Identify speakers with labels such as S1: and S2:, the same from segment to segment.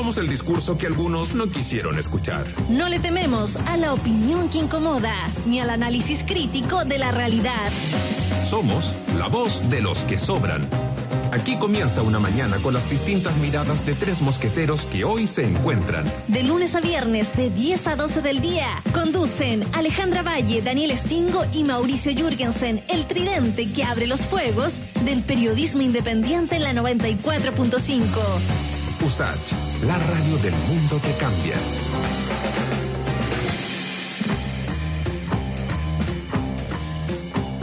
S1: somos el discurso que algunos no quisieron escuchar.
S2: No le tememos a la opinión que incomoda, ni al análisis crítico de la realidad.
S1: Somos la voz de los que sobran. Aquí comienza una mañana con las distintas miradas de tres mosqueteros que hoy se encuentran.
S2: De lunes a viernes, de 10 a 12 del día, conducen Alejandra Valle, Daniel Stingo y Mauricio Jürgensen, el tridente que abre los fuegos del periodismo independiente en la 94.5.
S1: USACH, la radio del mundo que cambia.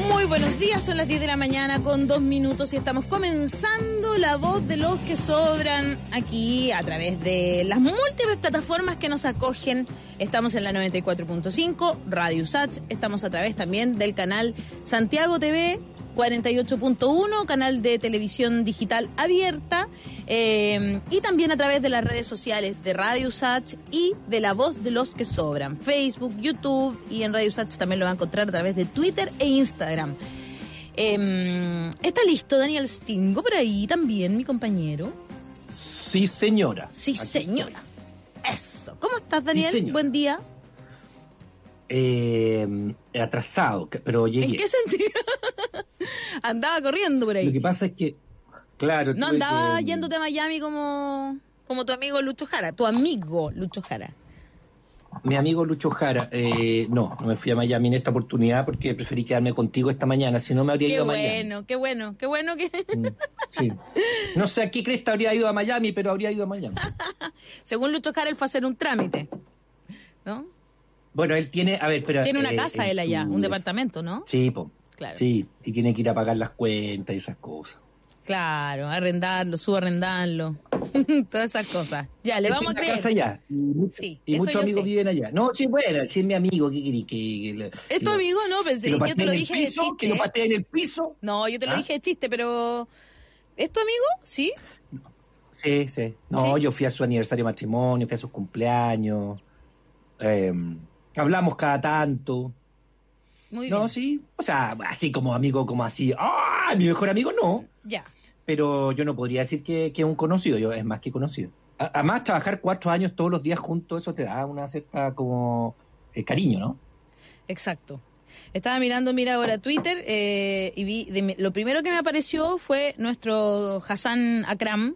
S3: Muy buenos días, son las 10 de la mañana con dos minutos y estamos comenzando la voz de los que sobran aquí a través de las múltiples plataformas que nos acogen. Estamos en la 94.5, Radio USACH, estamos a través también del canal Santiago TV, 48.1, canal de televisión digital abierta, eh, y también a través de las redes sociales de Radio Sach y de La Voz de los que Sobran, Facebook, YouTube y en Radio Sach también lo va a encontrar a través de Twitter e Instagram. Eh, ¿Está listo Daniel Stingo por ahí también, mi compañero?
S4: Sí, señora.
S3: Sí,
S4: Aquí
S3: señora. Eso. ¿Cómo estás, Daniel?
S4: señora.
S3: Buen día.
S4: Eh, atrasado, pero llegué.
S3: ¿En qué sentido? Andaba corriendo por
S4: Lo
S3: ahí.
S4: que pasa es que, claro.
S3: No andaba
S4: que-
S3: yéndote a Miami como, como tu amigo Lucho Jara, tu amigo Lucho Jara.
S4: Mi amigo Lucho Jara, eh, no, no me fui a Miami en esta oportunidad porque preferí quedarme contigo esta mañana, si no me habría
S3: Qué
S4: ido a Miami.
S3: bueno, qué bueno, qué bueno que...
S4: Mm, sí. No sé a qué cresta habría ido a Miami, pero habría ido a Miami.
S3: Según Lucho Jara, él fue a hacer un trámite, ¿no?
S4: Bueno, él tiene, a ver, pero...
S3: Tiene una
S4: eh,
S3: casa él allá,
S4: su-
S3: un departamento, ¿no?
S4: Sí, po.
S3: Claro.
S4: Sí, y tiene que ir a pagar las cuentas y esas cosas.
S3: Claro, arrendarlo, subarrendarlo, todas esas cosas. Ya, le vamos a creer.
S4: casa allá. Y,
S3: Sí,
S4: y muchos amigos
S3: sé.
S4: viven allá. No, sí, bueno, sí es mi amigo. ¿Qué querí? Que, que
S3: ¿Es tu amigo? No, pensé, yo te lo dije de
S4: piso, Que lo
S3: chiste.
S4: patee en el piso.
S3: No, yo te lo
S4: ¿Ah?
S3: dije de chiste, pero... ¿Es tu amigo? ¿Sí?
S4: Sí, sí. No,
S3: ¿Sí?
S4: yo fui a su aniversario de matrimonio, fui a sus cumpleaños. eh, hablamos cada tanto.
S3: Muy
S4: No,
S3: bien.
S4: sí. O sea, así como amigo, como así. ¡Ah! Mi mejor amigo no.
S3: Ya.
S4: Pero yo no podría decir que, es un conocido. Yo es más que conocido. Además, trabajar cuatro años todos los días juntos, eso te da una cierta como eh, cariño, ¿no?
S3: Exacto. Estaba mirando, mira ahora Twitter eh, y vi, de lo primero que me apareció fue nuestro Hassan Akram,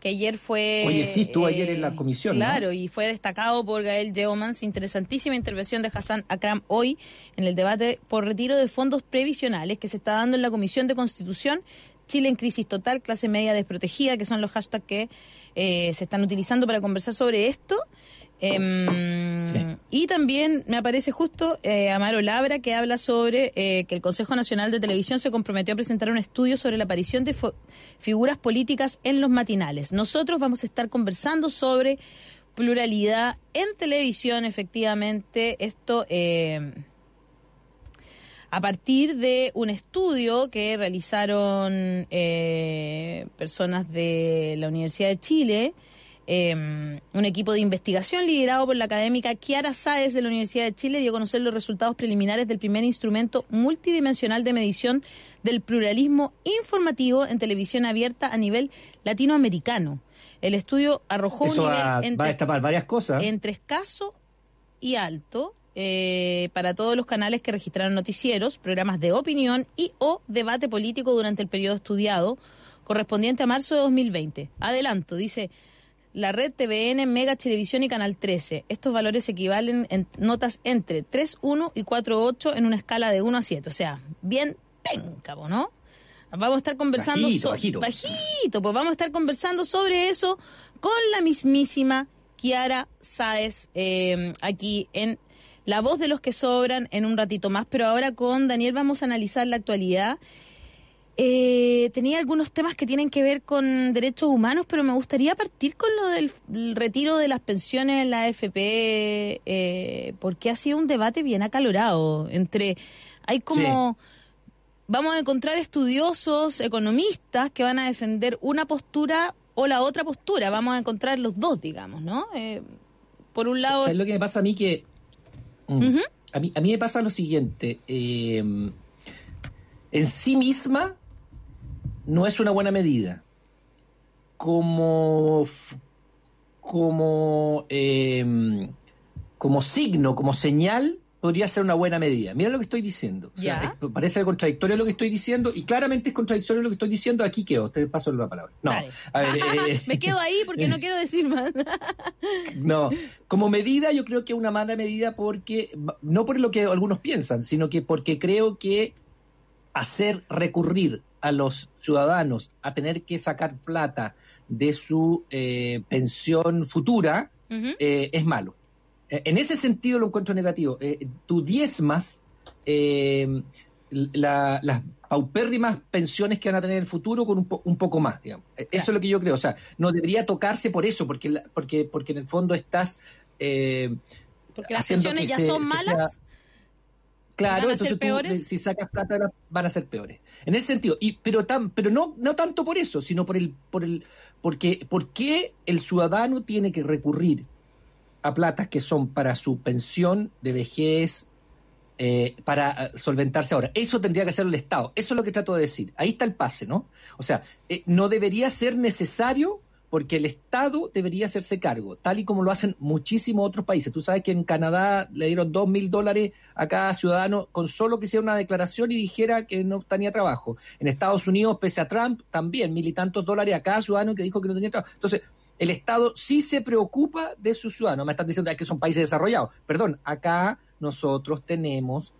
S3: que ayer fue...
S4: Oye, sí, estuvo ayer en la comisión, ¿no?
S3: Claro, y fue destacado por Gael Yeomans. Interesantísima intervención de Hassan Akram hoy en el debate por retiro de fondos previsionales que se está dando en la Comisión de Constitución. Chile en crisis total, clase media desprotegida, que son los hashtags que eh, se están utilizando para conversar sobre esto. Em,
S4: Sí.
S3: Y también me aparece justo eh, Amaro Labra que habla sobre eh, que el Consejo Nacional de Televisión se comprometió a presentar un estudio sobre la aparición de figuras políticas en los matinales. Nosotros vamos a estar conversando sobre pluralidad en televisión, efectivamente. Esto eh, a partir de un estudio que realizaron eh, personas de la Universidad de Chile, eh, un equipo de investigación liderado por la académica Kiara Sáez de la Universidad de Chile dio a conocer los resultados preliminares del primer instrumento multidimensional de medición del pluralismo informativo en televisión abierta a nivel latinoamericano. El estudio arrojó
S4: Eso
S3: un nivel
S4: va, va a
S3: entre-
S4: destapar varias cosas.
S3: entre escaso y alto eh, para todos los canales que registraron noticieros, programas de opinión y o debate político durante el periodo estudiado correspondiente a marzo de 2020. Adelanto, dice la red TVN, Mega Televisión y Canal 13. Estos valores equivalen en notas entre 3.1 y 4.8 en una escala de 1 a 7. O sea, bien péncabo, ¿no? Vamos a estar conversando
S4: Bajito,
S3: so-
S4: bajito.
S3: bajito, pues vamos a estar conversando sobre eso con la mismísima Kiara Sáez eh, aquí en La Voz de los que Sobran en un ratito más, pero ahora con Daniel vamos a analizar la actualidad. Eh, tenía algunos temas que tienen que ver con derechos humanos, pero me gustaría partir con lo del el retiro de las pensiones en la AFP, eh, porque ha sido un debate bien acalorado entre... Hay como vamos a encontrar estudiosos, economistas que van a defender una postura o la otra postura. Vamos a encontrar los dos, digamos, ¿no? Eh, por un lado,
S4: ¿Sabes lo que me pasa a mí? Que mm, a, mí, a mí me pasa lo siguiente. en sí misma no es una buena medida. Como, como, eh, como signo, como señal, podría ser una buena medida. Mira lo que estoy diciendo. O sea, es- parece contradictorio lo que estoy diciendo y claramente es contradictorio lo que estoy diciendo. Aquí quedo, te paso la palabra. No, a ver, eh,
S3: Me quedo ahí porque no quiero decir más.
S4: no, como medida yo creo que es una mala medida porque, no por lo que algunos piensan, sino que porque creo que hacer recurrir a los ciudadanos a tener que sacar plata de su eh, pensión futura eh, es malo. Eh, En ese sentido lo encuentro negativo. Eh, tú diezmas la- las paupérrimas pensiones que van a tener en el futuro con un, po- un poco más, digamos. Eso es lo que yo creo. O sea, no debería tocarse por eso, porque, la- porque, porque en el fondo estás... eh,
S3: Porque las pensiones ya
S4: se-
S3: son malas.
S4: sea- Claro,
S3: ¿Van a ser
S4: entonces tú, si sacas plata van a ser peores. En ese sentido, y, pero tan, pero no, no tanto por eso, sino por el, por el, porque, ¿por qué el ciudadano tiene que recurrir a platas que son para su pensión de vejez, eh, para eh, solventarse ahora? Eso tendría que hacer el Estado. Eso es lo que trato de decir. Ahí está el pase, ¿no? O sea, eh, no debería ser necesario porque el Estado debería hacerse cargo, tal y como lo hacen muchísimos otros países. Tú sabes que en Canadá le dieron dos mil dólares a cada ciudadano con solo que hiciera una declaración y dijera que no tenía trabajo. En Estados Unidos, pese a Trump, también mil y tantos dólares a cada ciudadano que dijo que no tenía trabajo. Entonces, el Estado sí se preocupa de sus ciudadanos. Me están diciendo "Ah, que son países desarrollados. Perdón, acá nosotros tenemos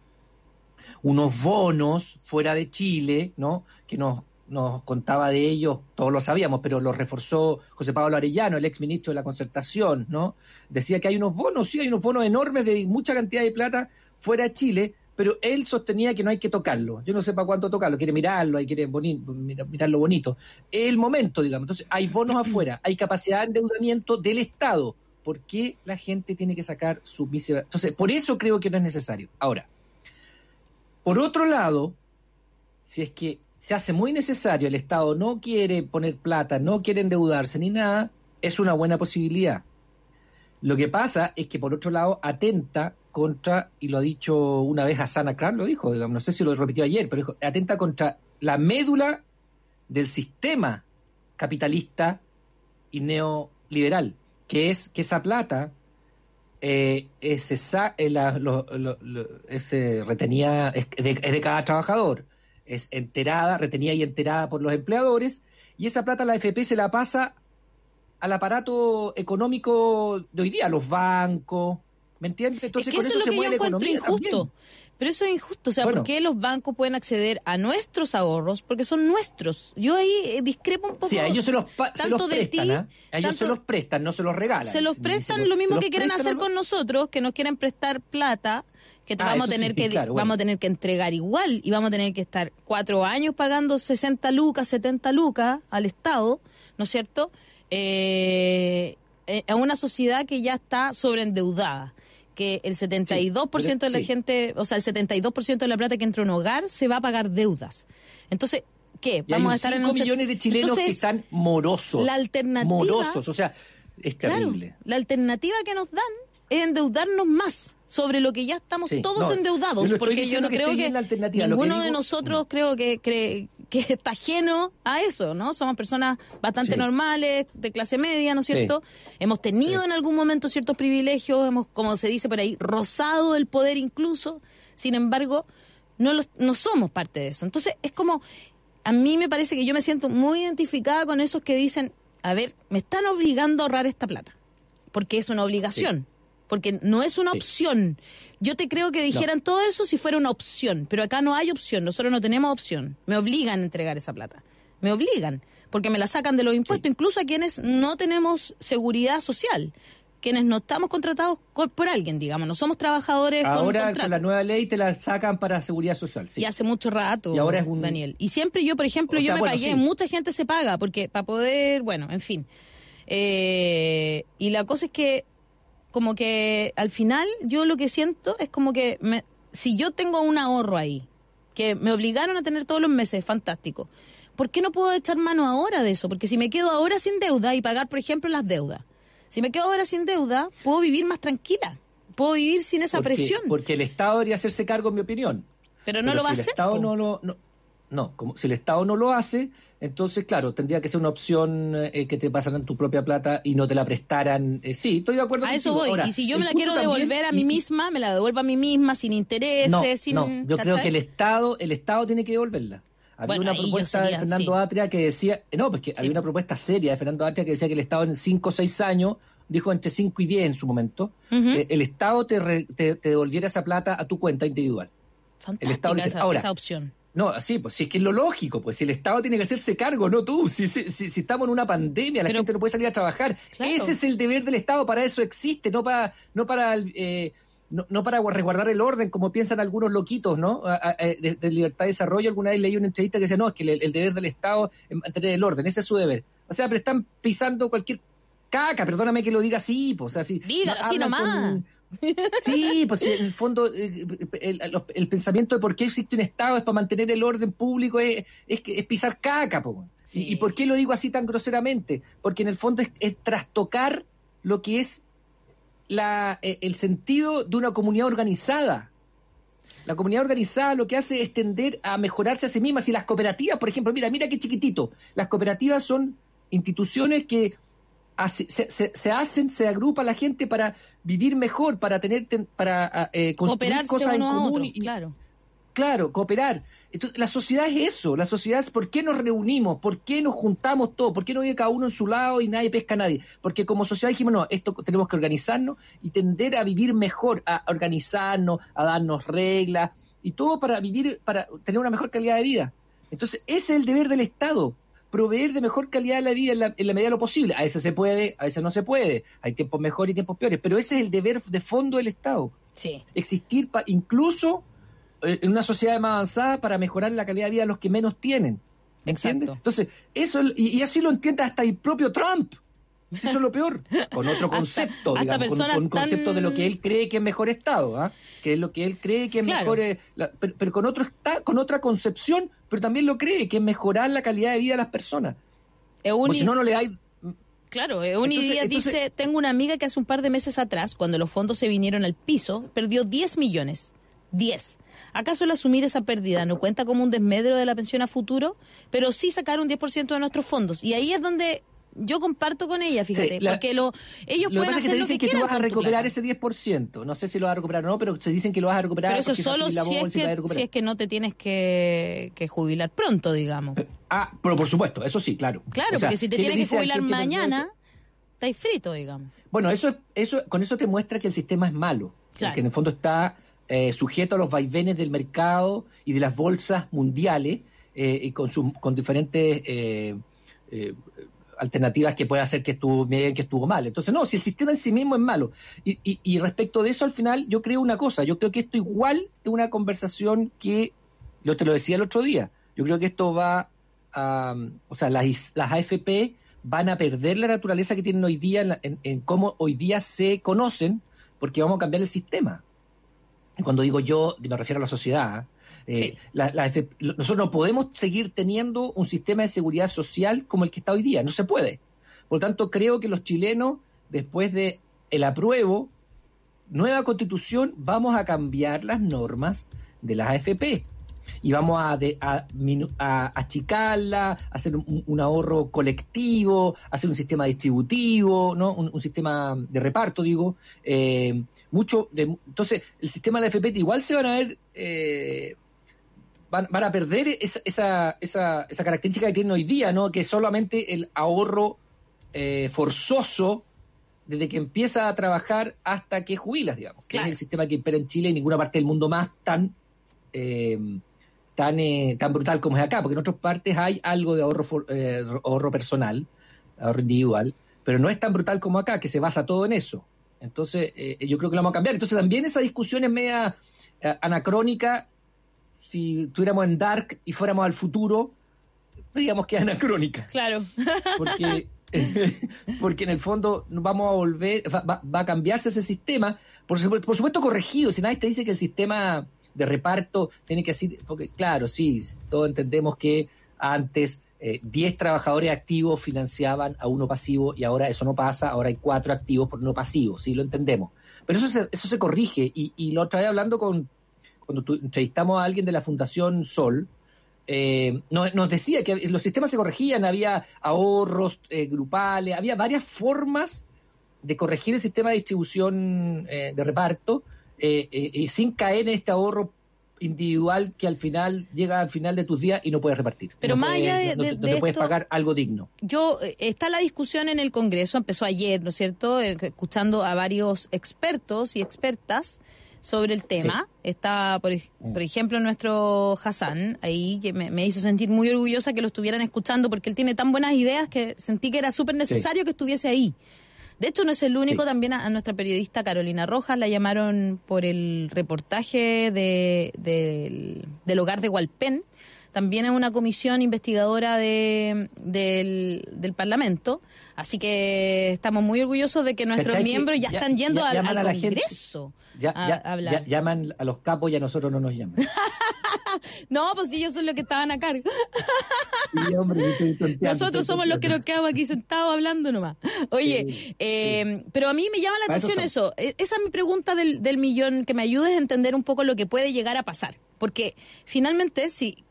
S4: unos bonos fuera de Chile, ¿no? Que nos, nos contaba de ellos, todos lo sabíamos, pero lo reforzó José Pablo Arellano, el ex ministro de la Concertación, ¿no? Decía que hay unos bonos, sí, hay unos bonos enormes de mucha cantidad de plata fuera de Chile, pero él sostenía que no hay que tocarlo. Yo no sé para cuánto tocarlo, quiere mirarlo, hay quiere boni- mira- mirarlo bonito. El momento, digamos. Entonces, hay bonos afuera, hay capacidad de endeudamiento del Estado. ¿Por qué la gente tiene que sacar su mísera? Entonces, por eso creo que no es necesario. Ahora, por otro lado, si es que se hace muy necesario, el Estado no quiere poner plata, no quiere endeudarse ni nada, es una buena posibilidad. Lo que pasa es que por otro lado atenta contra, y lo ha dicho una vez Hassan Akram, lo dijo, no sé si lo repitió ayer, pero dijo, atenta contra la médula del sistema capitalista y neoliberal, que es que esa plata eh, es, es de cada trabajador, es enterada, retenida y enterada por los empleadores, y esa plata la AFP se la pasa al aparato económico de hoy día, los bancos, ¿me entiendes? Entonces
S3: es que
S4: con
S3: eso
S4: eso,
S3: es lo
S4: se
S3: que yo
S4: mueve la
S3: encuentro
S4: economía
S3: injusto.
S4: también.
S3: Pero eso es injusto. O sea,
S4: Bueno.
S3: ¿por qué los bancos pueden acceder a nuestros ahorros? Porque son nuestros. Yo ahí eh, discrepo un poco.
S4: Sí, a ellos se los, se los
S3: de
S4: prestan,
S3: ti,
S4: ¿ah? A ellos se los prestan, no se los regalan.
S3: se los prestan
S4: se
S3: lo mismo que quieren hacer con nosotros, que nos quieren prestar plata, que te
S4: Ah,
S3: vamos a tener
S4: sí,
S3: que
S4: claro, bueno.
S3: vamos a tener que entregar igual y vamos a tener que estar cuatro años pagando 60 lucas, 70 lucas al Estado, ¿no es cierto? Eh, eh, a una sociedad que ya está sobreendeudada que el 72% de la
S4: sí.
S3: gente, o sea, el 72% de la plata que entra en un hogar se va a pagar deudas. Entonces, ¿qué?
S4: Y hay
S3: Vamos a
S4: un
S3: estar en
S4: 5
S3: un set-
S4: millones de chilenos que
S3: Entonces,
S4: están morosos.
S3: la alternativa-
S4: Morosos, o sea, es
S3: Claro,
S4: terrible.
S3: la alternativa que nos dan es endeudarnos más sobre lo que ya estamos
S4: Sí,
S3: todos
S4: no,
S3: endeudados,
S4: yo
S3: porque yo no
S4: que
S3: creo que ninguno de nosotros creo que cree que está ajeno a eso, ¿no? Somos personas bastante
S4: Sí.
S3: normales, de clase media, ¿no es
S4: Sí.
S3: cierto? Hemos tenido en algún momento ciertos privilegios, hemos, como se dice por ahí, rozado el poder incluso, sin embargo, no, los- no somos parte de eso. Entonces, es como, a mí me parece que yo me siento muy identificada con esos que dicen, a ver, me están obligando a ahorrar esta plata, porque es una obligación, porque no es una
S4: Sí.
S3: opción. Yo te creo que dijeran todo eso si fuera una opción, pero acá no hay opción, nosotros no tenemos opción. Me obligan a entregar esa plata, me obligan, porque me la sacan de los impuestos, incluso a quienes no tenemos seguridad social, quienes no estamos contratados co- por alguien, digamos, no somos trabajadores con
S4: Ahora con la nueva ley te la sacan para seguridad social. Sí.
S3: Y hace mucho rato,
S4: Y ahora es un-
S3: Daniel. Y siempre yo, por ejemplo,
S4: O
S3: yo
S4: sea,
S3: me
S4: bueno,
S3: pagué,
S4: sí.
S3: mucha gente se paga, porque para poder, bueno, en fin. Eh, y la cosa es que, como que al final, yo lo que siento es como que me- si yo tengo un ahorro ahí, que me obligaron a tener todos los meses, fantástico. ¿Por qué no puedo echar mano ahora de eso? Porque si me quedo ahora sin deuda y pagar, por ejemplo, las deudas, si me quedo ahora sin deuda, puedo vivir más tranquila, puedo vivir sin esa
S4: porque,
S3: presión.
S4: Porque el Estado debería hacerse cargo, en mi opinión.
S3: pero no
S4: Pero
S3: lo va
S4: si
S3: a
S4: el
S3: hacer.
S4: Estado no lo no, no, como si el Estado no lo hace, Entonces, claro, tendría que ser una opción eh, que te pasaran tu propia plata y no te la prestaran. Eh, sí, estoy de acuerdo.
S3: A eso voy. y si yo me la quiero devolver a mí misma, me la devuelvo a mí misma sin intereses, sin.
S4: No, yo creo que el Estado, el Estado tiene que devolverla. Había una propuesta de Fernando Atria que decía, no, pues que había una propuesta seria de Fernando Atria que decía que el Estado en 5 o 6 años, dijo entre 5 y 10 en su momento, eh, el Estado te, te, devolviera esa plata a tu cuenta individual.
S3: Fantástica el Estado esa, ahora, esa opción.
S4: No, sí, pues si es que es lo lógico, pues si el Estado tiene que hacerse cargo, no tú. Si, si, si, estamos en una pandemia, la gente no puede salir a trabajar. Ese es el deber del Estado, para eso existe, no para, no para eh, no, para resguardar el orden, como piensan algunos loquitos, ¿no? De, libertad de desarrollo, alguna vez leí una entrevista que decía, no, es que el, deber del Estado es mantener el orden, ese es su deber. O sea, pero están pisando cualquier caca, perdóname que lo diga así, pues, o sea,
S3: Diga, así nomás.
S4: Sí, pues en el fondo eh, el, pensamiento de por qué existe un Estado es para mantener el orden público, es, es, es pisar caca. pues. Y, por qué lo digo así tan groseramente? Porque en el fondo es, es trastocar lo que es la, eh, el sentido de una comunidad organizada. La comunidad organizada lo que hace es tender a mejorarse a sí misma. Si las cooperativas, por ejemplo, mira, mira qué chiquitito. Las cooperativas son instituciones que se, hacen, se agrupa la gente para vivir mejor, para tener, para eh, construir cosas en común. y,
S3: claro.
S4: Claro, cooperar. Entonces, la sociedad es eso, la sociedad es por qué nos reunimos, por qué nos juntamos todos, por qué no vive cada uno en su lado y nadie pesca a nadie. Porque como sociedad dijimos, no, esto tenemos que organizarnos y tender a vivir mejor, a organizarnos, a darnos reglas y todo para vivir, para tener una mejor calidad de vida. Entonces, ese es el deber del Estado, proveer de mejor calidad de la vida en la, medida de lo posible. A veces se puede, a veces no se puede. Hay tiempos mejores y tiempos peores, pero ese es el deber de fondo del Estado.
S3: Sí.
S4: Existir pa, incluso eh, en una sociedad más avanzada para mejorar la calidad de vida de los que menos tienen. ¿Me entiendes? Entonces, eso, y, así lo entiende hasta el propio Trump. Eso es lo peor. Con otro concepto, digamos, con, un concepto de lo que él cree que es mejor Estado, ¿ah? que es lo que él cree que es mejor, eh, pero, con otro con otra concepción, pero también lo cree, que es mejorar la calidad de vida de las personas. si no, no le hay...
S3: Claro, Euni Díaz dice, tengo una amiga que hace un par de meses atrás, cuando los fondos se vinieron al piso, perdió 10 millones. 10. ¿Acaso el asumir esa pérdida no cuenta como un desmedro de la pensión a futuro? Pero sí sacar un 10% de nuestros fondos. Y ahí es donde yo comparto con ella, fíjate, porque lo, ellos pueden hacer
S4: que te dicen que, tú vas a recuperar ese 10%. No sé si lo vas a recuperar o no, pero se dicen que lo vas a recuperar.
S3: Pero eso solo si es, que, si es que no te tienes que, jubilar pronto, digamos.
S4: Ah, pero por supuesto, eso sí, claro.
S3: Claro, porque si te tienes que jubilar mañana, estáis frito, digamos.
S4: Bueno, eso, eso, con eso te muestra que el sistema es malo. Que en el fondo está eh, sujeto a los vaivenes del mercado y de las bolsas mundiales eh, y con, con diferentes eh, alternativas que puede hacer que estuvo bien, que estuvo mal. Entonces, no, si el sistema en sí mismo es malo. Y, y, respecto de eso, al final, yo creo una cosa, yo creo que esto igual es una conversación que, yo te lo decía el otro día, yo creo que esto va a, o sea, las, las AFP van a perder la naturaleza que tienen hoy día en, en cómo hoy día se conocen, porque vamos a cambiar el sistema cuando digo yo, me refiero a la sociedad, nosotros no podemos seguir teniendo un sistema de seguridad social como el que está hoy día, no se puede. Por lo tanto, creo que los chilenos, después de el apruebo, nueva constitución, vamos a cambiar las normas de las AFP y vamos a, a, achicarla, hacer un, ahorro colectivo, hacer un sistema distributivo, ¿no? un, sistema de reparto, digo. Eh, mucho de, entonces, el sistema de FP igual se van a ver... Eh, van, a perder esa, esa, esa, esa, característica que tienen hoy día, ¿no? Que solamente el ahorro eh, forzoso desde que empieza a trabajar hasta que jubilas, digamos. Que es el sistema que impera en Chile y en ninguna parte del mundo más tan tan, eh, tan brutal como es acá, porque en otras partes hay algo de ahorro, eh, ahorro personal, ahorro individual, pero no es tan brutal como acá, que se basa todo en eso. Entonces, eh, yo creo que lo vamos a cambiar. Entonces, también esa discusión es media anacrónica. Si tuviéramos en Dark y fuéramos al futuro, digamos que es anacrónica.
S3: Claro.
S4: Porque, porque en el fondo vamos a volver, va, a cambiarse ese sistema, por, por supuesto corregido. Si nadie te dice que el sistema de reparto tiene que decir, porque claro, sí, todos entendemos que antes 10 eh, trabajadores activos financiaban a uno pasivo y ahora eso no pasa, ahora hay cuatro activos por uno pasivo, sí, lo entendemos. Pero eso se, eso se corrige y, y la otra vez hablando con, cuando entrevistamos a alguien de la Fundación Sol, eh, nos, decía que los sistemas se corregían, había ahorros eh, grupales, había varias formas de corregir el sistema de distribución eh, de reparto y sin caer en este ahorro individual que al final llega al final de tus días y no puedes repartir.
S3: Pero más allá de,
S4: no, puedes pagar algo digno.
S3: Yo está la discusión en el Congreso, empezó ayer, ¿no es cierto? Escuchando a varios expertos y expertas sobre el tema. Está, por, mm. por, ejemplo, nuestro Hassan ahí, que me, hizo sentir muy orgullosa que lo estuvieran escuchando, porque él tiene tan buenas ideas que sentí que era súper necesario que estuviese ahí. De hecho, no es el único, también a, nuestra periodista Carolina Rojas la llamaron por el reportaje de, del hogar de Hualpén. También es una comisión investigadora de, del, Parlamento. Así que estamos muy orgullosos de que nuestros miembros ya, están yendo al, Congreso.
S4: Ya, ya, llaman a los capos y a nosotros no nos llaman.
S3: no, pues ellos son los que estaban a cargo. nosotros somos los que nos quedamos aquí sentados hablando nomás. Oye, eh, pero a mí me llama la atención eso. E, esa es mi pregunta del, del millón, que me ayudes a entender un poco lo que puede llegar a pasar. Porque finalmente, si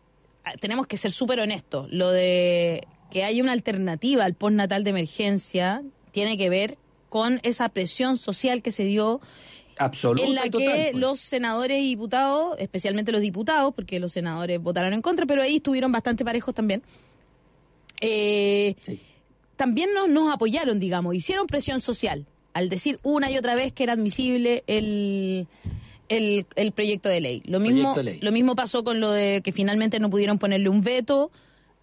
S3: ah, tenemos que ser súper honestos, lo de que haya una alternativa al postnatal de emergencia tiene que ver con esa presión social que se dio en la que
S4: pues.
S3: los senadores y diputados, especialmente los diputados, porque los senadores votaron en contra, pero ahí estuvieron bastante parejos también, eh, también nos, nos apoyaron, digamos, hicieron presión social al decir una y otra vez que era admisible el, el, el proyecto de ley. Lo mismo, lo mismo pasó con lo de que finalmente no pudieron ponerle un veto.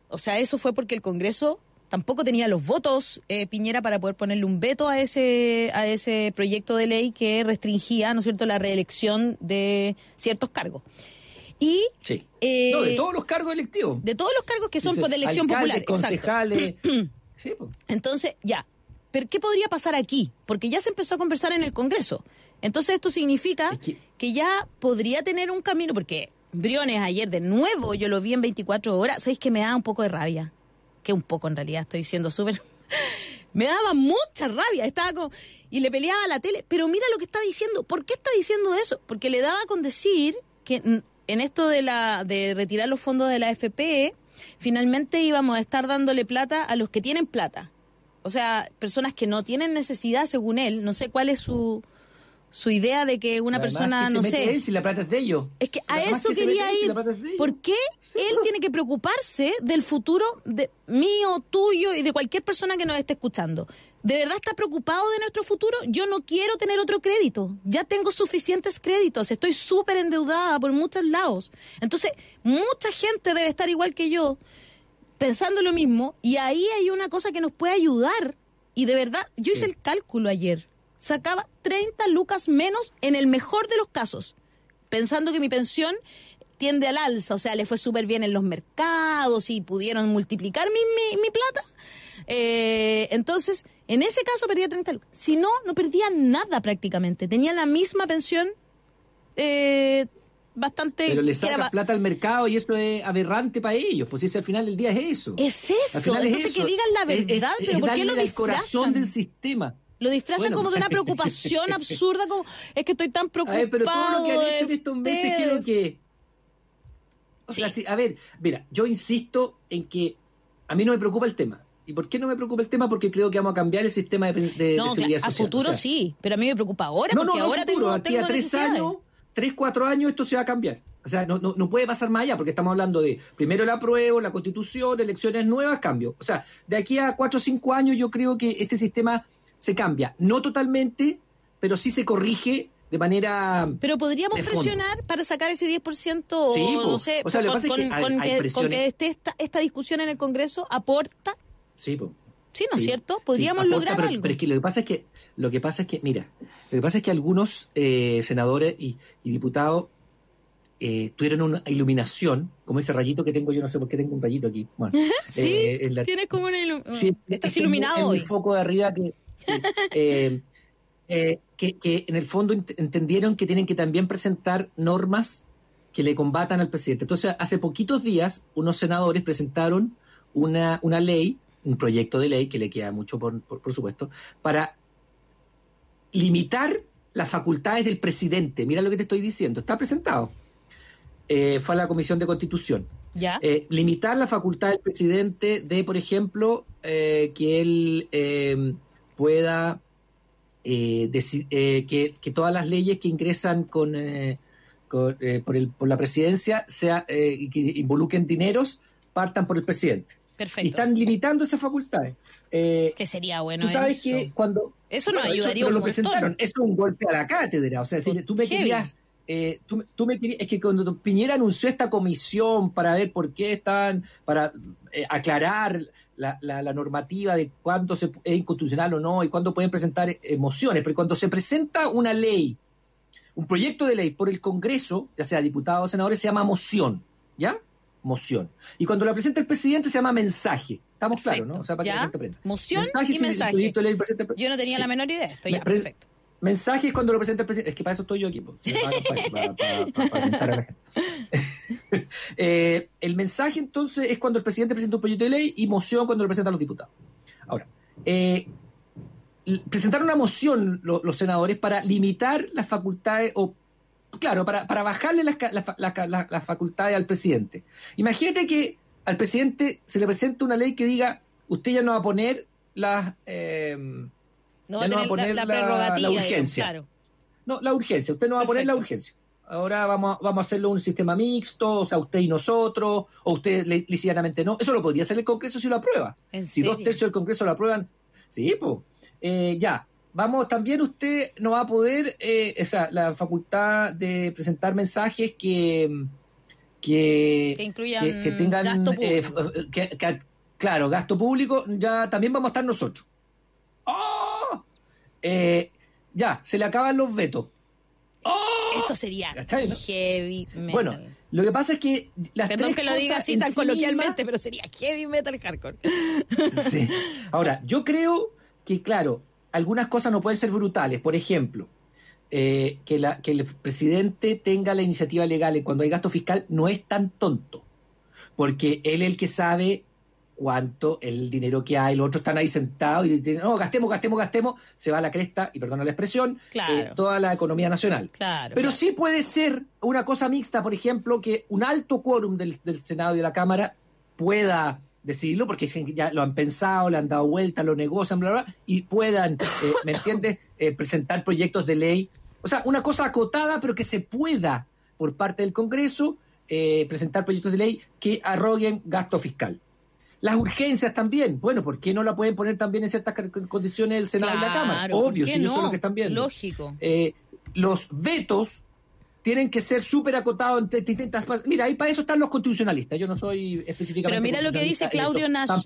S3: O sea, eso fue porque el Congreso tampoco tenía los votos eh, Piñera para poder ponerle un veto a ese a ese proyecto de ley que restringía, ¿no es cierto?, la reelección de ciertos cargos. Y
S4: sí. Eh, no, de todos los cargos electivos.
S3: De todos los cargos que son por elección popular.
S4: concejales.
S3: sí, Entonces, ya. Pero ¿qué podría pasar aquí? Porque ya se empezó a conversar en el Congreso. Entonces esto significa que... ya podría tener un camino, porque Briones ayer de nuevo, yo lo vi en 24 horas, ¿sabéis que me da un poco de rabia? Que un poco en realidad estoy siendo súper... me daba mucha rabia, estaba como... Y le peleaba a la tele, pero mira lo que está diciendo. ¿Por qué está diciendo eso? Porque le daba con decir que en esto de, la, de retirar los fondos de la FP, finalmente íbamos a estar dándole plata a los que tienen plata. O sea, personas que no tienen necesidad, según él, no sé cuál es su, su idea de que una persona, no sé...
S4: si la plata es de ellos.
S3: Es que a eso quería ir. ¿Por qué él tiene que preocuparse del futuro de mío, tuyo y de cualquier persona que nos esté escuchando? ¿De verdad está preocupado de nuestro futuro? Yo no quiero tener otro crédito. Ya tengo suficientes créditos. Estoy súper endeudada por muchos lados. Entonces, mucha gente debe estar igual que yo, pensando lo mismo. Y ahí hay una cosa que nos puede ayudar. Y de verdad, yo hice el cálculo ayer sacaba 30 lucas menos en el mejor de los casos, pensando que mi pensión tiende al alza, o sea, le fue súper bien en los mercados y pudieron multiplicar mi, mi, plata. Eh, entonces, en ese caso perdía 30 lucas. Si no, no perdía nada prácticamente. Tenía la misma pensión eh, bastante...
S4: Pero le sacas plata al mercado y esto es aberrante para ellos, pues si al final del día es eso.
S3: Es eso, entonces que digan la verdad, pero ¿por qué lo disfrazan?
S4: el corazón del sistema.
S3: Lo disfrazan como de una preocupación absurda, como es que estoy tan preocupado. A ver,
S4: pero todo lo que han hecho en estos meses, ¿qué es lo que O sea, a ver, mira, yo insisto en que a mí no me preocupa el tema. ¿Y por qué no me preocupa el tema? Porque creo que vamos a cambiar el sistema de, de,
S3: no,
S4: seguridad
S3: A futuro sí, pero a mí me preocupa ahora, no, porque no, ahora futuro, tengo,
S4: aquí a tres años, tres, cuatro años esto se va a cambiar. O sea, no, no, no puede pasar más allá, porque estamos hablando de primero la apruebo, la constitución, elecciones nuevas, cambio. O sea, de aquí a cuatro o cinco años yo creo que este sistema se cambia. No totalmente, pero sí se corrige de manera.
S3: Pero podríamos presionar para sacar ese 10% o no sé, con, que, esté esta, discusión en el Congreso aporta.
S4: Sí,
S3: Sí, ¿no es cierto? Podríamos lograr
S4: pero,
S3: algo.
S4: Pero es que lo que pasa es que, lo que pasa es que, mira, lo que pasa es que algunos eh, senadores y, diputados eh, tuvieron una iluminación, como ese rayito que tengo yo, no sé por qué tengo un rayito aquí. Bueno,
S3: sí, eh, tienes como un sí, estás iluminado hoy.
S4: el foco de arriba que eh, eh, que, en el fondo entendieron que tienen que también presentar normas que le combatan al presidente. Entonces, hace poquitos días, unos senadores presentaron una, una ley, un proyecto de ley, que le queda mucho, por, por, supuesto, para limitar las facultades del presidente. Mira lo que te estoy diciendo, está presentado. Eh, fue a la Comisión de Constitución.
S3: ¿Ya?
S4: Eh, limitar la facultad del presidente de, por ejemplo, eh, que él eh, pueda eh, eh, que, que todas las leyes que ingresan con, eh, con, eh, por, el, por la presidencia sea, eh, que involucren dineros partan por el presidente.
S3: Perfecto.
S4: Y están limitando esas facultades. Eh,
S3: Que sería bueno
S4: tú sabes
S3: eso.
S4: que cuando
S3: Eso
S4: bueno,
S3: ayudaría
S4: pero
S3: un
S4: lo
S3: montón.
S4: presentaron eso es un golpe a la cátedra o sea si tú me
S3: Heavy.
S4: querías eh, tú, tú me querías, es que cuando Piñera anunció esta comisión para ver por qué están, para eh, aclarar la, la- la normativa de cuándo se, es inconstitucional o no y cuándo pueden presentar eh, mociones, pero cuando se presenta una ley, un proyecto de ley por el Congreso, ya sea diputados o senadores, se llama moción, ¿ya? Moción. Y cuando la presenta el presidente se llama mensaje. Estamos
S3: Perfecto.
S4: claros, ¿no? O sea, para que
S3: Ya.
S4: la gente aprenda.
S3: Moción y
S4: si el
S3: mensaje.
S4: proyecto de ley presenta el-
S3: Yo no tenía
S4: Sí.
S3: la menor idea de esto, ya, perfecto.
S4: Mensaje es cuando lo presenta el presidente. Es que para eso estoy yo aquí. para, para- para- a la gente. Eh, el mensaje entonces es cuando el presidente presenta un proyecto de ley y moción cuando lo presentan los diputados. Ahora, eh, presentaron una moción lo- los senadores para limitar las facultades o claro, para, para bajarle las- las facultades al presidente. Imagínate que al presidente se le presenta una ley que diga, usted ya no va a poner las... eh,
S3: No va
S4: no va a
S3: la,
S4: poner
S3: la
S4: urgencia.
S3: claro.
S4: No, la urgencia. Usted no va a poner la urgencia. Ahora vamos a, vamos a hacerlo un sistema mixto, o sea, usted y nosotros, o usted licidamente no. Eso lo podría hacer el Congreso si lo aprueba.
S3: ¿En
S4: Si dos tercios del Congreso lo aprueban, sí, pues. ya, vamos, también usted no va a poder, eh, esa, la facultad de presentar mensajes que, que,
S3: Que incluyan
S4: que, que tengan,
S3: gasto
S4: eh,
S3: público.
S4: que- claro, gasto público, ya también vamos a estar nosotros. ¡Oh! Eh, ya, se le acaban los vetos.
S3: Eso sería heavy metal.
S4: Bueno, lo que pasa es que las
S3: Perdón
S4: tres
S3: que lo diga así tan
S4: sí
S3: coloquialmente, pero sería heavy metal hardcore.
S4: sí. Ahora, yo creo que, claro, algunas cosas no pueden ser brutales. Por ejemplo, eh, que, la, que el presidente tenga la iniciativa legal cuando hay gasto fiscal no es tan tonto, porque él es el que sabe cuánto el dinero que hay, los otros están ahí sentados y dicen, no, gastemos, gastemos, gastemos, se va a la cresta, y perdona la expresión,
S3: Claro.
S4: eh, toda la economía nacional.
S3: Claro.
S4: Pero
S3: claro.
S4: sí puede ser una cosa mixta, por ejemplo, que un alto quórum del, del Senado y de la Cámara pueda decidirlo, porque ya lo han pensado, le han dado vuelta, lo negocian, bla, bla, bla, y puedan, eh, ¿me entiendes?, Eh, presentar proyectos de ley. O sea, una cosa acotada, pero que se pueda, por parte del Congreso, eh, presentar proyectos de ley que arroguen gasto fiscal. Las urgencias también. Bueno, ¿por qué no la pueden poner también en ciertas condiciones el Senado y la Cámara?
S3: Claro, ¿por
S4: Obvio, si
S3: no?
S4: los que están viendo
S3: Lógico.
S4: eh, los vetos tienen que ser súper acotados en distintas Mira, ahí para eso están los constitucionalistas. Yo no soy específicamente.
S3: Pero mira lo que dice Claudio
S4: eso.
S3: Nash,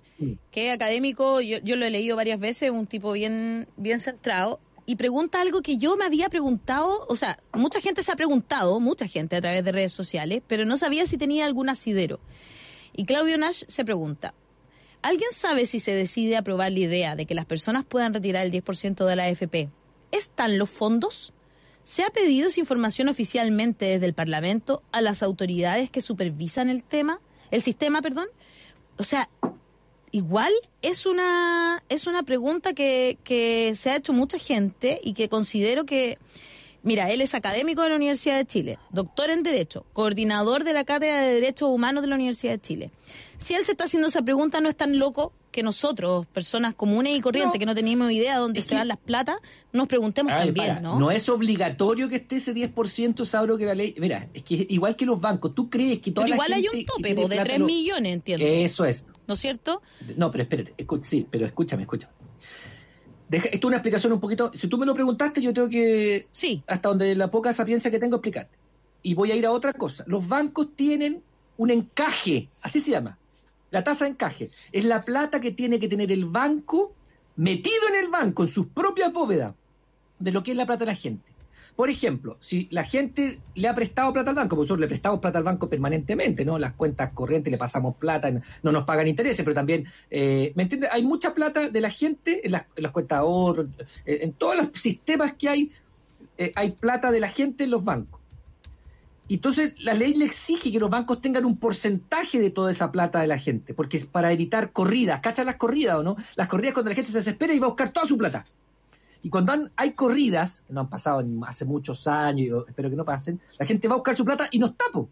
S3: que es académico, yo, yo lo he leído varias veces, un tipo bien, bien centrado, y pregunta algo que yo me había preguntado, o sea, mucha gente se ha preguntado, mucha gente a través de redes sociales, pero no sabía si tenía algún asidero. Y Claudio Nash se pregunta, ¿alguien sabe si se decide aprobar la idea de que las personas puedan retirar el 10% de la AFP? ¿Están los fondos? ¿Se ha pedido esa información oficialmente desde el Parlamento a las autoridades que supervisan el tema, el sistema, perdón? O sea, igual es una es una pregunta que, que se ha hecho mucha gente y que considero que mira él es académico de la Universidad de Chile doctor en derecho coordinador de la cátedra de derechos humanos de la Universidad de Chile si él se está haciendo esa pregunta no es tan loco que nosotros personas comunes y corrientes
S4: No.
S3: que no tenemos idea de dónde se van las platas nos preguntemos
S4: ver,
S3: también
S4: para,
S3: no
S4: es obligatorio que esté ese 10%, Sabro, que la ley. Mira, es que igual que los bancos, tú crees que toda
S3: pero
S4: la
S3: igual hay un tope po, de
S4: plata
S3: 3
S4: lo-
S3: millones entiendo
S4: Eso es.
S3: ¿no es cierto?
S4: No, pero espérate, escu- sí, pero escúchame, escúchame. Deja, esto es una explicación un poquito. Si tú me lo preguntaste, yo tengo que
S3: sí
S4: hasta donde la poca sapiencia que tengo explicarte. Y voy a ir a otra cosa. Los bancos tienen un encaje, así se llama. La tasa de encaje. Es la plata que tiene que tener el banco metido en el banco, en sus propias bóvedas, de lo que es la plata de la gente. Por ejemplo, si la gente le ha prestado plata al banco, porque nosotros le prestamos plata al banco permanentemente, ¿no? Las cuentas corrientes le pasamos plata, no nos pagan intereses, pero también, eh, ¿me entiendes? Hay mucha plata de la gente en las, en cuentas de ahorro, en todos los sistemas que hay, eh, hay plata de la gente en los bancos. Entonces, la ley le exige que los bancos tengan un porcentaje de toda esa plata de la gente, porque es para evitar corridas. ¿Cachan las corridas o no? Las corridas cuando la gente se desespera y va a buscar toda su plata. Y cuando han- hay corridas, que no han pasado en- hace muchos años, y yo espero que no pasen, la gente va a buscar su plata y no está, po.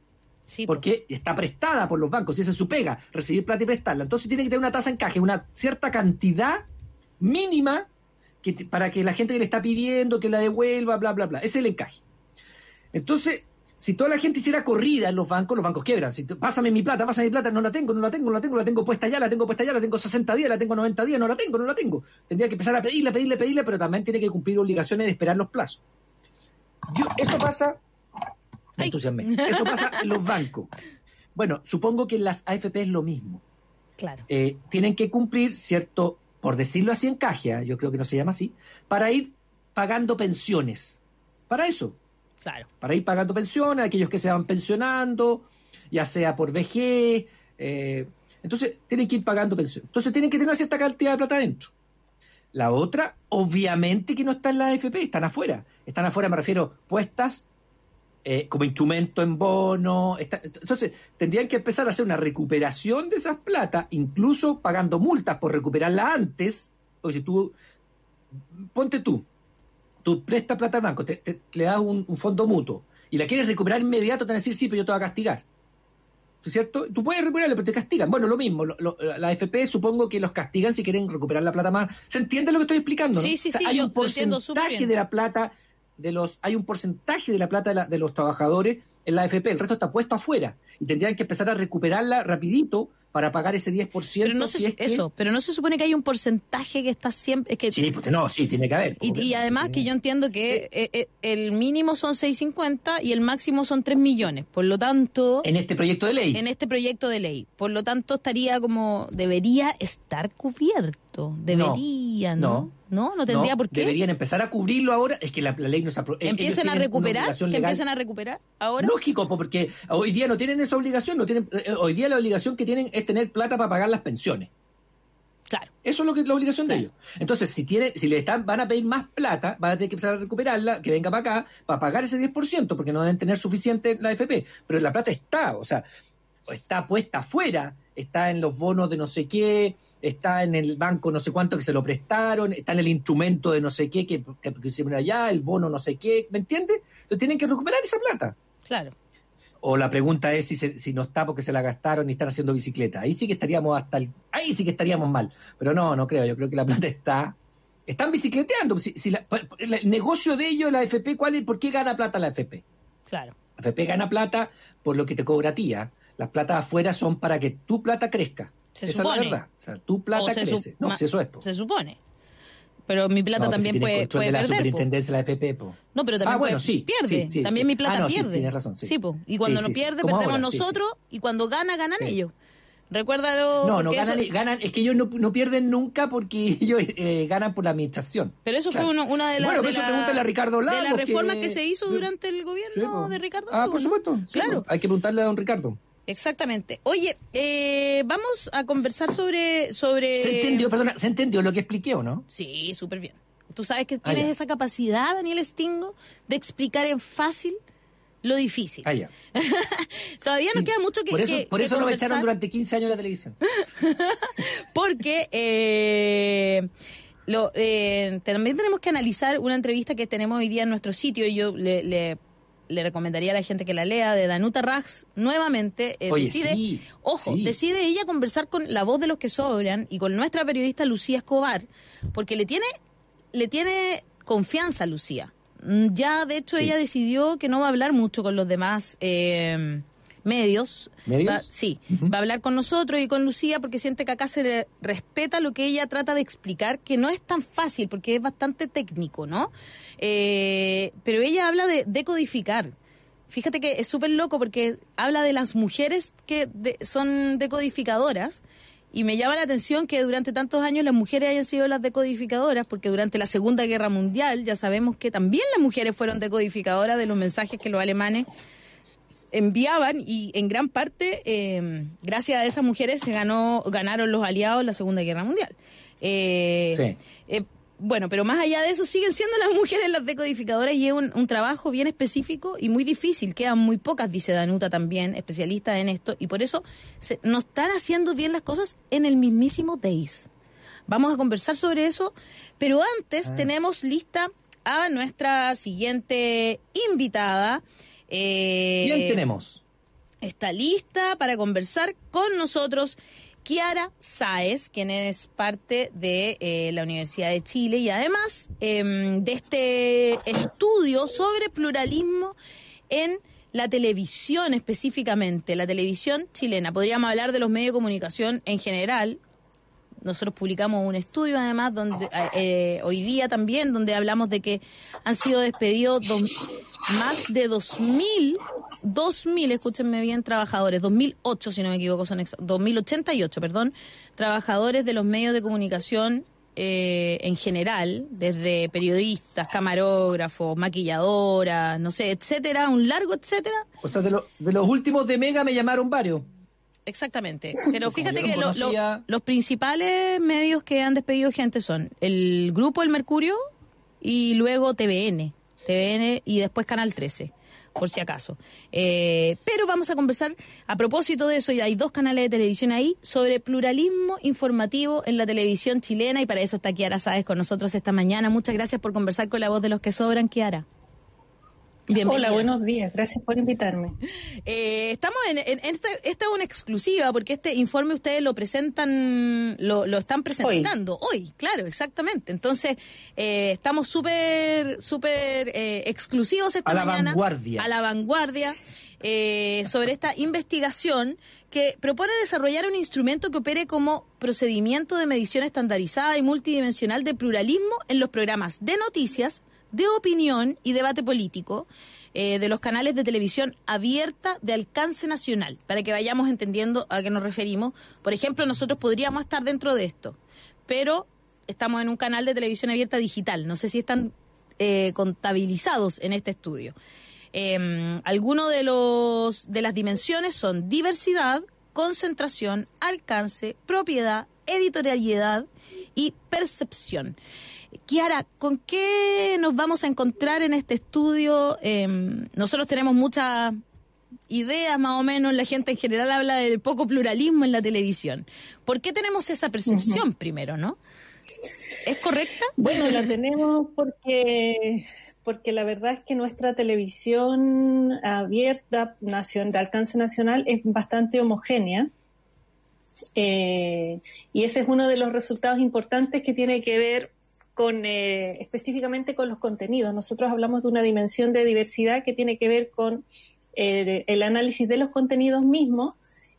S4: porque está prestada por los bancos y esa es su pega, recibir plata y prestarla. Entonces tiene que tener una tasa de encaje, una cierta cantidad mínima que, para que la gente que le está pidiendo que la devuelva, bla, bla, bla. Ese es el encaje. Entonces, si toda la gente hiciera corrida en los bancos, los bancos quiebran. Si pásame mi plata, pásame mi plata, no la tengo, no la tengo, no la tengo, la tengo puesta ya, la tengo puesta ya, la tengo 60 días, la tengo 90 días, no la tengo, no la tengo. Tendría que empezar a pedirle, pedirle, pedirle, pero también tiene que cumplir obligaciones de esperar los plazos. eso pasa, eso pasa en los bancos. Bueno, supongo que en las AFP es lo mismo.
S3: Claro.
S4: Eh, tienen que cumplir cierto, por decirlo así, encaje, ¿eh? yo creo que no se llama así, para ir pagando pensiones. Para eso para ir pagando pensiones aquellos que se van pensionando, ya sea por VG. Eh, entonces, tienen que ir pagando pensiones. Entonces, tienen que tener cierta cantidad de plata adentro. La otra, obviamente que no está en la AFP, están afuera. Están afuera, me refiero, puestas eh, como instrumento en bono. entonces, tendrían que empezar a hacer una recuperación de esas plata, incluso pagando multas por recuperarla antes. Porque si tú, ponte tú, tú prestas plata al banco, te, le das un, fondo mutuo y la quieres recuperar inmediato, te van a decir, sí, pero yo te voy a castigar. ¿Es cierto? Tú puedes recuperarla, pero te castigan. Bueno, lo mismo, la FP supongo que los castigan si quieren recuperar la plata más. ¿Se entiende lo que estoy explicando?
S3: Sí, sí, sí.
S4: Hay un porcentaje de la plata de los, hay un porcentaje de la plata de, de los trabajadores en la FP, el resto está puesto afuera y tendrían que empezar a recuperarla rapidito para pagar ese 10%.
S3: Pero no se, eso, pero no se supone que hay un porcentaje que está siempre... que,
S4: sí, pues no, sí, tiene que haber.
S3: Y, además que yo entiendo que eh, eh, el mínimo son 6.50 y el máximo son 3 millones. Por lo tanto...
S4: En este proyecto de ley.
S3: En este proyecto de ley. Por lo tanto, estaría como... Debería estar cubierto. Debería, ¿no? ¿no? No, tendría por qué.
S4: Deberían empezar a cubrirlo ahora. Es que la, ley no se
S3: Empiecen a recuperar. Que empiecen a recuperar ahora.
S4: Lógico, porque hoy día no tienen esa obligación. no tienen eh, Hoy día la obligación que tienen es tener plata para pagar las pensiones.
S3: Claro.
S4: Eso es lo que es la obligación de ellos. Entonces, si tiene, si le están, van a pedir más plata, van a tener que empezar a recuperarla, que venga para acá, para pagar ese 10%, porque no deben tener suficiente la FP. Pero la plata está, o sea, está puesta afuera, está en los bonos de no sé qué, está en el banco no sé cuánto que se lo prestaron, está en el instrumento de no sé qué que, que, que allá, el bono no sé qué, ¿me entiendes? Entonces tienen que recuperar esa plata.
S3: Claro.
S4: O la pregunta es si, si no está porque se la gastaron y están haciendo bicicleta. Ahí sí que estaríamos hasta el, ahí sí que estaríamos mal. Pero no, no creo. Yo creo que la plata está. Están bicicleteando. Si, el negocio de ellos, la FP, ¿cuál es? ¿Por qué gana plata la FP?
S3: Claro.
S4: La FP gana plata por lo que te cobra tía. Las platas afuera son para que tu plata crezca.
S3: Se Esa supone.
S4: es la verdad. O sea, tu plata crece. No, eso es.
S3: Se supone pero mi plata también si puede, puede
S4: de
S3: la
S4: superintendencia de la FP,
S3: No, pero también
S4: ah, bueno,
S3: sí, pierde. Sí, también mi plata ah, pierde.
S4: tienes razón, sí.
S3: Sí, y cuando no pierde, perdemos nosotros, y cuando gana, ganan ellos. Recuérdalo.
S4: No, no, ganan, ganan, es que ellos no, no pierden nunca porque ellos eh, ganan por la administración.
S3: Pero eso fue una de las.
S4: Bueno, eso pregúntale a Ricardo
S3: Lagos. De las reformas que, se hizo durante el gobierno de Ricardo
S4: Ah, por supuesto. Claro. hay que preguntarle a don Ricardo.
S3: Exactamente. Oye, eh, vamos a conversar sobre, sobre...
S4: ¿Se entendió, perdona, ¿se entendió lo que expliqué o no?
S3: Sí, súper bien. Tú sabes que ah, tienes esa capacidad, Daniel Stingo, de explicar en fácil lo difícil.
S4: Ah, ya.
S3: Todavía nos queda mucho que
S4: Por eso, por eso no me echaron durante 15 años la televisión.
S3: Porque eh, lo, eh, también tenemos que analizar una entrevista que tenemos hoy día en nuestro sitio. y Yo le, le le recomendaría a la gente que la lea, de Danuta Rax, nuevamente eh, decide, ojo, decide ella conversar con la voz de los que sobran y con nuestra periodista Lucía Escobar, porque le tiene, le tiene confianza a Lucía. Mm, ya, de hecho, ella decidió que no va a hablar mucho con los demás eh, medios.
S4: ¿Medios?
S3: sí, va a hablar con nosotros y con Lucía porque siente que acá se le respeta lo que ella trata de explicar, que no es tan fácil porque es bastante técnico, ¿no? Eh, pero ella habla de decodificar. Fíjate que es súper loco porque habla de las mujeres que son decodificadoras. Y me llama la atención que durante tantos años las mujeres hayan sido las decodificadoras, porque durante la Segunda Guerra Mundial ya sabemos que también las mujeres fueron decodificadoras de los mensajes que los alemanes enviaban y en gran parte eh, gracias a esas mujeres se ganó ganaron los aliados la Segunda Guerra Mundial.
S4: Eh,
S3: eh, bueno, pero más allá de eso siguen siendo las mujeres las decodificadoras y es un, trabajo bien específico y muy difícil. Quedan muy pocas, dice Danuta también, especialista en esto, y por eso se, no están haciendo bien las cosas en el mismísimo Days. Vamos a conversar sobre eso, pero antes ah. tenemos lista a nuestra siguiente invitada.
S4: Eh, ¿Quién tenemos?
S3: está lista para conversar con nosotros Kiara Sáez, quien es parte de eh, la Universidad de Chile y además em, de este estudio sobre pluralismo en la televisión específicamente, la televisión chilena. Podríamos hablar de los medios de comunicación en general. Nosotros publicamos un estudio además donde eh, hoy día también donde hablamos de que han sido despedidos más de 2.000 2.000, escúchenme bien, trabajadores, 2.008 si no me equivoco, son 2.088, perdón, trabajadores de los medios de comunicación eh, en general, desde periodistas, camarógrafos, maquilladoras, no sé, etcétera, un largo etcétera.
S4: O sea, de, de los últimos de Mega me llamaron varios.
S3: Exactamente. Pero fíjate que los principales medios que han despedido gente son el grupo El Mercurio y luego TVN. TVN y después Canal 13 por si acaso. Eh, pero vamos a conversar a propósito de eso, y hay dos canales de televisión ahí, sobre pluralismo informativo en la televisión chilena, y para eso está Kiara Sáez con nosotros esta mañana. Muchas gracias por conversar con la voz de los que sobran, Kiara.
S5: Hola, buenos días. Gracias por invitarme.
S3: Eh, estamos en, esta, esta, es una exclusiva porque este informe ustedes lo presentan, lo, están presentando hoy. claro, exactamente. Entonces, eh, estamos súper, súper eh, exclusivos esta mañana.
S4: A la vanguardia.
S3: A la vanguardia. sobre esta investigación que propone desarrollar un instrumento que opere como procedimiento de medición estandarizada y multidimensional de pluralismo en los programas de noticias, de opinión y debate político eh, de los canales de televisión abierta de alcance nacional, para que vayamos entendiendo a qué nos referimos. Por ejemplo, nosotros podríamos estar dentro de esto, pero estamos en un canal de televisión abierta digital. No sé si están eh, contabilizados en este estudio. Eh, algunos de los de las dimensiones son diversidad, concentración, alcance, propiedad, editorialidad y percepción. Kiara, ¿con qué nos vamos a encontrar en este estudio? Em, nosotros tenemos muchas ideas más o menos, la gente en general habla del poco pluralismo en la televisión. ¿Por qué tenemos esa percepción primero, no? ¿Es correcta?
S5: Bueno, la tenemos porque porque la verdad es que nuestra televisión abierta, nación, de alcance nacional, es bastante homogénea. Eh, y ese es uno de los resultados importantes que tiene que ver con eh, específicamente con los contenidos. Nosotros hablamos de una dimensión de diversidad que tiene que ver con eh, el análisis de los contenidos mismos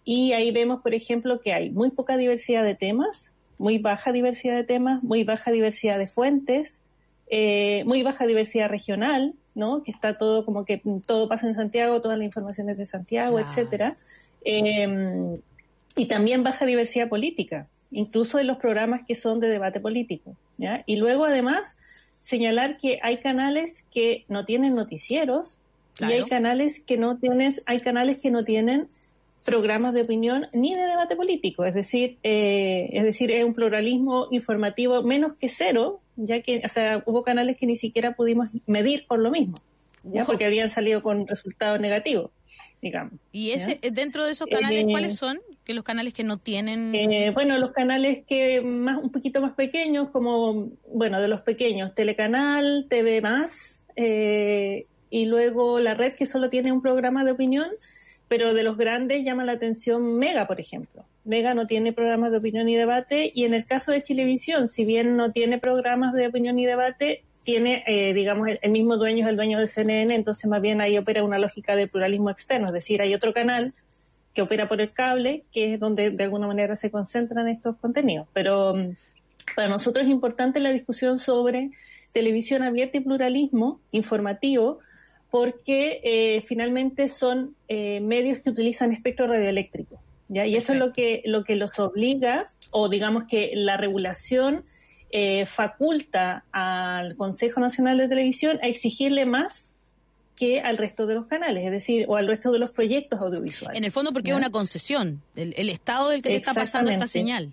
S5: y ahí vemos, por ejemplo, que hay muy poca diversidad de temas, muy baja diversidad de temas, muy baja diversidad de fuentes, eh, muy baja diversidad regional, ¿no? Que está todo como que todo pasa en Santiago, toda la información es de Santiago, etcétera. Em, y también baja diversidad política incluso en los programas que son de debate político. ¿ya? Y luego, además, señalar que hay canales que no tienen noticieros y hay canales que no tienen, hay canales que no tienen programas de opinión ni de debate político, es decir, eh, es decir, es un pluralismo informativo menos que cero, ya que, o sea, hubo canales que ni siquiera pudimos medir por lo mismo, ya porque habían salido con resultados negativos, digamos.
S3: ¿Y ese dentro de esos canales eh, cuáles son? Que los canales que no tienen?
S5: Eh, bueno, los canales que más un poquito más pequeños, como, bueno, de los pequeños, Telecanal, TV Más, eh, y luego la red que solo tiene un programa de opinión, pero de los grandes llama la atención Mega, por ejemplo. Mega no tiene programas de opinión y debate, y en el caso de Chilevisión, si bien no tiene programas de opinión y debate, tiene, eh, digamos, el, el, mismo dueño es el dueño del CNN, entonces más bien ahí opera una lógica de pluralismo externo, es decir, hay otro canal que opera por el cable, que es donde de alguna manera se concentran estos contenidos. Pero mm, para nosotros es importante la discusión sobre televisión abierta y pluralismo informativo, porque eh, finalmente son eh, medios que utilizan espectro radioeléctrico. ¿ya? Y eso es lo que, lo que los obliga, o digamos que la regulación eh, faculta al Consejo Nacional de Televisión a exigirle más que al resto de los canales, es decir, o al resto de los proyectos audiovisuales.
S3: En el fondo porque es una concesión, el, Estado del que está pasando esta señal.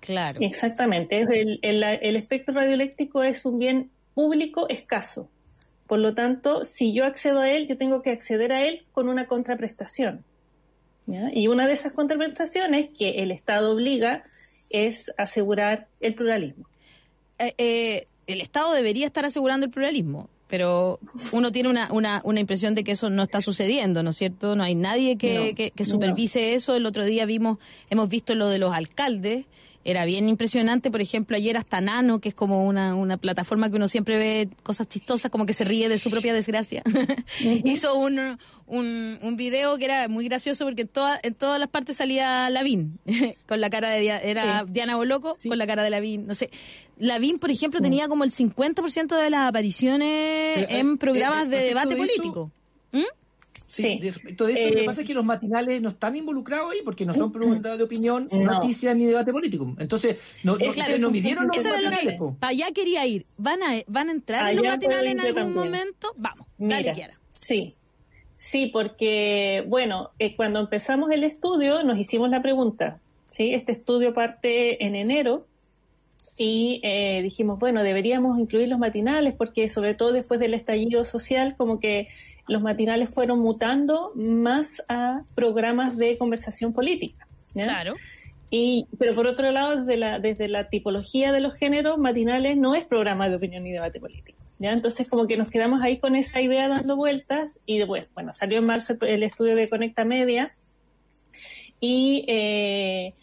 S3: Claro.
S5: Exactamente, el, el, espectro radioeléctrico es un bien público escaso. Por lo tanto, si yo accedo a él, yo tengo que acceder a él con una contraprestación. Y una de esas contraprestaciones que el Estado obliga es asegurar el pluralismo.
S3: Eh, eh, el Estado debería estar asegurando el pluralismo pero uno tiene una, una, una impresión de que eso no está sucediendo, ¿no es cierto? No hay nadie que, que, que supervise eso. El otro día vimos, hemos visto lo de los alcaldes era bien impresionante. Por ejemplo, ayer hasta Nano, que es como una, una plataforma que uno siempre ve cosas chistosas, como que se ríe de su propia desgracia, hizo un, un, un, video que era muy gracioso porque en, toda, en todas las partes salía Lavín, con la cara de era Diana Boloco con la cara de Lavín. No sé, Lavín, por ejemplo, tenía como el 50% de las apariciones en eh, programas eh, de debate político.
S4: ¿Mm? Sí, respecto de eso, lo que eh, pasa es que los matinales no están involucrados ahí porque no son preguntas de opinión, noticias ni debate político. Entonces, no, no, midieron los matinales.
S3: Para allá quería ir. ¿Van a, van a entrar en los matinales en algún momento? Vamos, Mira,
S5: Sí, sí, porque, bueno, eh, cuando empezamos el estudio nos hicimos la pregunta, ¿sí? Este estudio parte en enero y eh, dijimos, bueno, deberíamos incluir los matinales porque sobre todo después del estallido social como que los matinales fueron mutando más a programas de conversación política.
S3: Claro.
S5: Y, pero por otro lado, desde la, desde la tipología de los géneros, matinales no es programa de opinión y debate político. ¿ya? Entonces, como que nos quedamos ahí con esa idea dando vueltas y después, bueno, salió en marzo el estudio de Conecta Media y eh,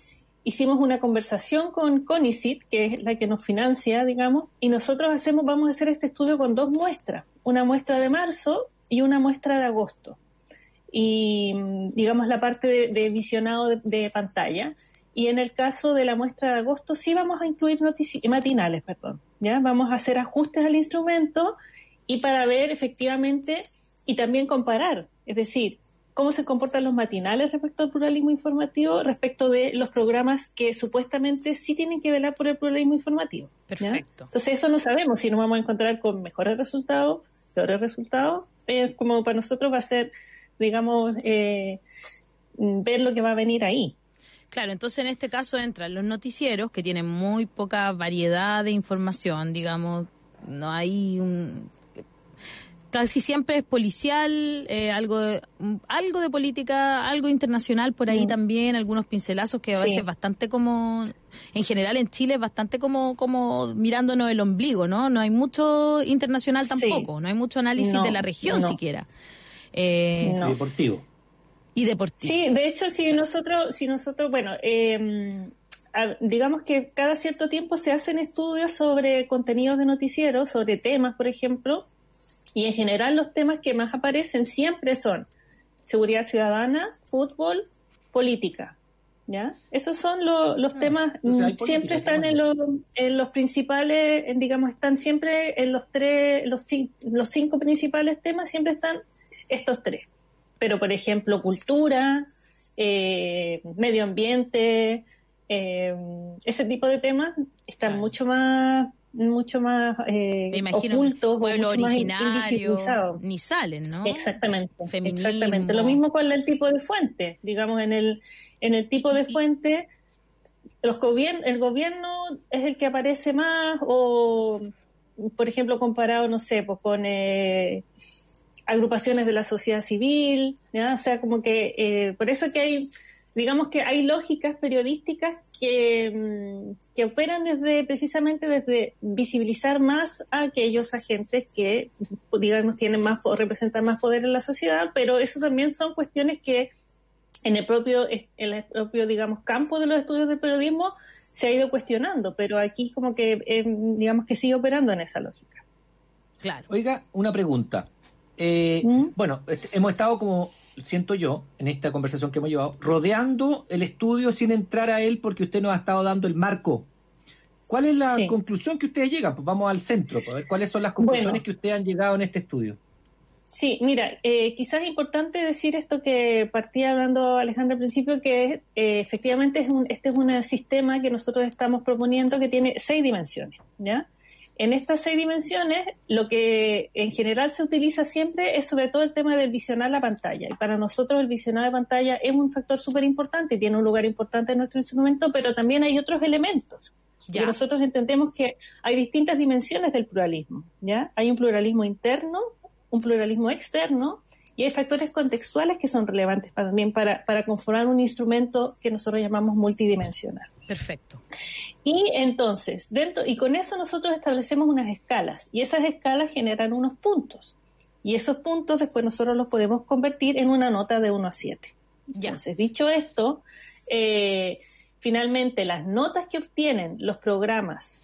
S5: hicimos una conversación con CONICIT, que es la que nos financia, digamos, y nosotros hacemos, vamos a hacer este estudio con dos muestras, una muestra de marzo y una muestra de agosto. Y digamos la parte de, visionado de, pantalla. Y en el caso de la muestra de agosto sí vamos a incluir matinales, perdón. ¿ya? Vamos a hacer ajustes al instrumento y para ver efectivamente y también comparar. Es decir, cómo se comportan los matinales respecto al pluralismo informativo, respecto de los programas que supuestamente sí tienen que velar por el pluralismo informativo.
S3: Perfecto.
S5: Entonces eso no sabemos si nos vamos a encontrar con mejores resultados, peores resultados, es como para nosotros va a ser, digamos, eh, ver lo que va a venir ahí.
S3: Claro, entonces en este caso entran los noticieros que tienen muy poca variedad de información, digamos, no hay un casi siempre es policial, eh, algo, de, algo de política, algo internacional por ahí mm. también, algunos pincelazos que a veces bastante como, en general en Chile es bastante como, como mirándonos el ombligo, ¿no? No hay mucho internacional tampoco, no hay mucho análisis de la región siquiera.
S4: Eh, deportivo.
S3: Y deportivo.
S5: Sí, de hecho, si nosotros, si nosotros, bueno, eh, digamos que cada cierto tiempo se hacen estudios sobre contenidos de noticieros, sobre temas, por ejemplo, y en general los temas que más aparecen siempre son seguridad ciudadana, fútbol, política. ¿Ya? Esos son los ah, temas, mm, siempre están en, en los principales, digamos, están siempre en los tres, los, los cinco principales temas, siempre están estos tres. Pero, por ejemplo, cultura, eh, medio ambiente, eh, ese tipo de temas están mucho más mucho más eh, ocultos
S3: pueblo originario ni salen no
S5: exactamente exactamente. Lo mismo con el tipo de fuente digamos en el en el tipo de fuente los gobiernos el gobierno es el que aparece más o por ejemplo comparado no sé pues con eh, agrupaciones de la sociedad civil ¿ya? o sea como que eh, por eso que hay digamos que hay lógicas periodísticas que, mm, que, operan desde precisamente desde visibilizar más a aquellos agentes que digamos tienen más o representan más poder en la sociedad, pero eso también son cuestiones que en el propio en el propio digamos campo de los estudios del periodismo se ha ido cuestionando, pero aquí como que eh, digamos que sigue operando en esa lógica.
S4: Claro. Oiga, una pregunta. Eh, ¿Mm? Bueno, este, hemos estado como siento yo, en esta conversación que hemos llevado, rodeando el estudio sin entrar a él porque usted nos ha estado dando el marco. ¿Cuál es la conclusión que usted llega? Pues vamos al centro, para ver cuáles son las conclusiones que usted han llegado en este estudio.
S5: Sí, mira, eh, quizás es importante decir esto que partía hablando Alejandro al principio, que eh, efectivamente es un, este es un sistema que nosotros estamos proponiendo que tiene seis dimensiones, ¿ya? En estas seis dimensiones, lo que en general se utiliza siempre es sobre todo el tema del visionar la pantalla. Y para nosotros el visionar la pantalla es un factor súper importante, tiene un lugar importante en nuestro instrumento, pero también hay otros elementos. Ya. nosotros entendemos que hay distintas dimensiones del pluralismo. ¿ya? Hay un pluralismo interno, un pluralismo externo y hay factores contextuales que son relevantes también para, para conformar un instrumento que nosotros llamamos multidimensional.
S3: Perfecto.
S5: Y entonces, dentro, y con eso nosotros establecemos unas escalas, y esas escalas generan unos puntos. Y esos puntos después nosotros los podemos convertir en una nota de 1 a 7. Entonces, dicho esto, eh, finalmente las notas que obtienen los programas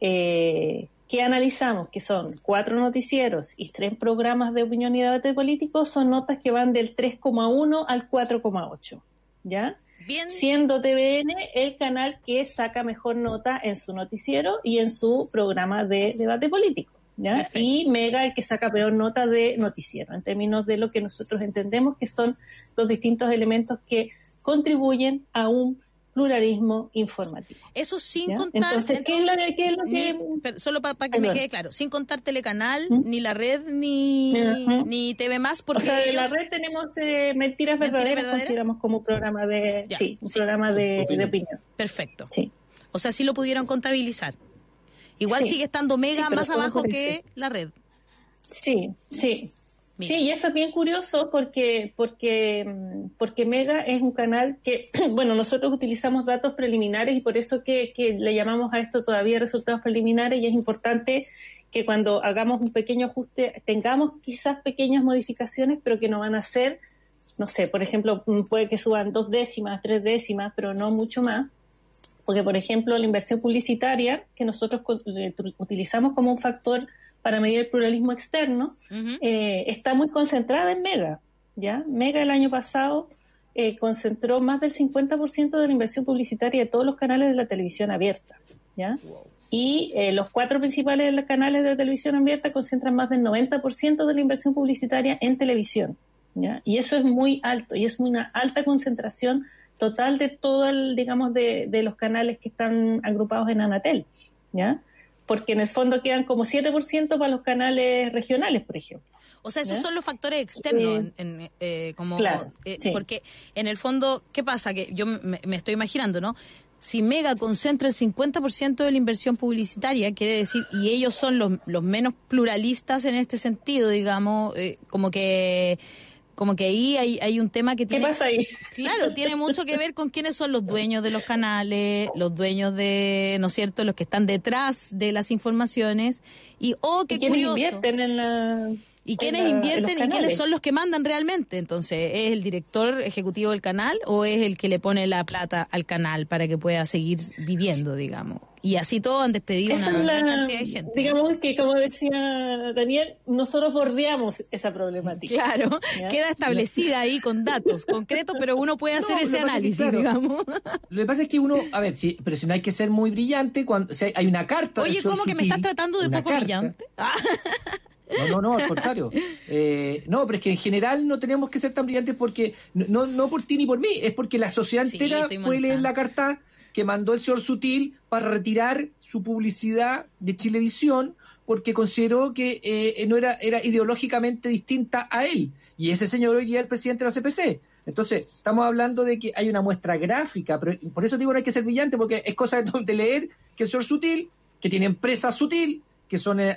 S5: eh, que analizamos, que son cuatro noticieros y tres programas de opinión y debate político, son notas que van del 3,1 al 4,8. ¿Ya? Bien. Siendo TVN el canal que saca mejor nota en su noticiero y en su programa de debate político. ¿ya? Y Mega el que saca peor nota de noticiero, en términos de lo que nosotros entendemos que son los distintos elementos que contribuyen a un pluralismo informativo.
S3: Eso sin contar.
S5: Entonces, ¿qué, es lo, que,
S3: solo para que me quede claro, sin contar Telecanal, ¿Mm? ni la red, ni, ni TV Más, porque.
S5: O sea, de la red tenemos eh, Mentiras, verdaderas, consideramos como programa de. sí, un programa de, opinión.
S3: Perfecto. Sí. O sea, sí lo pudieron contabilizar. Igual sigue estando mega más abajo que la red.
S5: Sí, sí. Sí, y eso es bien curioso porque, porque, porque Mega es un canal que, bueno, nosotros utilizamos datos preliminares y por eso que, que le llamamos a esto todavía resultados preliminares y es importante que cuando hagamos un pequeño ajuste tengamos quizás pequeñas modificaciones, pero que no van a ser, no sé, por ejemplo, puede que suban dos décimas, tres décimas, pero no mucho más. Porque, por ejemplo, la inversión publicitaria que nosotros eh, utilizamos como un factor para medir el pluralismo externo, eh, está muy concentrada en Mega. ¿ya? Mega el año pasado eh, concentró más del 50% de la inversión publicitaria de todos los canales de la televisión abierta. ¿ya? Y eh, los cuatro principales canales de la televisión abierta concentran más del 90% de la inversión publicitaria en televisión. ¿ya? Y eso es muy alto, y es una alta concentración total de todo el, digamos, de, de los canales que están agrupados en Anatel. ¿ya? Porque en el fondo quedan como 7% para los canales regionales, por ejemplo.
S3: O sea, esos son los factores externos, en, eh, como, eh, porque en el fondo, ¿qué pasa? Que yo me, estoy imaginando, ¿no? Si Mega concentra el 50% de la inversión publicitaria, quiere decir, y ellos son los, los menos pluralistas en este sentido, digamos, eh, como que como que ahí hay, hay un tema que tiene...
S5: ¿Qué pasa ahí?
S3: Claro, tiene mucho que ver con quiénes son los dueños de los canales, los dueños de, ¿no es cierto?, los que están detrás de las informaciones. Y, oh, qué curioso.
S5: invierten en la...
S3: ¿Y quiénes invierten y quiénes son los que mandan realmente? Entonces, ¿es el director ejecutivo del canal o es el que le pone la plata al canal para que pueda seguir viviendo, digamos? Y así todo han despedido una gran cantidad de gente.
S5: Digamos que, como decía Daniel, nosotros bordeamos esa problemática.
S3: Claro, queda establecida ahí con datos concretos, pero uno puede hacer ese análisis, digamos.
S4: Lo que pasa es que uno, a ver, sí, pero si no hay que ser muy brillante, cuando hay una carta.
S3: Oye, ¿cómo que me estás tratando de poco brillante?
S4: No, no, no, al contrario. Eh, no, pero es que en general no tenemos que ser tan brillantes porque, no, no por ti ni por mí, es porque la sociedad entera puede leer la carta que mandó el señor Sutil para retirar su publicidad de Chilevisión porque consideró que eh, no era, era ideológicamente distinta a él. Y ese señor hoy día es el presidente de la CPC. Entonces, estamos hablando de que hay una muestra gráfica, pero por eso digo no hay que ser brillante, porque es cosa de, leer que el señor Sutil, que tiene empresa Sutil, que son eh,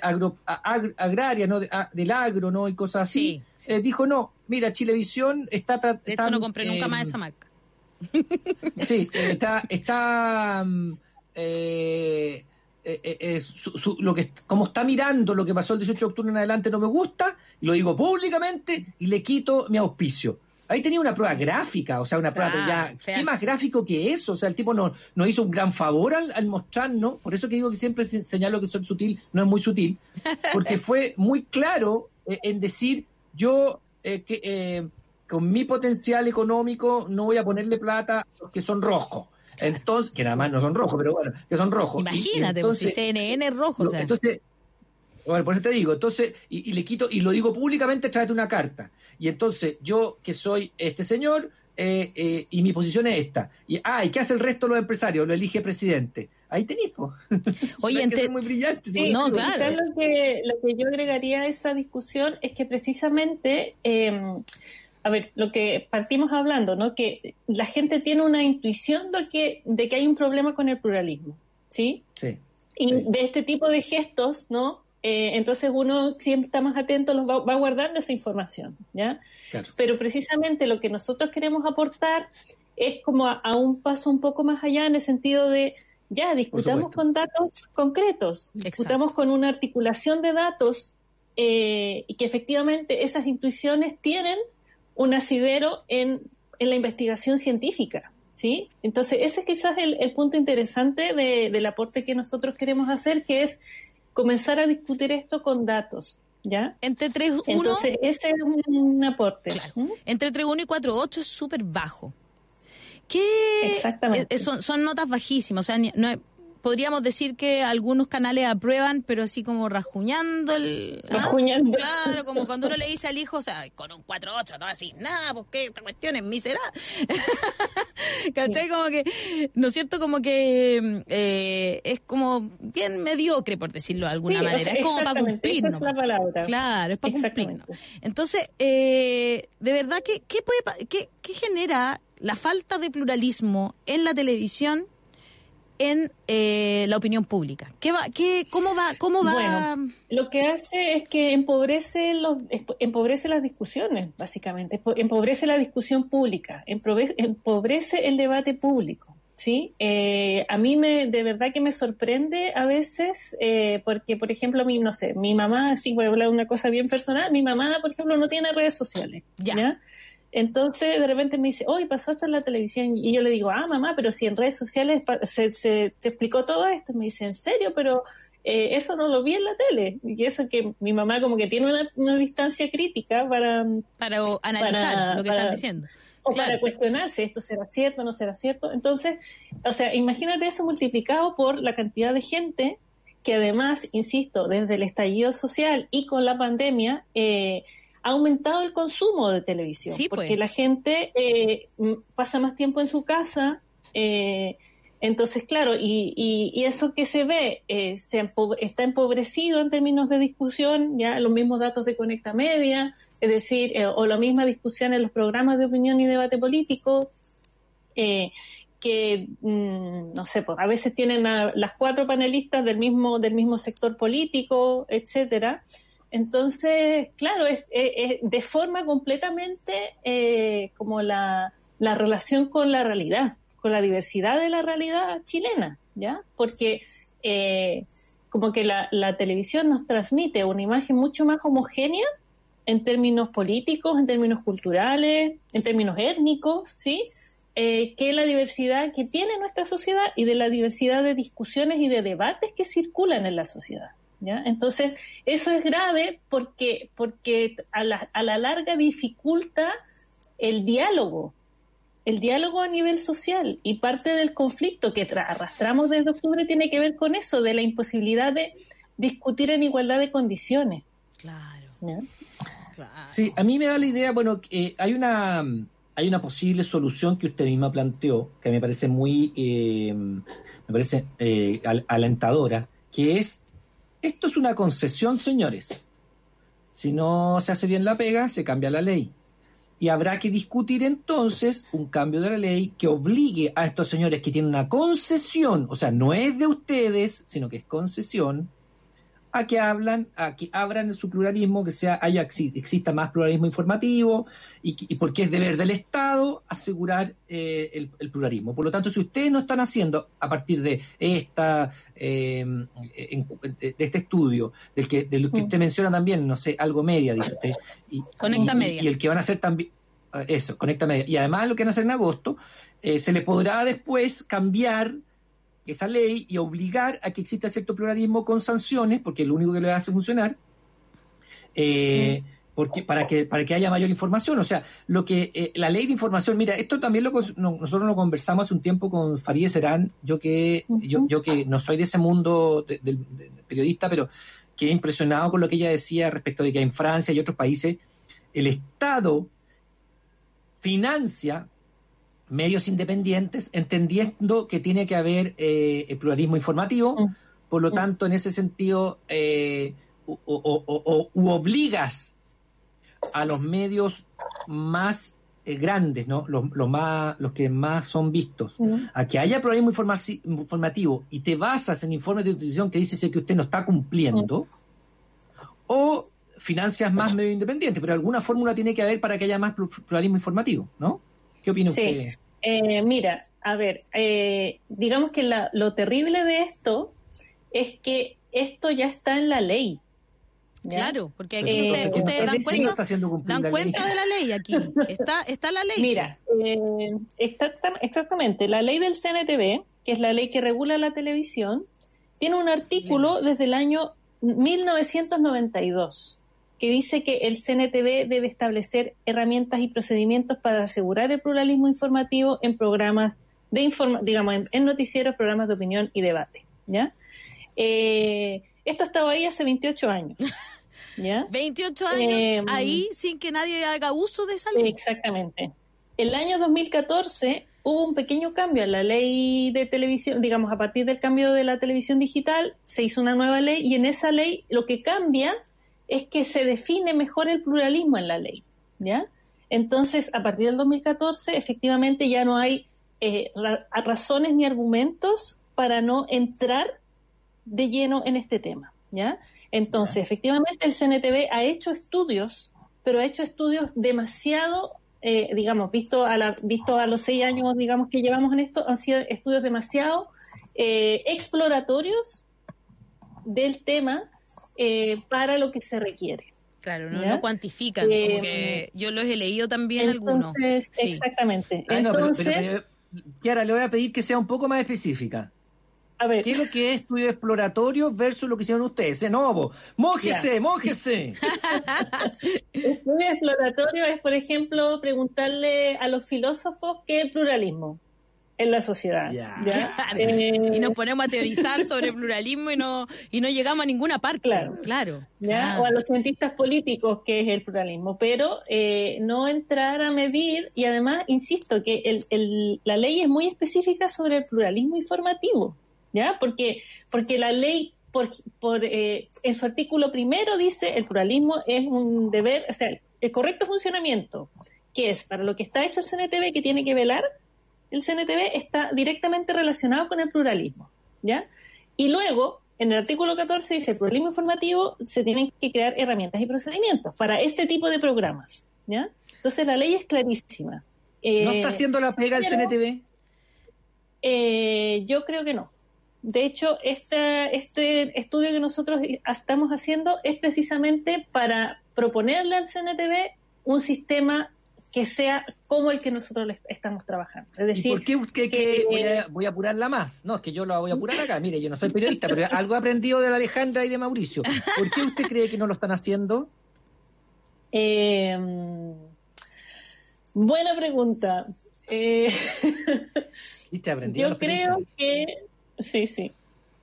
S4: agrarias, ¿no? del agro, ¿no? Y cosas así, eh, dijo, no, mira, Chilevisión está...
S3: De hecho, no compré nunca más esa marca.
S4: Sí, está, está mm, eh, eh, eh, lo que, como está mirando lo que pasó el 18 de octubre en adelante no me gusta, lo digo públicamente y le quito mi auspicio. Ahí tenía una prueba gráfica, o sea, una prueba ya, ¿qué más gráfico que eso? O sea, el tipo nos no hizo un gran favor al, al, mostrarnos, por eso que digo que siempre señalo que soy sutil, no es muy sutil, porque fue muy claro en decir, yo que, con mi potencial económico no voy a ponerle plata a los que son rojos. Entonces, que nada más no son rojos, pero bueno, que son rojos.
S3: Imagínate, pues, si CNN es rojo. o sea.
S4: Entonces, bueno, por eso te digo, entonces, y, le quito, y lo digo públicamente, tráete una carta. Y entonces, yo que soy este señor, eh, eh, y mi posición es esta. Y, ah, ¿y qué hace el resto de los empresarios? Lo elige presidente. Ahí tenéis,
S3: Oye, ente...
S4: muy brillante.
S5: Sí, no, claro. Lo que, lo que yo agregaría a esa discusión es que precisamente... Eh, a ver, lo que partimos hablando, ¿no? Que la gente tiene una intuición de que, de que hay un problema con el pluralismo, ¿sí?
S4: Sí.
S5: Y de este tipo de gestos, ¿no? Eh, entonces uno siempre está más atento, los va, guardando esa información, ¿ya? Pero precisamente lo que nosotros queremos aportar es como a, un paso un poco más allá en el sentido de, ya, discutamos con datos concretos, discutamos con una articulación de datos eh, y que efectivamente esas intuiciones tienen un asidero en, en la investigación científica. ¿Sí? Entonces, ese es quizás el, el punto interesante de, del aporte que nosotros queremos hacer, que es comenzar a discutir esto con datos. ¿Ya?
S3: Entre 3.1...
S5: Entonces, ese es un, aporte.
S3: ¿Mm? Entre 3.1 y 4.8 es súper bajo. ¿Qué?
S5: Exactamente.
S3: Eh, son, son notas bajísimas. O sea, no, podríamos decir que algunos canales aprueban, pero así como rajuñando el...
S5: ¿ah? Rajuñando.
S3: Claro, como cuando uno le dice al hijo, o sea, con un 4-8 no así, nada, porque esta cuestión es miserable. ¿Cachai? Como que, ¿no es cierto? Como que eh, es como bien mediocre, por decirlo de alguna manera. es como para cumplir.
S5: Esa es la palabra.
S3: Claro, es para cumplir. Entonces, eh, de verdad, ¿qué, qué, puede, qué, ¿qué genera la falta de pluralismo en la televisión en eh, la opinión pública? ¿Qué va, qué, ¿Cómo va? Cómo va?
S5: Bueno, lo que hace es que empobrece, los, empobrece las discusiones, básicamente, empobrece la discusión pública, empobrece el debate público. Sí, eh, a mí me, de verdad que me sorprende a veces, eh, porque, por ejemplo, a mí, no sé, mi mamá, sí voy a hablar de una cosa bien personal, mi mamá, por ejemplo, no tiene redes sociales. ¿ya? Entonces de repente me dice, hoy pasó esto en la televisión y yo le digo, ah, mamá, pero si en redes sociales se, se, explicó todo esto. me dice, ¿en serio? Pero eh, eso no lo vi en la tele. Y eso que mi mamá como que tiene una, distancia crítica para...
S3: Para analizar lo que están diciendo.
S5: O para cuestionarse, esto será cierto, no será cierto. Entonces, o sea, imagínate eso multiplicado por la cantidad de gente que además, insisto, desde el estallido social y con la pandemia, eh, ha aumentado el consumo de televisión, porque
S3: pues.
S5: la gente eh, pasa más tiempo en su casa, eh, entonces, claro, y, eso que se ve eh, se está empobrecido en términos de discusión, ya los mismos datos de Conecta Media, es decir, o la misma discusión en los programas de opinión y debate político, que, mm, no sé, pues a veces tienen a las cuatro panelistas del mismo, del mismo sector político, etcétera. Entonces, claro, es, deforma completamente eh, como la, relación con la realidad, con la diversidad de la realidad chilena, ¿ya? Porque eh, como que la, televisión nos transmite una imagen mucho más homogénea en términos políticos, en términos culturales, en términos étnicos, ¿sí? Eh, que la diversidad que tiene nuestra sociedad y de la diversidad de discusiones y de debates que circulan en la sociedad. Entonces, eso es grave porque, porque a, la, a la larga dificulta el diálogo, el diálogo a nivel social y parte del conflicto que arrastramos desde octubre tiene que ver con eso, de la imposibilidad de discutir en igualdad de condiciones.
S3: Claro.
S4: Sí, a mí me da la idea, bueno, que hay una hay una posible solución que usted misma planteó, que me parece muy, eh, me parece eh, alentadora, que es esto es una concesión, señores. Si no se hace bien la pega, se cambia la ley. Y habrá que discutir entonces un cambio de la ley que obligue a estos señores que tienen una concesión, o sea, no es de ustedes, sino que es concesión, a que hablan, a que abran su pluralismo, que sea haya exista más pluralismo informativo y, porque es deber del Estado asegurar eh, el, pluralismo. Por lo tanto, si ustedes no están haciendo a partir de esta em, de este estudio, del que, de lo que mm. usted menciona también, no sé, algo media, dice usted,
S3: y, Conecta media.
S4: y el que van a hacer también ah, eso, conecta media. Y además lo que van a hacer en agosto, eh, se le podrá después cambiar esa ley y obligar a que exista cierto pluralismo con sanciones, porque es lo único que le hace funcionar, eh, porque para que para que haya mayor información. O sea, lo que eh, la ley de información, mira, esto también lo nosotros lo conversamos hace un tiempo con Farideh Serán, yo que yo, yo que no soy de ese mundo del periodista, pero que he impresionado con lo que ella decía respecto de que en Francia y otros países el Estado financia medios independientes, entendiendo que tiene que haber eh, el pluralismo informativo, mm. por lo mm. tanto, en ese sentido, eh, o, obligas a los medios más eh, grandes, ¿no? Los, más, los que más son vistos, mm. a que haya pluralismo informativo y te basas en informes de utilización que dice que usted no está cumpliendo, financias más medio independientes, pero alguna fórmula tiene que haber para que haya más pluralismo informativo, ¿no? ¿Qué opina usted?
S5: Eh, mira, a ver, eh, digamos que lo terrible de esto es que esto ya está en la ley.
S3: Claro, porque aquí ustedes, dan, cuenta, dan cuenta de la ley aquí. Está, está la ley.
S5: Mira, eh, exactamente, la ley del CNTV, que es la ley que regula la televisión, tiene un artículo desde el año 1992 que dice que el CNTV debe establecer herramientas y procedimientos para asegurar el pluralismo informativo en programas de informa digamos, en, noticieros, programas de opinión y debate. ¿ya? Eh, esto estaba ahí hace 28 años. ¿ya?
S3: 28 años eh, ahí sin que nadie haga uso de esa ley.
S5: Exactamente. El año 2014 hubo un pequeño cambio en la ley de televisión, digamos, a partir del cambio de la televisión digital, se hizo una nueva ley y en esa ley lo que cambia es que se define mejor el pluralismo en la ley, ¿ya? Entonces, a partir del 2014, efectivamente ya no hay eh, razones ni argumentos para no entrar de lleno en este tema, ¿ya? Entonces, efectivamente, el CNTV ha hecho estudios, pero ha hecho estudios demasiado, eh, digamos, visto a, la, visto a los seis años, digamos, que llevamos en esto, han sido estudios demasiado eh, exploratorios del tema eh, para lo que se requiere.
S3: Claro, no, cuantifican, eh, yo los he leído también algunos.
S5: Exactamente.
S4: entonces, Kiara, le voy a pedir que sea un poco más específica. A ver. ¿Qué es lo que es estudio exploratorio versus lo que hicieron ustedes? ¿Eh? No, mójese, mójese.
S5: estudio exploratorio es, por ejemplo, preguntarle a los filósofos qué es pluralismo en la sociedad.
S3: Eh, y nos ponemos a teorizar sobre pluralismo y no y no llegamos a ninguna parte.
S5: Claro,
S3: claro.
S5: O a los cientistas políticos, que es el pluralismo. Pero eh, no entrar a medir, y además, insisto, que el, la ley es muy específica sobre el pluralismo informativo. ¿ya? Porque, porque la ley por, por eh, en su artículo primero dice el pluralismo es un deber, o sea, el correcto funcionamiento, que es para lo que está hecho el CNTV, que tiene que velar el CNTV está directamente relacionado con el pluralismo, ¿ya? Y luego, en el artículo 14 dice, el pluralismo informativo se tienen que crear herramientas y procedimientos para este tipo de programas, ¿ya? Entonces la ley es clarísima.
S4: ¿No está eh, haciendo la pega el CNTV?
S5: Eh, yo creo que no. De hecho, este, este estudio que nosotros estamos haciendo es precisamente para proponerle al CNTV un sistema que sea como el que nosotros estamos trabajando. Es decir,
S4: ¿Por qué usted que, voy, a, voy, a, apurarla más? No, es que yo la voy a apurar acá. Mire, yo no soy periodista, pero algo he aprendido de la Alejandra y de Mauricio. ¿Por qué usted cree que no lo están haciendo?
S5: Eh, buena pregunta. Eh, yo creo que sí, sí.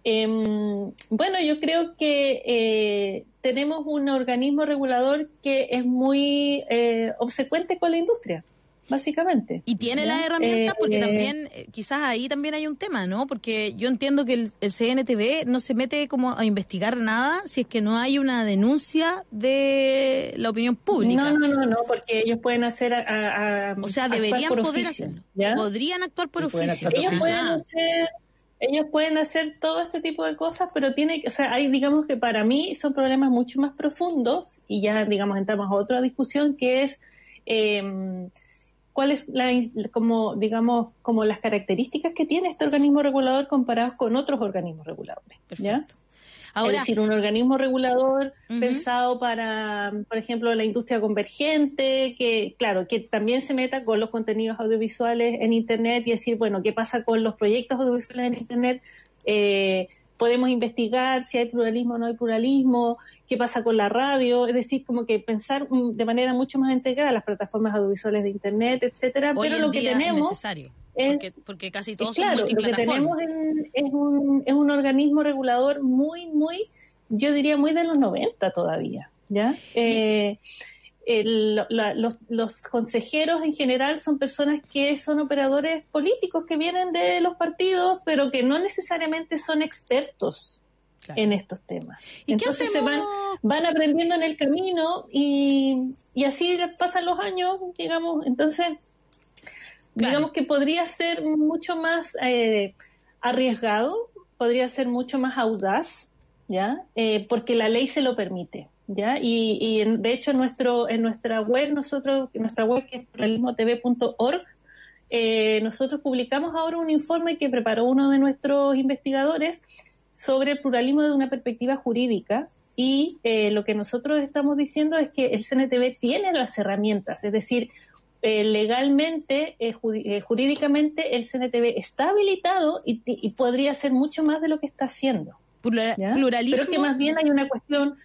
S5: Em, bueno, yo creo que eh, tenemos un organismo regulador que es muy eh, obsecuente con la industria básicamente.
S3: Y tiene las herramientas porque eh, también, quizás ahí también hay un tema, ¿no? Porque yo entiendo que el, CNTV no se mete como a investigar nada si es que no hay una denuncia de la opinión pública.
S5: No, no, no, no porque ellos pueden hacer
S3: O sea, deberían poder hacerlo. Podrían actuar por oficio.
S5: Ellos pueden hacer ellos pueden hacer todo este tipo de cosas, pero tiene, o sea, hay, digamos que para mí son problemas mucho más profundos y ya, digamos, entramos a otra discusión que es eh, cuáles la, como, digamos, como las características que tiene este organismo regulador comparados con otros organismos reguladores. ¿ya? Ahora, es decir, un organismo regulador pensado para, por ejemplo, la industria convergente, que, claro, que también se meta con los contenidos audiovisuales en Internet y decir, bueno, ¿qué pasa con los proyectos audiovisuales en Internet? Eh, podemos investigar si hay pluralismo o no hay pluralismo, qué pasa con la radio, es decir, como que pensar de manera mucho más integrada las plataformas audiovisuales de Internet, etcétera, pero lo que tenemos...
S3: Es porque, casi todos son Lo que
S5: tenemos es, un, es un organismo regulador muy, muy, yo diría muy de los 90 todavía, ¿ya? Eh, los, los, consejeros en general son personas que son operadores políticos que vienen de los partidos, pero que no necesariamente son expertos en estos temas. ¿Y Entonces se van, van aprendiendo en el camino y, y así pasan los años, digamos. Entonces, digamos que podría ser mucho más eh, arriesgado, podría ser mucho más audaz, ¿ya? Eh, porque la ley se lo permite. ¿ya? Y, de hecho en, nuestro, en nuestra web, nosotros, en nuestra web que es pluralismotv.org, eh, nosotros publicamos ahora un informe que preparó uno de nuestros investigadores sobre el pluralismo desde una perspectiva jurídica y eh, lo que nosotros estamos diciendo es que el CNTV tiene las herramientas, es decir, eh, legalmente, jurídicamente, el CNTV está habilitado y, podría hacer mucho más de lo que está haciendo.
S3: Pluralismo.
S5: Pero que más bien hay una cuestión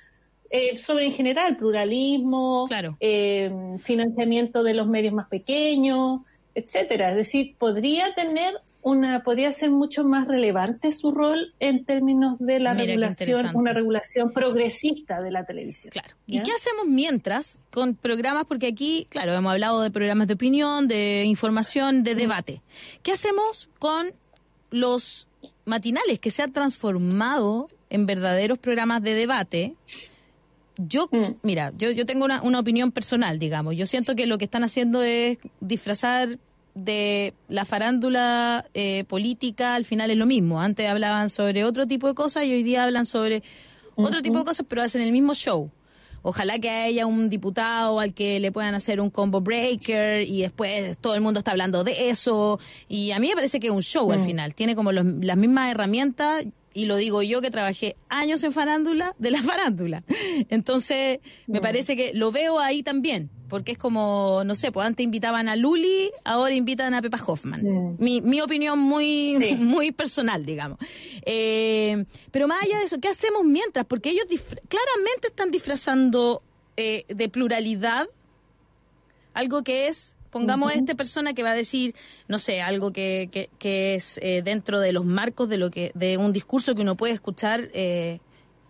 S5: eh, sobre en general pluralismo, eh, financiamiento de los medios más pequeños, etcétera. Es decir, podría tener una, podría ser mucho más relevante su rol en términos de la regulación, una regulación progresista de la televisión.
S3: Claro. ¿Y qué hacemos mientras con programas? Porque aquí, claro, hemos hablado de programas de opinión, de información, de debate. ¿Qué hacemos con los matinales que se han transformado en verdaderos programas de debate? yo, mm. mira, yo, yo tengo una, una opinión personal, digamos. Yo siento que lo que están haciendo es disfrazar de la farándula eh, política, al final es lo mismo. Antes hablaban sobre otro tipo de cosas y hoy día hablan sobre otro tipo de cosas, pero hacen el mismo show. Ojalá que haya un diputado al que le puedan hacer un combo breaker y después todo el mundo está hablando de eso. Y a mí me parece que es un show al final. Tiene como las mismas herramientas y lo digo yo que trabajé años en farándula, de la farándula. Entonces, me parece que lo veo ahí también, porque es como, no sé, pues antes invitaban a Luli, ahora invitan a Pepa Hoffman. Mi, mi opinión muy, muy personal, digamos. Eh, pero más allá de eso, ¿qué hacemos mientras? Porque ellos claramente están disfrazando eh, de pluralidad algo que es Pongamos a esta persona que va a decir, no sé, algo que, que, es eh, dentro de los marcos de lo que de un discurso que uno puede escuchar, eh,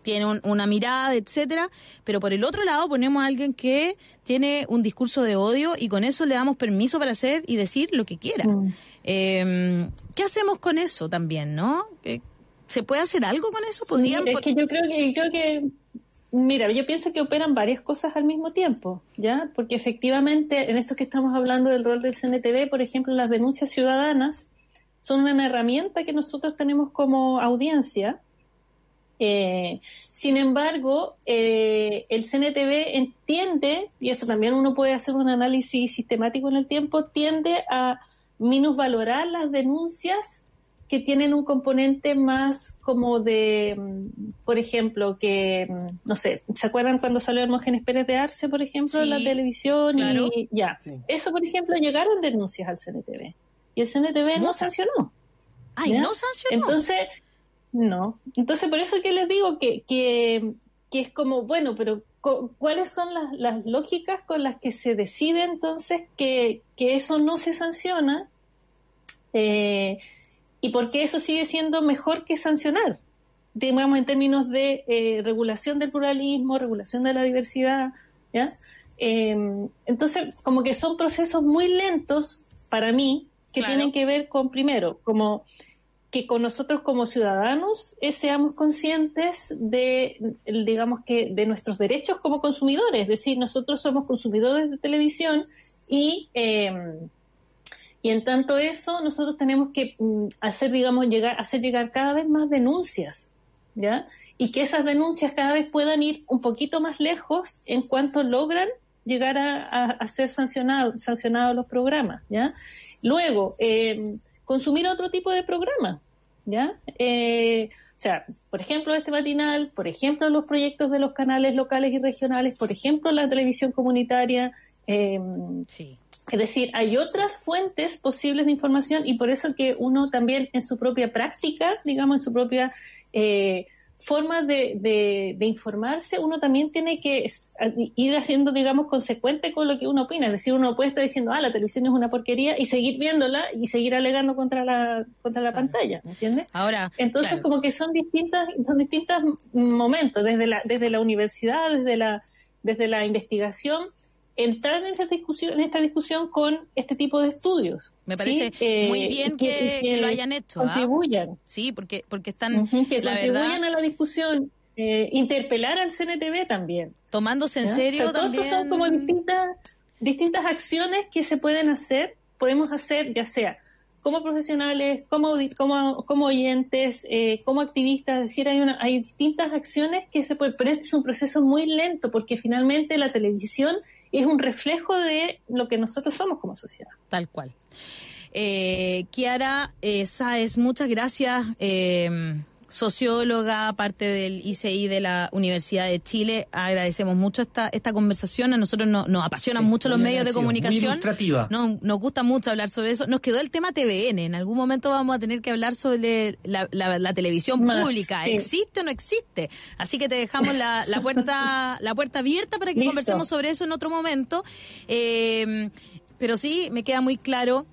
S3: tiene una mirada, etcétera, pero por el otro lado ponemos a alguien que tiene un discurso de odio y con eso le damos permiso para hacer y decir lo que quiera. Em, ¿Qué hacemos con eso también, no? ¿Se puede hacer algo con eso?
S5: ¿Podrían es que yo creo que, creo que Mira, yo pienso que operan varias cosas al mismo tiempo, ¿ya? Porque efectivamente, en esto que estamos hablando del rol del CNTV, por ejemplo, las denuncias ciudadanas son una herramienta que nosotros tenemos como audiencia. Eh, sin embargo, eh, el CNTV entiende, y eso también uno puede hacer un análisis sistemático en el tiempo, tiende a minusvalorar las denuncias que tienen un componente más como de, mm, por ejemplo, que, mm, no sé, ¿se acuerdan cuando salió Hermógenes Pérez de Arce, por ejemplo, en la televisión? Y ya. Eso, por ejemplo, llegaron denuncias al CNTV. Y el CNTV no, sancionó.
S3: Ay, no sancionó.
S5: Entonces, no. Entonces, por eso que les digo que, que, que es como, bueno, pero ¿cuáles son las, las lógicas con las que se decide entonces que, que eso no se sanciona? Eh, y por qué eso sigue siendo mejor que sancionar, digamos en términos de eh, regulación del pluralismo, regulación de la diversidad, ¿ya? Em, entonces, como que son procesos muy lentos para mí que tienen que ver con, primero, como que con nosotros como ciudadanos eh, seamos conscientes de, digamos que, de nuestros derechos como consumidores, es decir, nosotros somos consumidores de televisión y eh, y en tanto eso, nosotros tenemos que mm, hacer, digamos, llegar, hacer llegar cada vez más denuncias, ¿ya? Y que esas denuncias cada vez puedan ir un poquito más lejos en cuanto logran llegar a, ser sancionados sancionados los programas, ¿ya? Luego, em, consumir otro tipo de programa, ¿ya? Eh, o sea, por ejemplo, este matinal, por ejemplo, los proyectos de los canales locales y regionales, por ejemplo, la televisión comunitaria. Eh, sí. Es decir, hay otras fuentes posibles de información y por eso que uno también en su propia práctica, digamos, en su propia eh, forma de, informarse, uno también tiene que ir haciendo, digamos, consecuente con lo que uno opina. Es decir, uno puede estar diciendo, ah, la televisión es una porquería y seguir viéndola y seguir alegando contra la, contra la pantalla, ¿me entiendes?
S3: Ahora,
S5: Entonces, como que son distintas, son distintos momentos, desde la, desde la universidad, desde la, desde la investigación, entrar en esta discusión, en esta discusión con este tipo de estudios.
S3: Me parece muy eh, bien que, lo hayan hecho.
S5: ¿ah? Contribuyan.
S3: Sí, porque, porque están,
S5: que la contribuyan a la discusión. Eh, interpelar al CNTV también.
S3: Tomándose en serio también.
S5: son como distintas, distintas acciones que se pueden hacer, podemos hacer ya sea como profesionales, como, como, como oyentes, eh, como activistas, es decir, hay, una, hay distintas acciones que se pueden, pero este es un proceso muy lento porque finalmente la televisión es un reflejo de lo que nosotros somos como sociedad.
S3: Tal cual. Eh, Kiara eh, Sáez, muchas gracias. Eh, socióloga, parte del ICI de la Universidad de Chile. Agradecemos mucho esta, esta conversación. A nosotros nos, apasionan mucho los medios de comunicación.
S4: ilustrativa.
S3: nos gusta mucho hablar sobre eso. Nos quedó el tema TVN. En algún momento vamos a tener que hablar sobre la, la, televisión pública. ¿Existe o no existe? Así que te dejamos la, la puerta, la puerta abierta para que conversemos sobre eso en otro momento. Eh, pero sí, me queda muy claro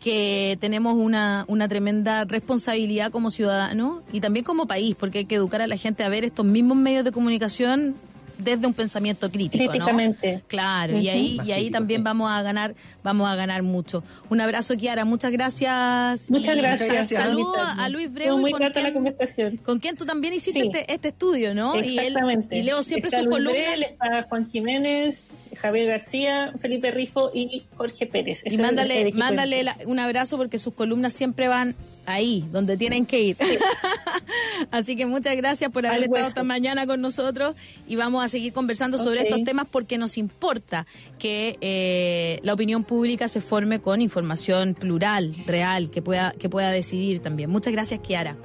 S3: que tenemos una, una tremenda responsabilidad como ciudadanos y también como país, porque hay que educar a la gente a ver estos mismos medios de comunicación desde un pensamiento crítico,
S5: Críticamente.
S3: Claro, y ahí y ahí también vamos a ganar vamos a ganar mucho. Un abrazo Kiara, muchas gracias.
S5: Muchas gracias.
S3: Saludos a Luis Breu
S5: muy con quien, la conversación.
S3: con quien tú también hiciste este, este, estudio, ¿no?
S5: Exactamente.
S3: Y, él, y leo siempre sus columnas.
S5: está Juan Jiménez, Javier García, Felipe Rifo y Jorge Pérez.
S3: y mándale, mándale un abrazo porque sus columnas siempre van ahí, donde tienen que ir. Así que muchas gracias por haber estado esta mañana con nosotros y vamos a seguir conversando sobre estos temas porque nos importa que eh, la opinión pública se forme con información plural, real, que pueda, que pueda decidir también. Muchas gracias, Kiara.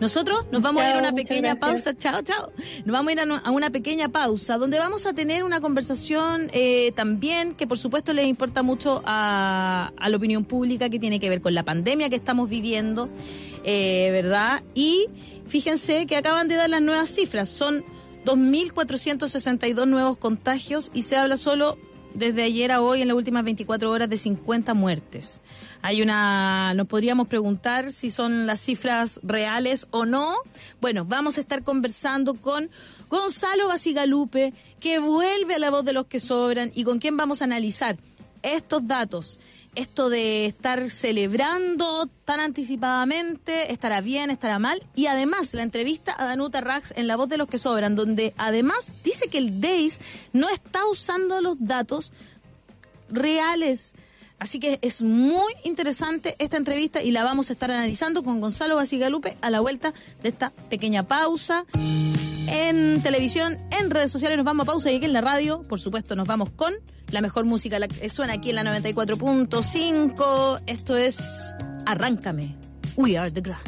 S3: Nosotros nos vamos a ir a una pequeña pausa. Chao, chao. Nos vamos a ir a una pequeña pausa donde vamos a tener una conversación eh, también que por supuesto les importa mucho a, a la opinión pública que tiene que ver con la pandemia que estamos viviendo eh, ¿verdad? Y fíjense que acaban de dar las nuevas cifras, son 2.462 nuevos contagios y se habla solo desde ayer a hoy en las últimas 24 horas de 50 muertes. Hay una, nos podríamos preguntar si son las cifras reales o no. Bueno, vamos a estar conversando con Gonzalo Basigalupe, que vuelve a la voz de los que sobran y con quien vamos a analizar estos datos esto de estar celebrando tan anticipadamente, estará bien, estará mal. Y además, la entrevista a Danuta Rax en La Voz de los que Sobran, donde además dice que el DEIS no está usando los datos reales. Así que es muy interesante esta entrevista y la vamos a estar analizando con Gonzalo Basigalupe a la vuelta de esta pequeña pausa. En televisión, en redes sociales nos vamos a pausa y aquí en la radio, por supuesto, nos vamos con la mejor música que suena aquí en la 94.5. Esto es Arráncame. We are the Grand.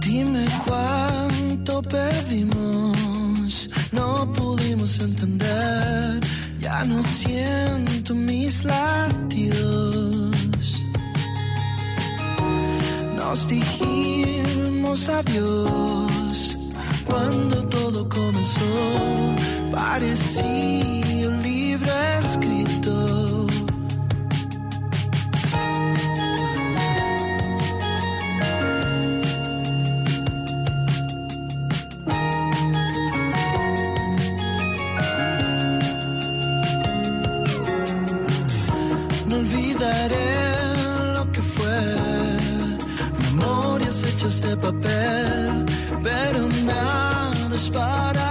S6: Dime cuánto perdimos, no pudimos entender ya no siento mis latidos. Nos dijimos adiós cuando todo comenzó. Parecía papel, pero nada es para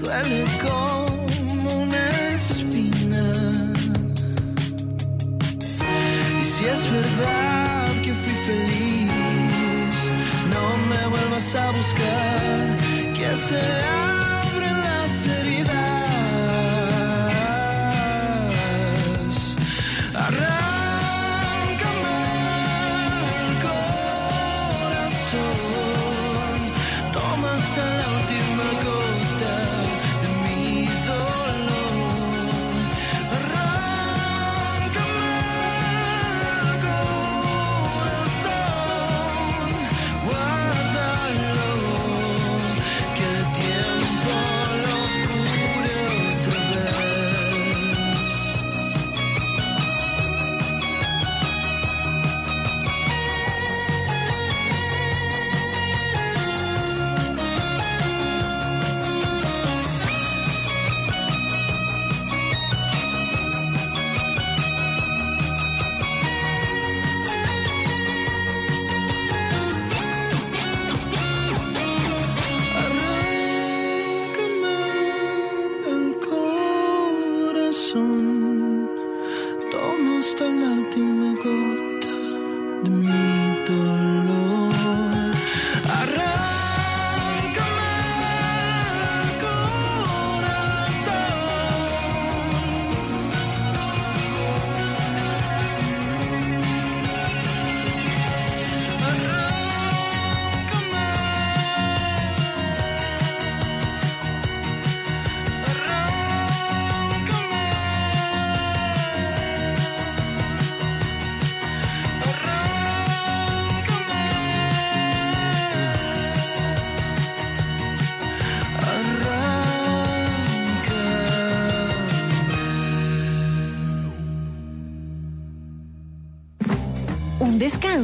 S6: duele como una espina. Y si es verdad que fui feliz, no me vuelvas a buscar, que sea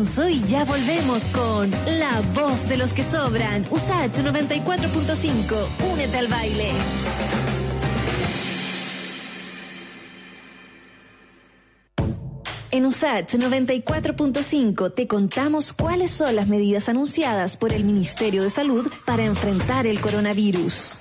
S2: descanso y ya volvemos con La Voz de los que Sobran. USACH 94.5. Únete al baile. En USACH 94.5 te contamos cuáles son las medidas anunciadas por el Ministerio de Salud para enfrentar el coronavirus.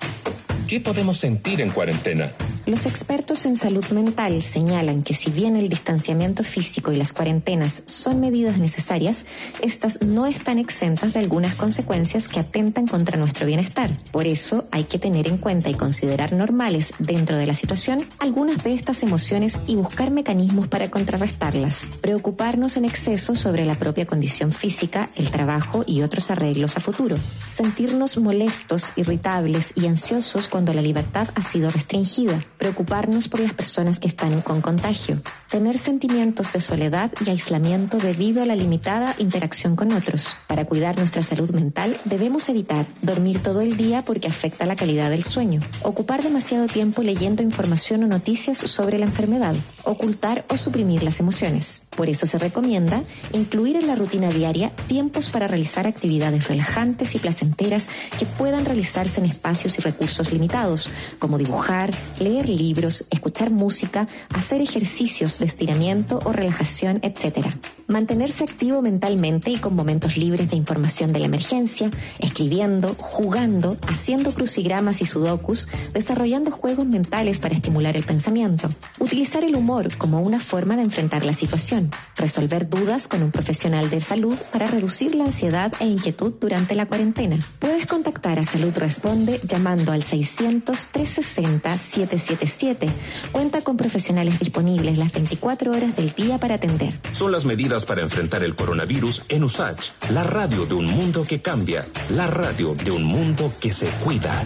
S1: ¿Qué podemos sentir en cuarentena?
S7: Los expertos en salud mental señalan que si bien el distanciamiento físico y las cuarentenas son medidas necesarias, estas no están exentas de algunas consecuencias que atentan contra nuestro bienestar. Por eso hay que tener en cuenta y considerar normales dentro de la situación algunas de estas emociones y buscar mecanismos para contrarrestarlas. Preocuparnos en exceso sobre la propia condición física, el trabajo y otros arreglos a futuro. Sentirnos molestos, irritables y ansiosos cuando la libertad ha sido restringida preocuparnos por las personas que están con contagio, tener sentimientos de soledad y aislamiento debido a la limitada interacción con otros. Para cuidar nuestra salud mental debemos evitar dormir todo el día porque afecta la calidad del sueño, ocupar demasiado tiempo leyendo información o noticias sobre la enfermedad, ocultar o suprimir las emociones. Por eso se recomienda incluir en la rutina diaria tiempos para realizar actividades relajantes y placenteras que puedan realizarse en espacios y recursos limitados, como dibujar, leer libros, escuchar música, hacer ejercicios de estiramiento o relajación, etc. Mantenerse activo mentalmente y con momentos libres de información de la emergencia, escribiendo, jugando, haciendo crucigramas y sudokus, desarrollando juegos mentales para estimular el pensamiento. Utilizar el humor como una forma de enfrentar la situación. Resolver dudas con un profesional de salud para reducir la ansiedad e inquietud durante la cuarentena. Puedes contactar a Salud Responde llamando al 600 360 777. Cuenta con profesionales disponibles las 24 horas del día para atender.
S1: Son las medidas para enfrentar el coronavirus en USACH, la radio de un mundo que cambia, la radio de un mundo que se cuida.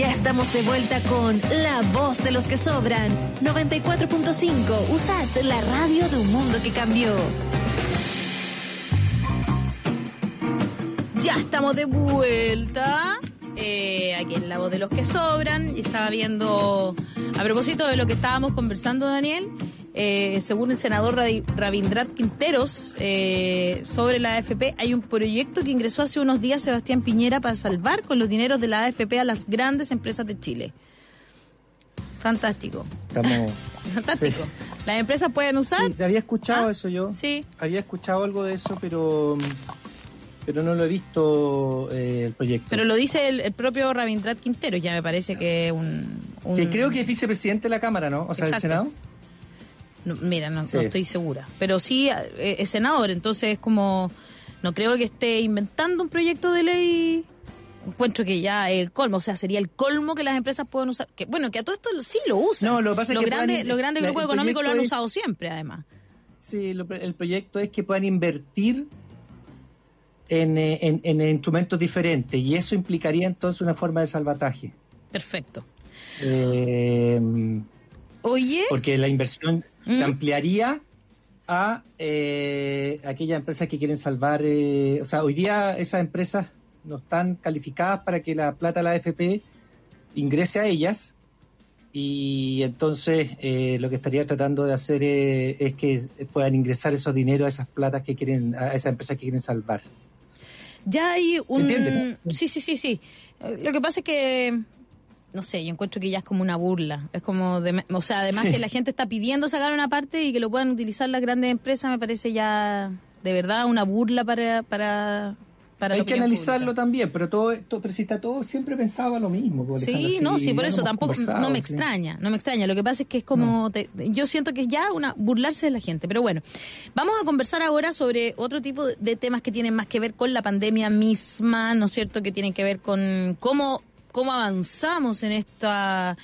S2: Ya estamos de vuelta con La Voz de los que Sobran. 94.5 USACH, la radio de un mundo que cambió.
S3: Ya estamos de vuelta. Eh, aquí en La Voz de los que Sobran. Y estaba viendo, a propósito de lo que estábamos conversando, Daniel, eh, según el senador Ravi- Ravindrat Quinteros, eh, sobre la AFP, hay un proyecto que ingresó hace unos días Sebastián Piñera para salvar con los dineros de la AFP a las grandes empresas de Chile. Fantástico,
S4: Estamos...
S3: fantástico. Las empresas pueden usar.
S4: Sí, había escuchado
S3: Ah,
S4: eso yo.
S3: Sí.
S4: Había escuchado algo de eso, pero pero no lo he visto eh, el proyecto.
S3: Pero lo dice el, el propio Ravindrat Quinteros, ya me parece que un... un-
S4: Que creo que es vicepresidente de la Cámara, ¿no? O sea, del. Senado.
S3: No, mira, no,
S4: Sí.
S3: no estoy segura. Pero sí eh, es senador, entonces es como. No creo que esté inventando un proyecto de ley. Encuentro que ya el colmo, o sea, sería el colmo que las empresas puedan usar. Que, bueno, que a todo esto sí lo usan.
S4: No, lo que pasa es
S3: los
S4: que
S3: grandes,
S4: puedan-
S3: los grandes grupos económicos lo han
S4: es-
S3: usado siempre, además.
S4: Sí, lo- el proyecto es que puedan invertir en, eh, en- en instrumentos diferentes y eso implicaría entonces una forma de salvataje.
S3: Perfecto.
S4: Eh,
S3: Oye,
S4: porque la inversión se ampliaría a eh, aquellas empresas que quieren salvar. eh, o sea, hoy día esas empresas no están calificadas para que la plata de la AFP ingrese a ellas y entonces eh, lo que estaría tratando de hacer eh, es que puedan ingresar esos dineros a esas platas que quieren, a esas empresas que quieren salvar.
S3: Ya hay un.
S4: ¿Entiendes,
S3: Sí, sí, sí, sí. Lo que pasa es que. No sé, yo encuentro que ya es como una burla. Es como. de- o sea, además
S4: Sí.
S3: que la gente está pidiendo sacar una parte y que lo puedan utilizar las grandes empresas, me parece ya. De verdad, una burla para. para para
S4: Hay que analizarlo
S3: pública.
S4: también, pero todo esto, pero si está todo, siempre pensaba lo mismo.
S3: Sí, no, sí, por eso tampoco no me
S4: sí.
S3: extraña, no me extraña. Lo que pasa es que es como, te- yo siento que es ya una burlarse de la gente. Pero bueno, vamos a conversar ahora sobre otro tipo de temas que tienen más que ver con la pandemia misma, ¿no es cierto? Que tienen que ver con cómo cómo avanzamos en esta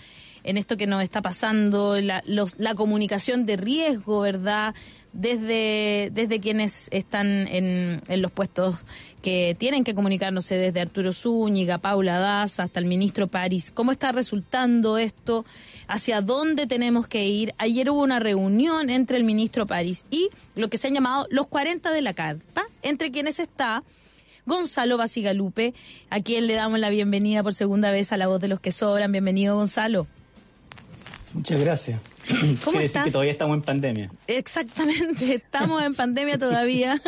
S3: en esto que nos está pasando, la, los- la comunicación de riesgo, ¿verdad? Desde, desde quienes están en, los puestos que tienen que comunicarnos, desde Arturo Zúñiga, Paula Daza, hasta el ministro París. ¿Cómo está resultando esto? ¿Hacia dónde tenemos que ir? Ayer hubo una reunión entre el ministro París y lo que se han llamado los 40 de la carta, entre quienes está Gonzalo Basigalupe, a quien le damos la bienvenida por segunda vez a la voz de los que sobran. Bienvenido, Gonzalo.
S8: Muchas gracias.
S3: ¿Cómo
S8: Quiere decir
S3: estás?
S8: que todavía estamos en pandemia.
S3: Exactamente, estamos en pandemia todavía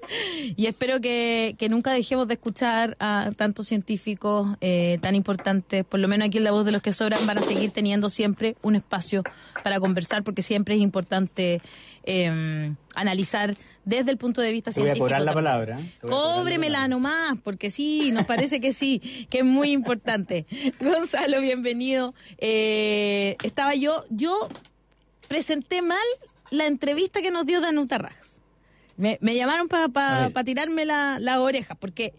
S3: y espero que, que nunca dejemos de escuchar a tantos científicos eh, tan importantes, por lo menos aquí en La Voz de los que sobran van a seguir teniendo siempre un espacio para conversar porque siempre es importante eh, analizar desde el punto de vista
S8: Te voy a
S3: científico.
S8: cobrar la palabra.
S3: Cóbremela nomás, porque sí, nos parece que sí, que es muy importante. Gonzalo, bienvenido. Eh, estaba yo, yo presenté mal la entrevista que nos dio Danuta Rax. Me, me llamaron para
S8: A ver.
S3: tirarme la, la oreja, porque,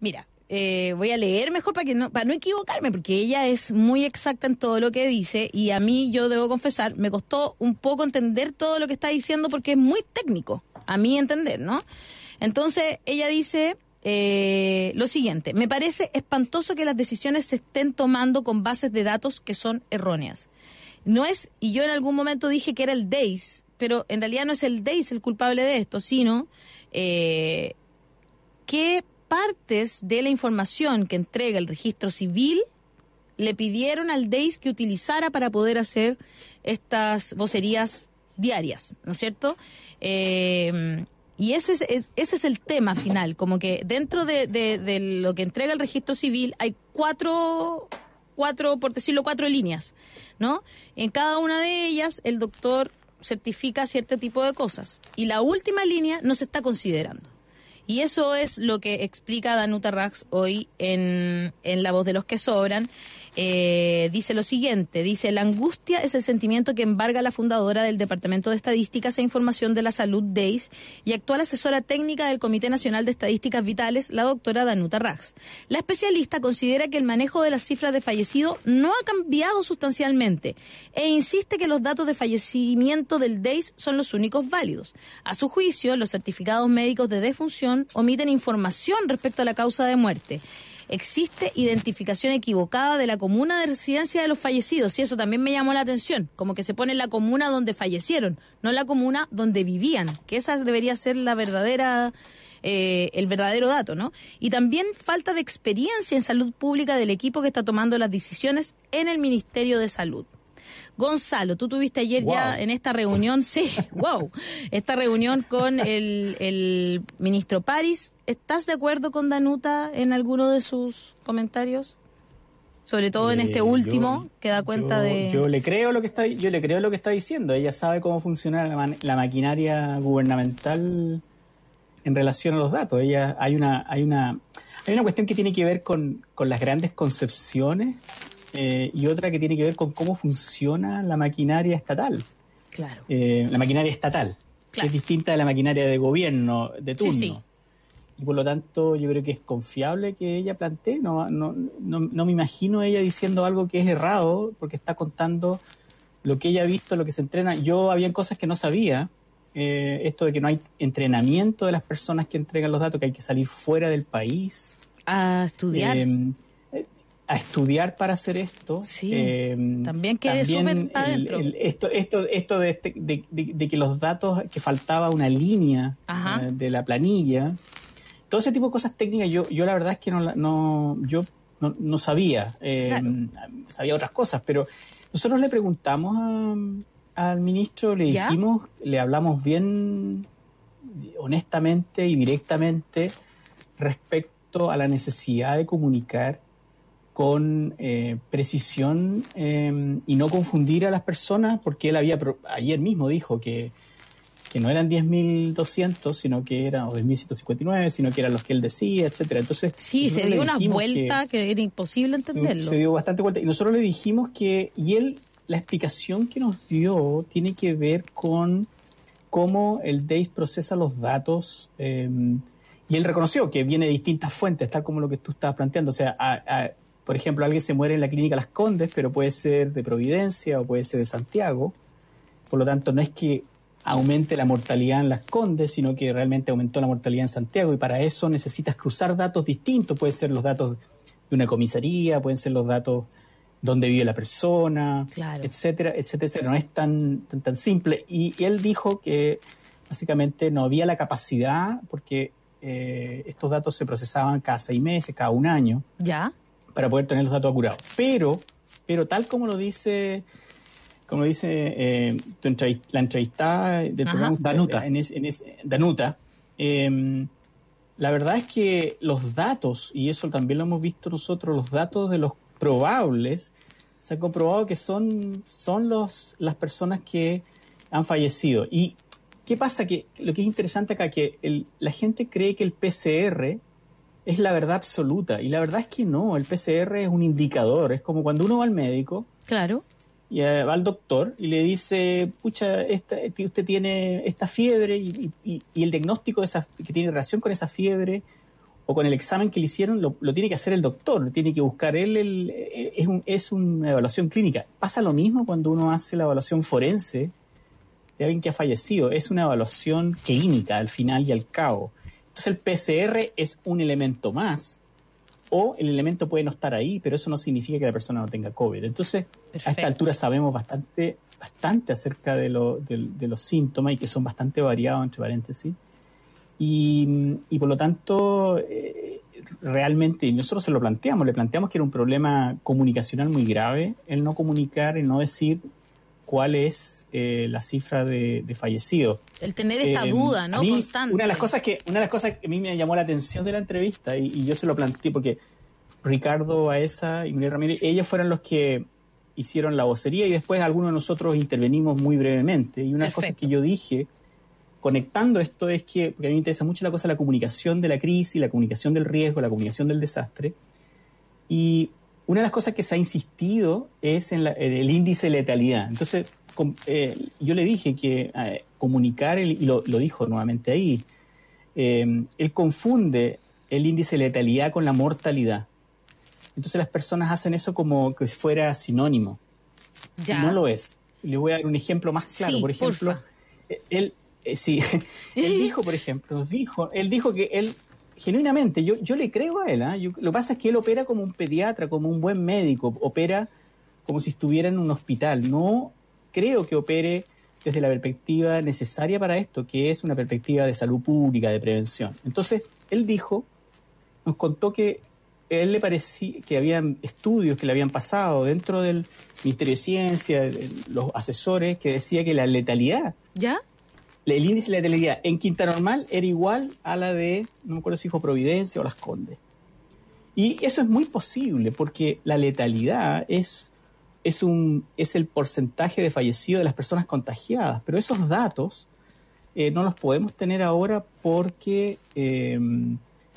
S3: mira, eh, voy a leer mejor para que no, para no equivocarme, porque ella es muy exacta en todo lo que dice y a mí, yo debo confesar, me costó un poco entender todo lo que está diciendo porque es muy técnico, a mí entender, ¿no? Entonces, ella dice eh, lo siguiente, me parece espantoso que las decisiones se estén tomando con bases de datos que son erróneas. No es, y yo en algún momento dije que era el DEIS, pero en realidad no es el DEIS el culpable de esto, sino eh, qué partes de la información que entrega el registro civil le pidieron al DEIS que utilizara para poder hacer estas vocerías diarias, ¿no es cierto? Eh, y ese es, es- ese es el tema final, como que dentro de, de- de lo que entrega el registro civil hay cuatro, cuatro, por decirlo, cuatro líneas, ¿no? En cada una de ellas el doctor certifica cierto tipo de cosas y la última línea no se está considerando. Y eso es lo que explica Danuta Rax hoy en, en La Voz de los que Sobran. Eh, dice lo siguiente, dice, la angustia es el sentimiento que embarga la fundadora del Departamento de Estadísticas e Información de la Salud, DEIS, y actual asesora técnica del Comité Nacional de Estadísticas Vitales, la doctora Danuta Rax. La especialista considera que el manejo de las cifras de fallecido no ha cambiado sustancialmente e insiste que los datos de fallecimiento del DEIS son los únicos válidos. A su juicio, los certificados médicos de defunción omiten información respecto a la causa de muerte. Existe identificación equivocada de la comuna de residencia de los fallecidos y eso también me llamó la atención, como que se pone la comuna donde fallecieron, no la comuna donde vivían, que esa debería ser la verdadera eh, el verdadero dato, ¿no? Y también falta de experiencia en salud pública del equipo que está tomando las decisiones en el Ministerio de Salud. Gonzalo, tú tuviste ayer ya
S8: Wow.
S3: en esta reunión, sí, wow, esta reunión con el, el ministro París. ¿Estás de acuerdo con Danuta en alguno de sus comentarios? Sobre todo en
S8: Eh,
S3: este último,
S8: yo-
S3: que da cuenta
S8: yo-
S3: de...
S8: Yo le creo lo que está, yo le creo lo que está diciendo. Ella sabe cómo funciona la, man- la maquinaria gubernamental en relación a los datos. Ella hay una, hay una, hay una cuestión que tiene que ver con, con las grandes concepciones eh, y otra que tiene que ver con cómo funciona la maquinaria estatal.
S3: Claro.
S8: Eh, la maquinaria estatal, que
S3: Claro.
S8: es distinta de la maquinaria de gobierno de turno.
S3: sí.
S8: Y por lo tanto, yo creo que es confiable que ella plantee. No, no, no, no me imagino ella diciendo algo que es errado, porque está contando lo que ella ha visto, lo que se entrena. Yo habían cosas que no sabía. eh, esto de que no hay entrenamiento de las personas que entregan los datos, que hay que salir fuera del país.
S3: A estudiar.
S8: eh, a estudiar para hacer esto.
S3: Sí,
S8: Eh,
S3: también pa'
S8: el- esto, esto, esto de, este- de, de- de que los datos, que faltaba una línea eh, de la planilla, todo ese tipo de cosas técnicas, yo, yo la verdad es que no, no yo no, no sabía, eh,
S3: Claro.
S8: sabía otras cosas, pero nosotros le preguntamos a- al ministro, le
S3: ¿Ya?
S8: dijimos, le hablamos bien honestamente y directamente respecto a la necesidad de comunicar con eh, precisión eh, y no confundir a las personas, porque él había ayer mismo dijo que, que no eran 10.200, sino que eran, o 10.159, sino que eran los que él decía, etcétera. Entonces,
S3: sí, se dio una vuelta que, era imposible entenderlo.
S8: se dio bastante vuelta. Y nosotros le dijimos que, y él, la explicación que nos dio tiene que ver con cómo el DAIS procesa los datos. eh, y él reconoció que viene de distintas fuentes, tal como lo que tú estabas planteando. O sea, a- a- por ejemplo, alguien se muere en la clínica Las Condes, pero puede ser de Providencia o puede ser de Santiago. Por lo tanto, no es que aumente la mortalidad en Las Condes, sino que realmente aumentó la mortalidad en Santiago. Y para eso necesitas cruzar datos distintos. Pueden ser los datos de una comisaría, pueden ser los datos donde vive la persona,
S3: Claro.
S8: etcétera, etcétera, etcétera. No es tan, tan, tan simple. Y, y él dijo que básicamente no había la capacidad, porque eh, estos datos se procesaban cada seis meses, cada un año,
S3: ¿Ya?
S8: Para poder tener los datos acurados. Pero, pero tal como lo dice como dice eh, tu entrevist- la entrevistada del
S3: Ajá.
S8: programa
S4: Danuta.
S8: en ese- en ese- Danuta, eh, la verdad es que los datos, y eso también lo hemos visto nosotros, los datos de los probables, se ha comprobado que son, son los, las personas que han fallecido. ¿Y qué pasa? Que lo que es interesante acá, que el- la gente cree que el PCR es la verdad absoluta, y la verdad es que no, el PCR es un indicador, es como cuando uno va al médico,
S3: Claro.
S8: y eh, va al doctor y le dice, pucha, esta, usted tiene esta fiebre y, y- y el diagnóstico de esa, que tiene relación con esa fiebre o con el examen que le hicieron lo, lo tiene que hacer el doctor, tiene que buscar él, el- eh, es, un- es una evaluación clínica. Pasa lo mismo cuando uno hace la evaluación forense de alguien que ha fallecido, es una evaluación clínica al final y al cabo. Entonces el PCR es un elemento más o el elemento puede no estar ahí, pero eso no significa que la persona no tenga COVID. Entonces, a esta altura sabemos bastante, bastante acerca de, lo- de- de los síntomas y que son bastante variados, entre paréntesis. Y, y por lo tanto, eh, realmente, nosotros se lo planteamos, le planteamos que era un problema comunicacional muy grave, el no comunicar, el no decir cuál es eh, la cifra de, de fallecidos.
S3: El tener esta
S8: Eh,
S3: duda, ¿no?
S8: mí,
S3: Constante.
S8: Una de las cosas que, una de las cosas que a mí me llamó la atención de la entrevista, y, y yo se lo planteé porque Ricardo Baeza y Miguel Ramírez, ellos fueron los que hicieron la vocería y después algunos de nosotros intervenimos muy brevemente. Y una de las cosas que yo dije, conectando esto, es que, porque a mí me interesa mucho la cosa de la comunicación de la crisis, la comunicación del riesgo, la comunicación del desastre. Y una de las cosas que se ha insistido es en, la- en el índice de letalidad. Entonces, com- eh, yo le dije que eh, comunicar, el- y lo, lo dijo nuevamente ahí, eh, él confunde el índice de letalidad con la mortalidad. Entonces las personas hacen eso como que fuera sinónimo.
S3: Ya.
S8: Y no lo es. Le voy a dar un ejemplo más claro.
S3: Sí,
S8: por ejemplo,
S3: porfa.
S8: él, sí, él dijo, por ejemplo, dijo, él dijo que él, genuinamente, yo, yo le creo a él, ¿ah? Lo que pasa es que él opera como un pediatra, como un buen médico, opera como si estuviera en un hospital. No creo que opere desde la perspectiva necesaria para esto, que es una perspectiva de salud pública, de prevención. Entonces, él dijo, nos contó que él le parecía que habían estudios que le habían pasado dentro del Ministerio de Ciencia, los asesores, que decía que la letalidad,
S3: ¿Ya?
S8: El índice de letalidad en Quinta Normal era igual a la de, no me acuerdo si dijo Providencia o Las Condes. Y eso es muy posible porque la letalidad es, es, un, es el porcentaje de fallecidos de las personas contagiadas, pero esos datos eh, no los podemos tener ahora porque eh,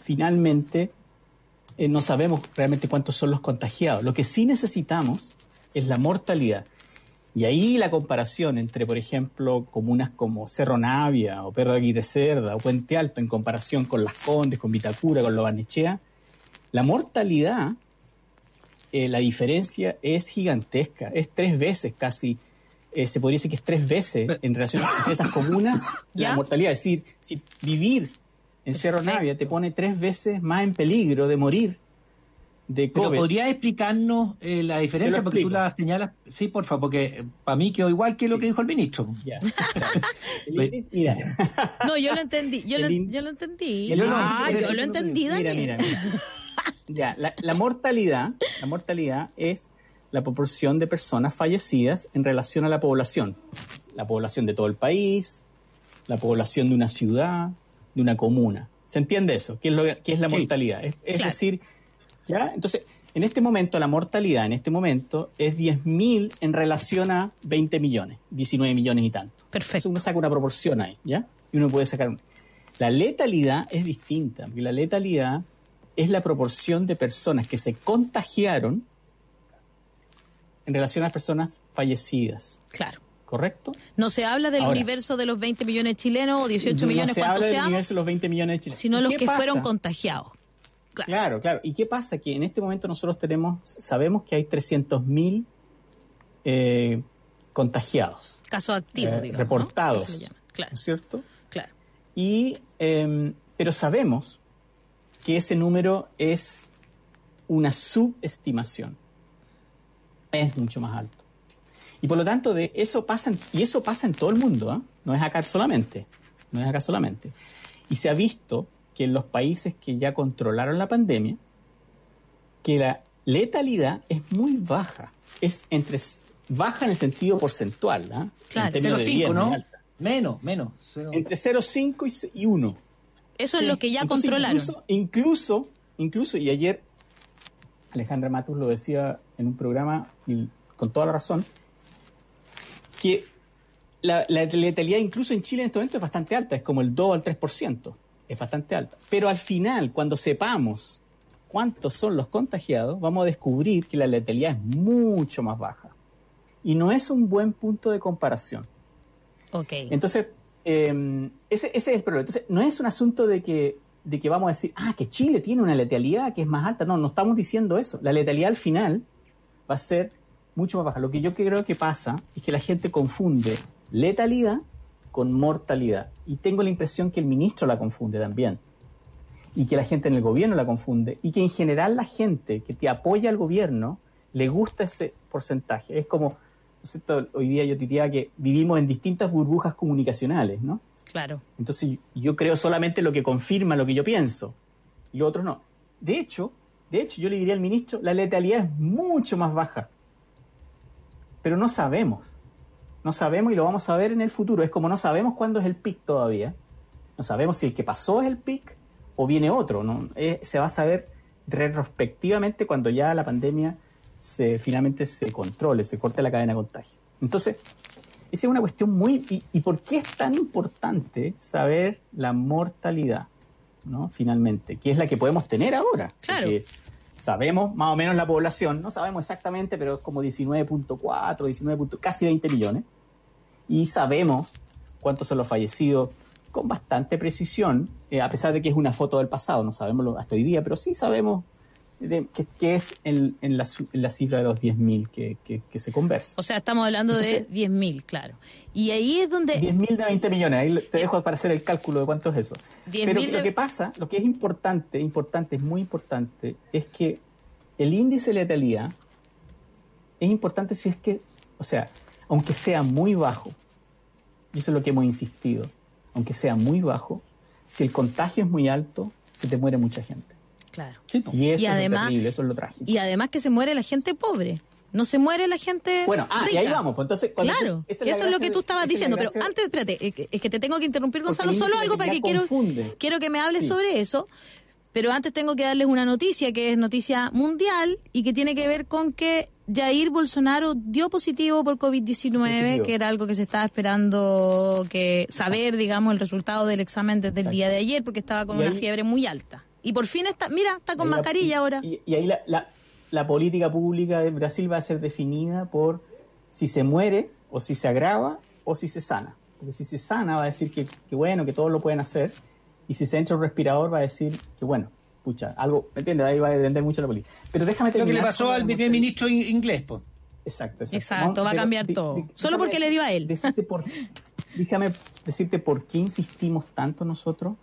S8: finalmente eh, no sabemos realmente cuántos son los contagiados. Lo que sí necesitamos es la mortalidad. Y ahí la comparación entre, por ejemplo, comunas como Cerro Navia o Perro de Aguirre Cerda o Puente Alto en comparación con Las Condes, con Vitacura, con Lobarnechea, la mortalidad, eh, la diferencia es gigantesca, es tres veces casi, eh, se podría decir que es tres veces en relación entre esas comunas
S3: ¿Ya?
S8: la mortalidad. Es decir, si vivir en Cerro Navia te pone tres veces más en peligro de morir de
S4: Pero. ¿podría explicarnos eh, la diferencia? Porque tú la señalas. Sí, porfa, porque para mí quedó igual que lo que dijo el ministro.
S8: Ya. El índice- mira,
S3: No, yo lo entendí. Yo, lo,
S8: in-
S3: yo lo entendí.
S8: El
S3: ah, yo lo entendí,
S8: Mira,
S3: Daniel.
S8: mira, mira. Ya, la, la mortalidad, la mortalidad es la proporción de personas fallecidas en relación a la población. La población de todo el país, la población de una ciudad, de una comuna. ¿Se entiende eso? ¿Qué es, lo, qué es la
S4: Sí.
S8: mortalidad? Es, es
S3: Claro.
S8: decir, ¿ya? Entonces, en este momento, la mortalidad en este momento es 10.000 en relación a 20 millones, 19 millones y tanto.
S3: Perfecto.
S8: Entonces uno saca una proporción ahí, ¿ya? Y uno puede sacar... un- La letalidad es distinta, porque la letalidad es la proporción de personas que se contagiaron en relación a las personas fallecidas,
S3: Claro.
S8: ¿correcto?
S3: No se habla del
S8: Ahora.
S3: universo de los 20 millones chilenos o 18
S8: no
S3: millones,
S8: se
S3: cuantos
S8: habla del universo de los 20 millones de chilenos.
S3: sino
S8: ¿Y
S3: los que
S8: pasa?
S3: fueron contagiados. Claro.
S8: Claro, claro. ¿Y qué pasa? Que en este momento nosotros tenemos, sabemos que hay 300.000 eh, contagiados,
S3: Casos activos,
S8: eh,
S3: digamos. ¿no?
S8: reportados,
S3: llama. Claro,
S8: ¿no es cierto?
S3: claro.
S8: Y, eh, pero sabemos que ese número es una subestimación. Es mucho más alto. Y por lo tanto, de eso pasa, en- y eso pasa en todo el mundo, ¿ah? no es acá solamente, no es acá solamente. Y se ha visto que en los países que ya controlaron la pandemia, que la letalidad es muy baja, es entre, baja en el sentido porcentual, ¿ah?
S3: Claro.
S8: En términos de
S4: 0,5,
S8: vida es muy
S4: ¿no?
S8: alta.
S4: Menos, menos. Cero.
S8: Entre 0,5 y se- y 1.
S3: Eso es lo que ya
S8: Entonces,
S3: controlaron.
S8: Incluso, incluso, incluso, y ayer Alejandra Matus lo decía en un programa, y con toda la razón, que la, la letalidad incluso en Chile en este momento es bastante alta, es como el 2 al 3%, es bastante alta. Pero al final, cuando sepamos cuántos son los contagiados, vamos a descubrir que la letalidad es mucho más baja. Y no es un buen punto de comparación.
S3: Ok.
S8: Entonces, eh, ese, ese es el problema. Entonces, no es un asunto de que, de que vamos a decir, ah, que Chile tiene una letalidad que es más alta. No, no estamos diciendo eso. La letalidad al final va a ser mucho más baja. Lo que yo creo que pasa es que la gente confunde letalidad con mortalidad. Y tengo la impresión que el ministro la confunde también. Y que la gente en el gobierno la confunde. Y que en general la gente que te apoya al gobierno le gusta ese porcentaje. Es como, ¿no hoy día yo diría que vivimos en distintas burbujas comunicacionales, ¿no?
S3: Claro.
S8: Entonces yo creo solamente lo que confirma lo que yo pienso y lo otro no. De hecho, de hecho yo le diría al ministro, la letalidad es mucho más baja. Pero no sabemos. No sabemos y lo vamos a ver en el futuro. Es como no sabemos cuándo es el pic todavía. No sabemos si el que pasó es el pic o viene otro. ¿no? Eh, se va a saber retrospectivamente cuando ya la pandemia se, finalmente se controle, se corte la cadena de contagio. Entonces, esa es una cuestión muy... ¿Y, y por qué es tan importante saber la mortalidad? ¿no? Finalmente, que es la que podemos tener ahora.
S3: Claro.
S8: Porque sabemos más o menos la población, no sabemos exactamente, pero es como 19.4, 19. punto- casi 20 millones. Y sabemos cuántos son los fallecidos con bastante precisión, eh, a pesar de que es una foto del pasado, no sabemos hasta hoy día, pero sí sabemos de- que, que es en, en la, en la cifra de los 10.000 que, que, que se conversa.
S3: O sea, estamos hablando de
S8: Entonces-
S3: 10.000, claro. Y ahí es donde...
S8: 10.000 de 20 millones, ahí te dejo para hacer el cálculo de cuánto es eso.
S3: 10.000
S8: Pero
S3: de-
S8: lo que pasa, lo que es importante, importante, es muy importante, es que el índice de letalidad es importante si es que, o sea, aunque sea muy bajo, y eso es lo que hemos insistido, aunque sea muy bajo, si el contagio es muy alto, se te muere mucha gente.
S3: Claro.
S4: Sí.
S8: Y eso
S3: Y
S8: es
S3: además-
S8: lo terrible, eso es lo trágico.
S3: Y además que se muere la gente pobre. No se muere la gente
S8: Bueno, ah, y ahí vamos. Pues entonces, tú-
S3: Claro,
S8: esa
S3: eso es lo que tú estabas
S8: es
S3: diciendo. Pero antes, espérate, es que- es te tengo que interrumpir, Gonzalo, solo algo para que quiero, quiero que me hables
S8: Sí.
S3: sobre eso. Pero antes tengo que darles una noticia que es noticia mundial y que tiene que ver con que Jair Bolsonaro dio positivo por COVID-19,
S8: Positivo.
S3: que era algo que se estaba esperando que saber, digamos, el resultado del examen desde el día de ayer, porque estaba con
S8: Y
S3: una
S8: ahí-
S3: fiebre muy alta. Y por fin está, mira, está con
S8: Ahí la-
S3: mascarilla
S8: y-
S3: ahora.
S8: Y, y ahí la, la- la política pública de Brasil va a ser definida por si se muere o si se agrava o si se sana. Porque si se sana va a decir que, que bueno, que todos lo pueden hacer. Y si se entra un respirador va a decir que bueno, pucha, algo, ¿me entiendes? Ahí va a depender mucho la política. Pero déjame
S4: Lo que le
S8: terminar
S4: pasó al
S8: la
S4: primer ministro in- inglés, pues.
S8: Exacto, exacto.
S3: Exacto, va a cambiar todo. Solo porque le dio a él.
S8: decirte por- déjame decirte por qué insistimos tanto nosotros,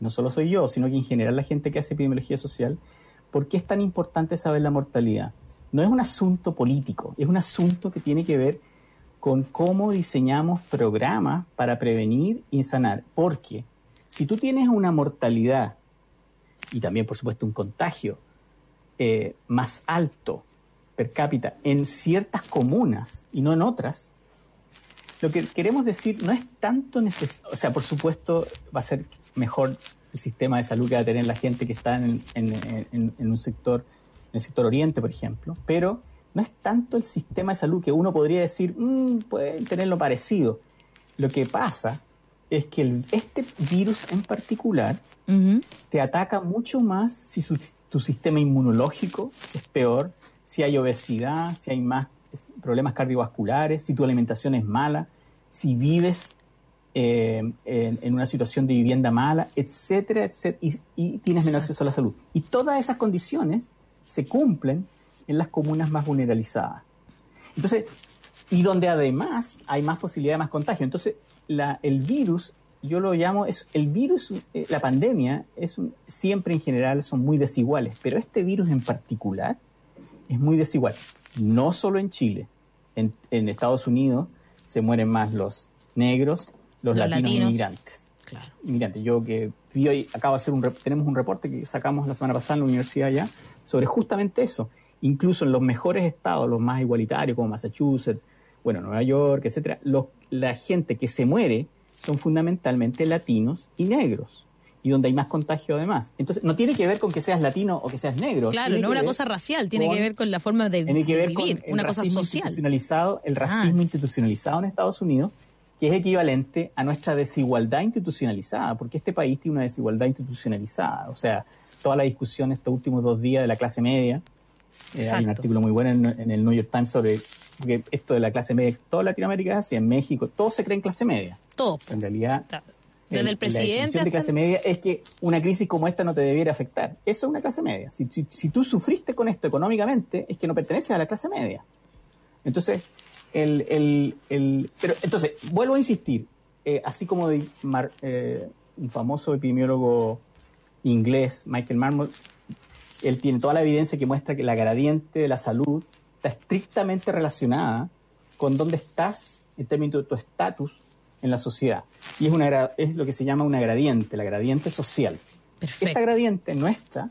S8: no solo soy yo, sino que en general la gente que hace epidemiología social, por qué es tan importante saber la mortalidad. No es un asunto político, es un asunto que tiene que ver con cómo diseñamos programas para prevenir y sanar. Porque si tú tienes una mortalidad y también, por supuesto, un contagio eh, más alto per cápita en ciertas comunas y no en otras, lo que queremos decir no es tanto necesario, o sea, por supuesto va a ser mejor el sistema de salud que va a tener la gente que está en, en- en- en un sector, en el sector oriente, por ejemplo, pero no es tanto el sistema de salud que uno podría decir, "Mm, pueden tenerlo parecido. Lo que pasa es que el- este virus en particular te ataca mucho más si su- tu sistema inmunológico es peor, si hay obesidad, si hay más problemas cardiovasculares, si tu alimentación es mala, si vives eh, en, en una situación de vivienda mala, etcétera, etcétera, y, y tienes menos acceso a la salud. Y todas esas condiciones se cumplen en las comunas más vulnerabilizadas. Entonces, y donde además hay más posibilidad de más contagio. Entonces, la, el virus, yo lo llamo, es el virus, eh, la pandemia, es un- siempre en general son muy desiguales, pero este virus en particular es muy desigual. No solo en Chile, en, en Estados Unidos se mueren más los negros, los,
S3: Los
S8: latinos,
S3: latinos.
S8: inmigrantes.
S3: Claro.
S8: Inmigrantes. Yo que vi hoy, acabo de hacer un, tenemos un reporte que sacamos la semana pasada en la universidad ya sobre justamente eso. incluso en los mejores estados, los más igualitarios como Massachusetts, bueno, Nueva York, etcétera, los, la gente que se muere son fundamentalmente latinos y negros y donde hay más contagio además. Entonces, no tiene que ver con que seas latino o que seas negro.
S3: Claro, no una cosa racial, tiene que ver con la forma de,
S8: tiene que ver
S3: vivir,
S8: con el
S3: una cosa
S8: racismo
S3: social.
S8: Institucionalizado, el racismo
S3: Ah.
S8: institucionalizado en Estados Unidos, que es equivalente a nuestra desigualdad institucionalizada, porque este país tiene una desigualdad institucionalizada. O sea, toda la discusión estos últimos dos días de la clase media, eh, hay un artículo muy bueno en, en el New York Times sobre porque esto de la clase media, toda Latinoamérica así, en México, todos se creen clase media.
S3: Todo.
S8: En realidad,
S3: Desde el
S8: la
S3: presidente
S8: definición de clase media es que una crisis como esta no te debiera afectar. Eso es una clase media. Si, si- si tú sufriste con esto económicamente, es que no perteneces a la clase media. Entonces, el, el- el- pero entonces, vuelvo a insistir, eh, así como de Mar- eh, un famoso epidemiólogo inglés, Michael Marmot, él tiene toda la evidencia que muestra que la gradiente de la salud está estrictamente relacionada con dónde estás en términos de tu estatus en la sociedad. Y es, una, es lo que se llama una gradiente, la gradiente social.
S3: Perfecto.
S8: Esa gradiente nuestra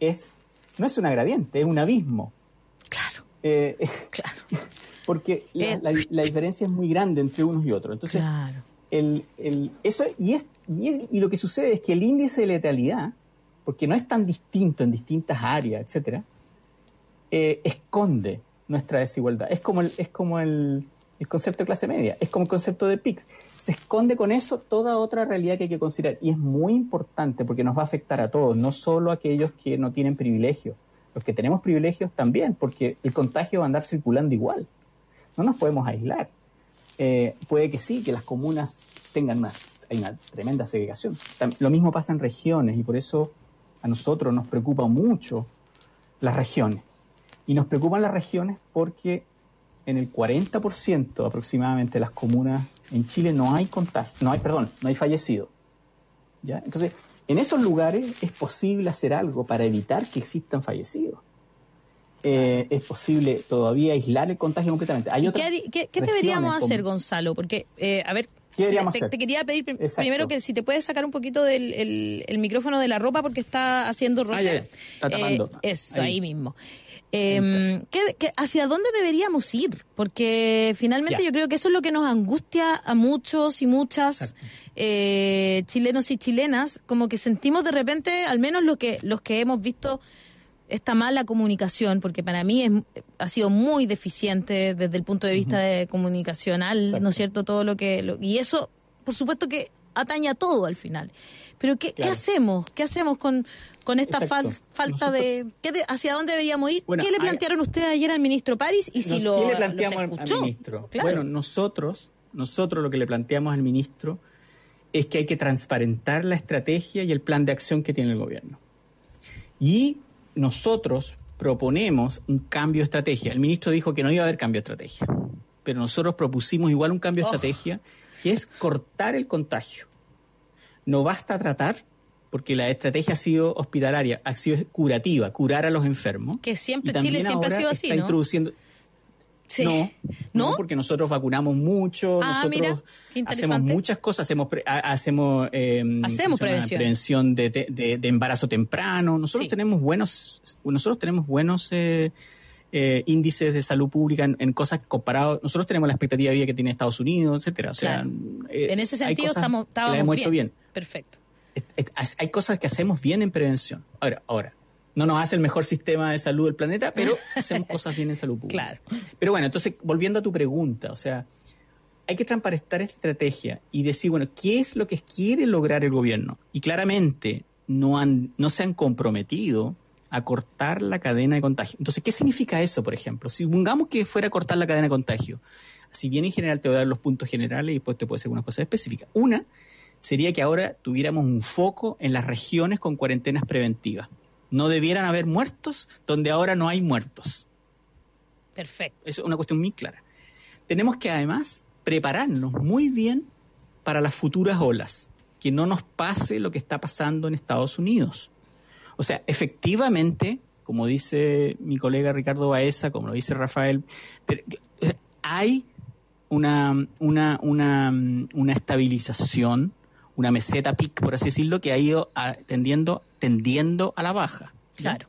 S8: es, no es una gradiente, es un abismo.
S3: Claro.
S8: Eh,
S3: Claro.
S8: Porque la,
S3: Eh,
S8: la- la diferencia es muy grande entre unos y otros. Entonces,
S3: Claro.
S8: el, el- eso, y, es, y, es- y lo que sucede es que el índice de letalidad, porque no es tan distinto en distintas áreas, etcétera, eh, esconde nuestra desigualdad. Es como el, es como el, el concepto de clase media, es como el concepto de PICS. Se esconde con eso toda otra realidad que hay que considerar. Y es muy importante porque nos va a afectar a todos, no solo a aquellos que no tienen privilegios. Los que tenemos privilegios también, porque el contagio va a andar circulando igual. No nos podemos aislar. Eh, puede que sí, que las comunas tengan más, hay una tremenda segregación. Lo mismo pasa en regiones y por eso a nosotros nos preocupa mucho las regiones. Y nos preocupan las regiones porque en el 40% aproximadamente de las comunas en Chile no hay contagio, no hay, perdón, no hay fallecido. ¿Ya? Entonces, en esos lugares es posible hacer algo para evitar que existan fallecidos. Eh, es posible todavía aislar el contagio completamente. Hay
S3: ¿Y
S8: otras
S3: qué, deberíamos
S8: como-
S3: hacer, Gonzalo? Porque, eh, a ver,
S8: ¿Qué deberíamos
S3: te,
S8: hacer?
S3: te quería pedir prim-
S8: Exacto.
S3: primero que si te puedes sacar un poquito del el, el micrófono de la ropa porque está haciendo roce.
S8: Ah.
S3: Eh, eso, ahí,
S8: Ahí.
S3: mismo. Eh, ¿qué- qué- hacia dónde deberíamos ir? Porque finalmente
S8: Ya.
S3: yo creo que eso es lo que nos angustia a muchos y muchas eh, chilenos y chilenas, como que sentimos de repente, al menos lo que, los que hemos visto esta mala comunicación, porque para mí es, ha sido muy deficiente desde el punto de vista de comunicacional,
S8: Exacto.
S3: ¿no es cierto? Todo lo que... lo- y eso, por supuesto que ataña a todo al final. Pero ¿qué, ¿qué hacemos? ¿Qué hacemos con, con esta fal- falta
S8: Nosotros-
S3: de... ¿qué de- ¿Hacia dónde deberíamos ir?
S8: Bueno,
S3: ¿Qué le plantearon ustedes ayer al ministro París y si
S8: Nos-
S3: lo,
S8: ¿Qué le
S3: los
S8: planteamos al-
S3: escuchó?
S8: al ministro?
S3: Claro.
S8: Bueno, nosotros, nosotros lo que le planteamos al ministro es que hay que transparentar la estrategia y el plan de acción que tiene el gobierno. Y nosotros proponemos un cambio de estrategia. El ministro dijo que no iba a haber cambio de estrategia, pero nosotros propusimos igual un cambio de
S3: Oh.
S8: estrategia que es cortar el contagio. No basta tratar, porque la estrategia ha sido hospitalaria, ha sido curativa, curar a los enfermos.
S3: Que siempre Chile siempre ha sido así,
S8: está
S3: ¿no?
S8: introduciendo
S3: Sí.
S8: no,
S3: ¿No?
S8: no, porque nosotros vacunamos mucho,
S3: Ah,
S8: nosotros
S3: mira,
S8: hacemos muchas cosas, hacemos pre- ha- hacemos, eh,
S3: prevención.
S8: prevención de, de- de- de embarazo temprano. Nosotros
S3: Sí.
S8: tenemos buenos, nosotros tenemos buenos eh, eh, índices de salud pública en, en cosas comparados. Nosotros tenemos la expectativa de vida que tiene Estados Unidos, etcétera. O sea,
S3: Claro.
S8: eh,
S3: en ese sentido estamos,
S8: que
S3: estábamos
S8: hecho bien.
S3: Perfecto.
S8: Hay cosas que hacemos bien en prevención. Ahora, ahora, no nos hace el mejor sistema de salud del planeta, pero hacemos cosas bien en salud pública.
S3: Claro.
S8: Pero bueno, entonces, volviendo a tu pregunta, o sea, hay que transparentar esta estrategia y decir, bueno, ¿qué es lo que quiere lograr el gobierno? Y claramente no, han, no se han comprometido a cortar la cadena de contagio. Entonces, ¿qué significa eso, por ejemplo? Si pongamos que fuera a cortar la cadena de contagio, si bien en general te voy a dar los puntos generales y después te puedo decir algunas cosas específicas. Una sería que ahora tuviéramos un foco en las regiones con cuarentenas preventivas. No debieran haber muertos donde ahora no hay muertos.
S3: Perfecto.
S8: Es una cuestión muy clara. Tenemos que además prepararnos muy bien para las futuras olas, que no nos pase lo que está pasando en Estados Unidos. O sea, efectivamente, como dice mi colega Ricardo Baeza, como lo dice Rafael, pero, hay una, una, una, una estabilización, una meseta PIC, por así decirlo, que ha ido a- tendiendo, tendiendo a la baja.
S3: Claro.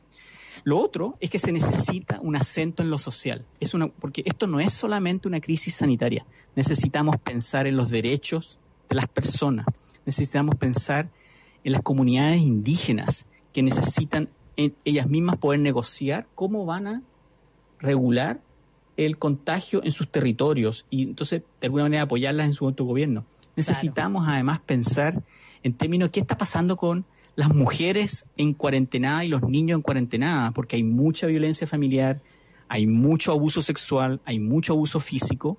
S8: Lo otro es que se necesita un acento en lo social. Es una, porque esto no es solamente una crisis sanitaria. Necesitamos pensar en los derechos de las personas. Necesitamos pensar en las comunidades indígenas que necesitan en ellas mismas poder negociar cómo van a regular el contagio en sus territorios y entonces de alguna manera apoyarlas en su autogobierno. Necesitamos además pensar en términos de qué está pasando con las mujeres en cuarentena y los niños en cuarentena, porque hay mucha violencia familiar, hay mucho abuso sexual, hay mucho abuso físico,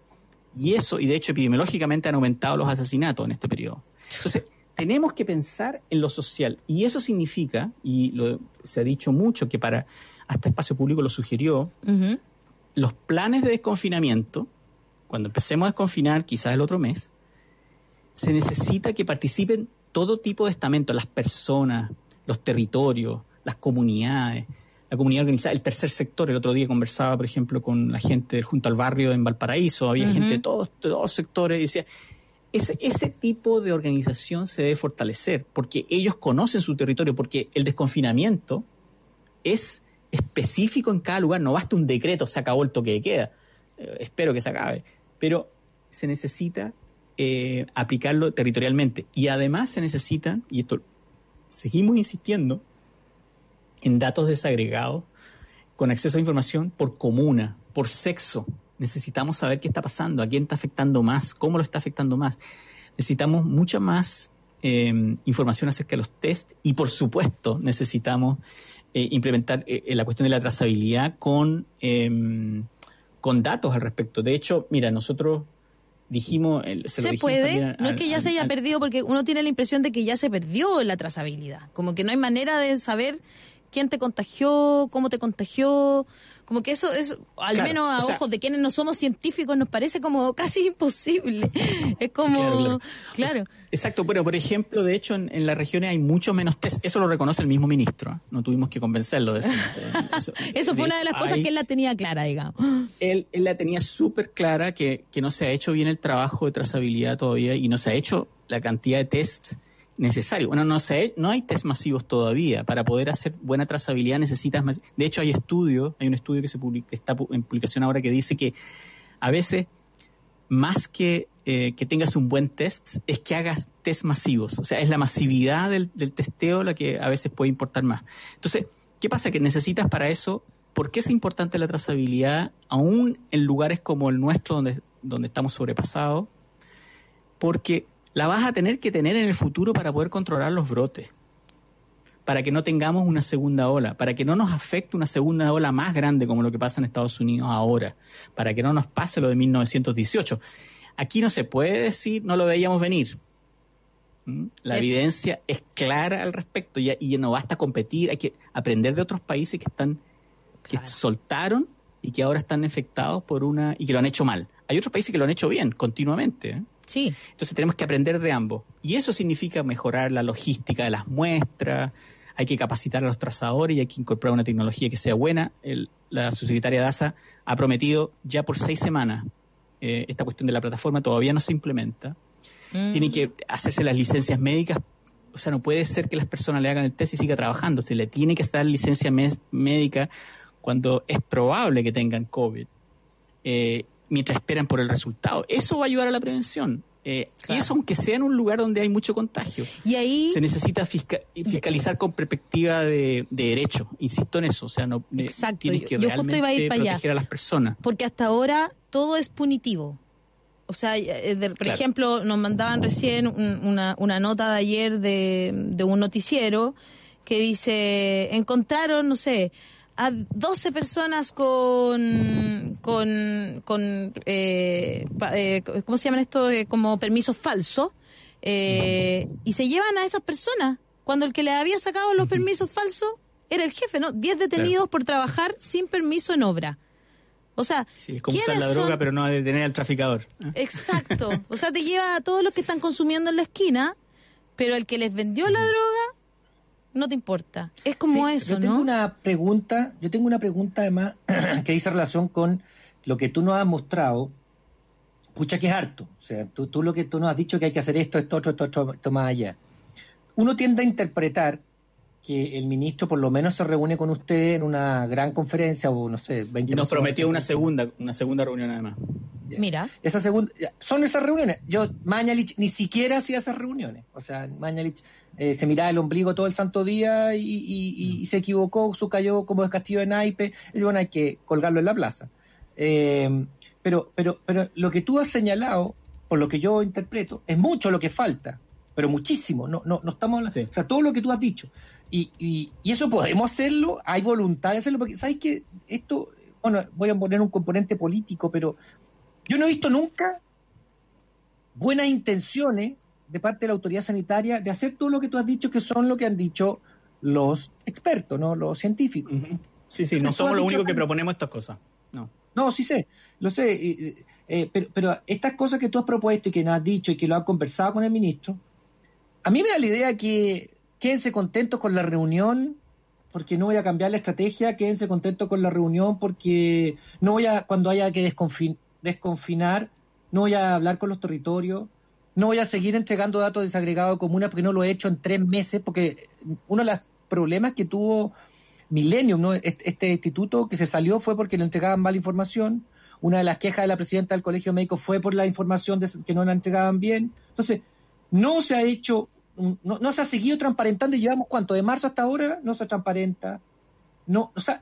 S8: y eso, y de hecho epidemiológicamente han aumentado los asesinatos en este periodo. Entonces, tenemos que pensar en lo social, y eso significa, y lo, se ha dicho mucho que para, hasta Espacio Público lo sugirió, los planes de desconfinamiento, cuando empecemos a desconfinar, quizás el otro mes, se necesita que participen todo tipo de estamentos, las personas, los territorios, las comunidades, la comunidad organizada, el tercer sector. El otro día conversaba, por ejemplo, con la gente junto al barrio en Valparaíso, había gente de todos, todos los sectores y decía, ese, ese tipo de organización se debe fortalecer porque ellos conocen su territorio, porque el desconfinamiento es específico en cada lugar, no basta un decreto, se acabó el toque de queda, eh, espero que se acabe, pero se necesita eh, aplicarlo territorialmente. Y además se necesitan, y esto seguimos insistiendo, en datos desagregados, con acceso a información por comuna, por sexo. Necesitamos saber qué está pasando, a quién está afectando más, cómo lo está afectando más. Necesitamos mucha más eh, información acerca de los test y, por supuesto, necesitamos eh, implementar la cuestión de la trazabilidad con, con datos al respecto. De hecho, mira, nosotros dijimos...
S3: Se, puede, no es que ya se haya perdido, porque uno tiene la impresión de que ya se perdió la trazabilidad, como que no hay manera de saber quién te contagió, cómo te contagió, como que eso es, al menos a ojos de quienes no somos científicos, nos parece como casi imposible. Es como, claro.
S8: exacto, pero por ejemplo, de hecho, en, las regiones hay mucho menos test. Eso lo reconoce el mismo ministro. ¿eh? No tuvimos que convencerlo de eso.
S3: eso, fue una de las cosas que él la tenía clara, digamos.
S8: Él, él la tenía súper clara que, que no se ha hecho bien el trabajo de trazabilidad todavía y no se ha hecho la cantidad de test necesario. Bueno, no sé, no hay test masivos todavía. Para poder hacer buena trazabilidad necesitas más. De hecho, hay estudios, hay un estudio que se publica, está en publicación ahora que dice que a veces más que eh, que tengas un buen test es que hagas test masivos. O sea, es la masividad del, del testeo la que a veces puede importar más. Entonces, ¿qué pasa? Que necesitas para eso, ¿por qué es importante la trazabilidad aún en lugares como el nuestro donde, donde estamos sobrepasados? Porque la vas a tener que tener en el futuro para poder controlar los brotes, para que no tengamos una segunda ola, para que no nos afecte una segunda ola más grande como lo que pasa en Estados Unidos ahora, para que no nos pase lo de 1918. Aquí no se puede decir, no lo veíamos venir. ¿Mm? La evidencia es clara al respecto y, y, no basta competir, hay que aprender de otros países que están que soltaron y que ahora están infectados por una y que lo han hecho mal. Hay otros países que lo han hecho bien continuamente. ¿eh?
S3: Sí.
S8: Entonces tenemos que aprender de ambos. Y eso significa mejorar la logística de las muestras, hay que capacitar a los trazadores y hay que incorporar una tecnología que sea buena. la subsecretaria DASA ha prometido ya por seis semanas eh, esta cuestión de la plataforma, todavía no se implementa. Mm. Tiene que hacerse las licencias médicas. O sea, no puede ser que las personas le hagan el test y siga trabajando. Se le tiene que estar licencia médica cuando es probable que tengan COVID. Eh, mientras esperan por el resultado. Eso va a ayudar a la prevención. Eh, Y eso aunque sea en un lugar donde hay mucho contagio.
S3: Y ahí
S8: se necesita fiscalizar con perspectiva de, derecho. Insisto en eso. O sea, no
S3: Exacto.
S8: tienes que realmente a proteger a las personas.
S3: Porque hasta ahora todo es punitivo. O sea, eh, por ejemplo, nos mandaban recién una, una nota de ayer de, de un noticiero que dice, encontraron, no sé, a 12 personas con, con, con eh, eh, ¿cómo se llaman esto? Eh, como permisos falsos, y se llevan a esas personas, cuando el que le había sacado los permisos falsos era el jefe, ¿no? 10 detenidos por trabajar sin permiso en obra. O sea,
S8: sí, es como usar la droga, pero no detener al traficador.
S3: Exacto. O sea, te lleva a todos los que están consumiendo en la esquina, pero el que les vendió la droga no te importa. Es como eso,
S4: yo tengo una pregunta, yo tengo una pregunta además que dice relación con lo que tú nos has mostrado. Pucha que es harto. O sea, tú, tú lo que tú nos has dicho que hay que hacer esto, esto, otro, esto, esto, más allá. Uno tiende a interpretar que el ministro por lo menos se reúne con usted en una gran conferencia o no sé, 20
S8: Y nos prometió una segunda, una segunda reunión además.
S3: Mira.
S4: Esa segunda, son esas reuniones. Yo, Mañalich ni siquiera hacía esas reuniones. O sea, Mañalich eh, se miraba el ombligo todo el santo día y, y- y- y se equivocó, su cayó como de castillo de naipe. Y bueno, hay que colgarlo en la plaza. Eh, pero, pero, pero lo que tú has señalado, por lo que yo interpreto, es mucho lo que falta. Pero muchísimo. No, no, no estamos hablando.
S8: Sí.
S4: O sea, todo lo que tú has dicho. Y, y, y eso podemos hacerlo, hay voluntad de hacerlo, porque sabes que esto, bueno, voy a poner un componente político, pero yo no he visto nunca buenas intenciones de parte de la autoridad sanitaria de hacer todo lo que tú has dicho, que son lo que han dicho los expertos, no los científicos.
S8: Sí, sí, no somos los únicos que
S4: que-
S8: proponemos estas cosas. No.
S4: No, sí sé, lo sé, eh, eh, pero, pero estas cosas que tú has propuesto y que nos has dicho y que lo has conversado con el ministro, a mí me da la idea que quédense contentos con la reunión porque no voy a cambiar la estrategia, quédense contentos con la reunión porque no voy a, cuando haya que desconfin- desconfinar, no voy a hablar con los territorios, no voy a seguir entregando datos desagregados a comunas porque no lo he hecho en tres meses, porque uno de los problemas que tuvo Millennium, ¿no? este, instituto que se salió fue porque le entregaban mala información, una de las quejas de la presidenta del Colegio Médico fue por la información de- que no la entregaban bien. Entonces, no se ha hecho, no, no se ha seguido transparentando y llevamos cuánto, de marzo hasta ahora no se transparenta. No, o sea,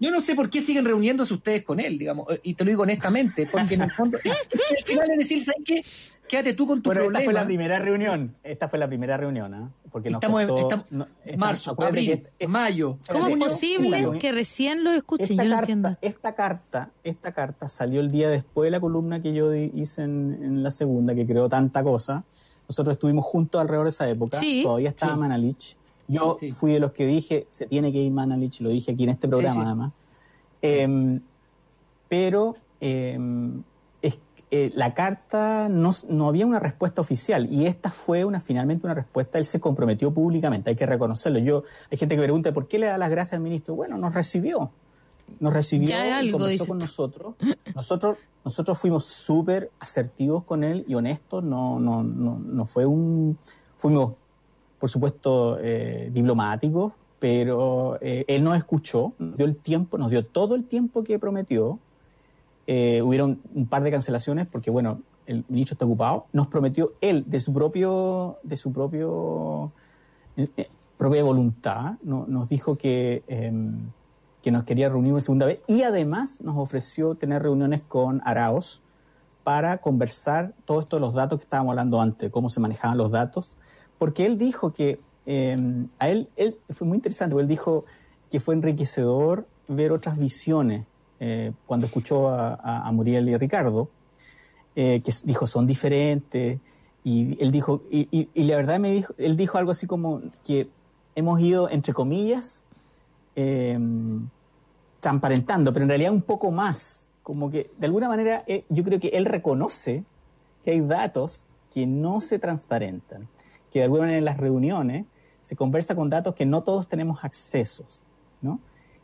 S4: yo no sé por qué siguen reuniéndose ustedes con él, digamos, eh, y te lo digo honestamente, porque en el fondo, al final es decir, ¿sabes qué? Quédate tú con tu
S8: Bueno, esta fue la primera reunión. Esta fue la primera reunión, ¿ah? Porque nos
S4: Estamos en-
S8: costó-
S4: estamos-
S8: no, esta-
S4: marzo, abril,
S8: que es-
S4: mayo.
S3: ¿Cómo es posible que recién lo escuchen?
S8: esta
S3: Yo no
S8: carta,
S3: entiendo.
S8: esta carta, esta carta salió el día después de la columna que yo hice en, en la segunda, que creó tanta cosa. Nosotros estuvimos juntos alrededor de esa época.
S3: Sí.
S8: Todavía estaba
S4: Sí.
S8: Manalich. Yo
S4: Sí.
S8: fui de los que dije, se tiene que ir Manalich, lo dije aquí en este programa
S4: Sí, sí.
S8: además. Em, pero em, es- eh, la carta no, no había una respuesta oficial y esta fue una finalmente una respuesta. Él se comprometió públicamente, hay que reconocerlo. Yo hay gente que pregunta por qué le da las gracias al ministro. Bueno, nos recibió, nos recibió
S3: es
S8: y
S3: algo,
S8: conversó con nosotros. Nosotros nosotros fuimos súper asertivos con él y honestos. No no no no fue un fuimos por supuesto eh, diplomáticos, pero eh, él nos escuchó, nos dio el tiempo, nos dio todo el tiempo que prometió. Eh, hubieron un par de cancelaciones porque, bueno, el ministro está ocupado. Nos prometió él, de su propio, de su propio, propia voluntad, no- nos dijo que, eh, que nos quería reunir una segunda vez y además nos ofreció tener reuniones con Araos para conversar todo esto de los datos que estábamos hablando antes, cómo se manejaban los datos, porque él dijo que eh, a él, él fue muy interesante, él dijo que fue enriquecedor ver otras visiones eh, cuando escuchó a, a- a Muriel y a Ricardo, eh, que dijo son diferentes, y él dijo, y, y- y la verdad me dijo, él dijo algo así como que hemos ido, entre comillas, eh, transparentando, pero en realidad un poco más, como que de alguna manera eh, yo creo que él reconoce que hay datos que no se transparentan, que de alguna manera en las reuniones se conversa con datos que no todos tenemos accesos, ¿no?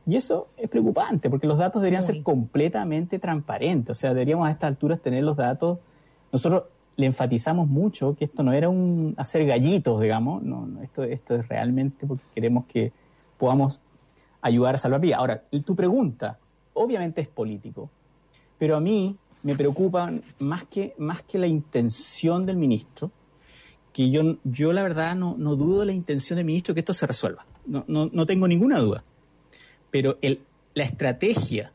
S8: Y eso es preocupante porque los datos deberían
S3: Muy.
S8: ser completamente transparentes, o sea, deberíamos a estas alturas tener los datos. Nosotros le enfatizamos mucho que esto no era un hacer gallitos, digamos, no, no, esto, esto es realmente porque queremos que podamos ayudar a salvar vidas. Ahora, tu pregunta, obviamente es político, pero a mí me preocupa más que, más que la intención del ministro, que yo, yo la verdad no, no dudo de la intención del ministro que esto se resuelva. No, no, no tengo ninguna duda. Pero el, la estrategia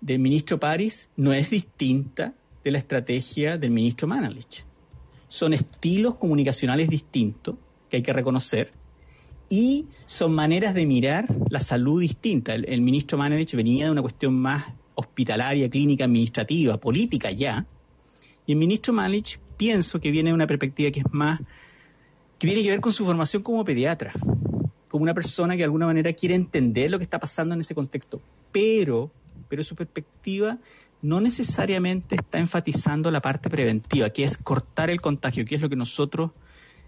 S8: del ministro París no es distinta de la estrategia del ministro Manalich. Son estilos comunicacionales distintos que hay que reconocer y son maneras de mirar la salud distinta. El, ministro Manalich venía de una cuestión más hospitalaria, clínica, administrativa, política ya, y el ministro Manalich pienso que viene de una perspectiva que es más, que tiene que ver con su formación como pediatra, como una persona que de alguna manera quiere entender lo que está pasando en ese contexto, pero, pero su perspectiva no necesariamente está enfatizando la parte preventiva, que es cortar el contagio, que es lo que nosotros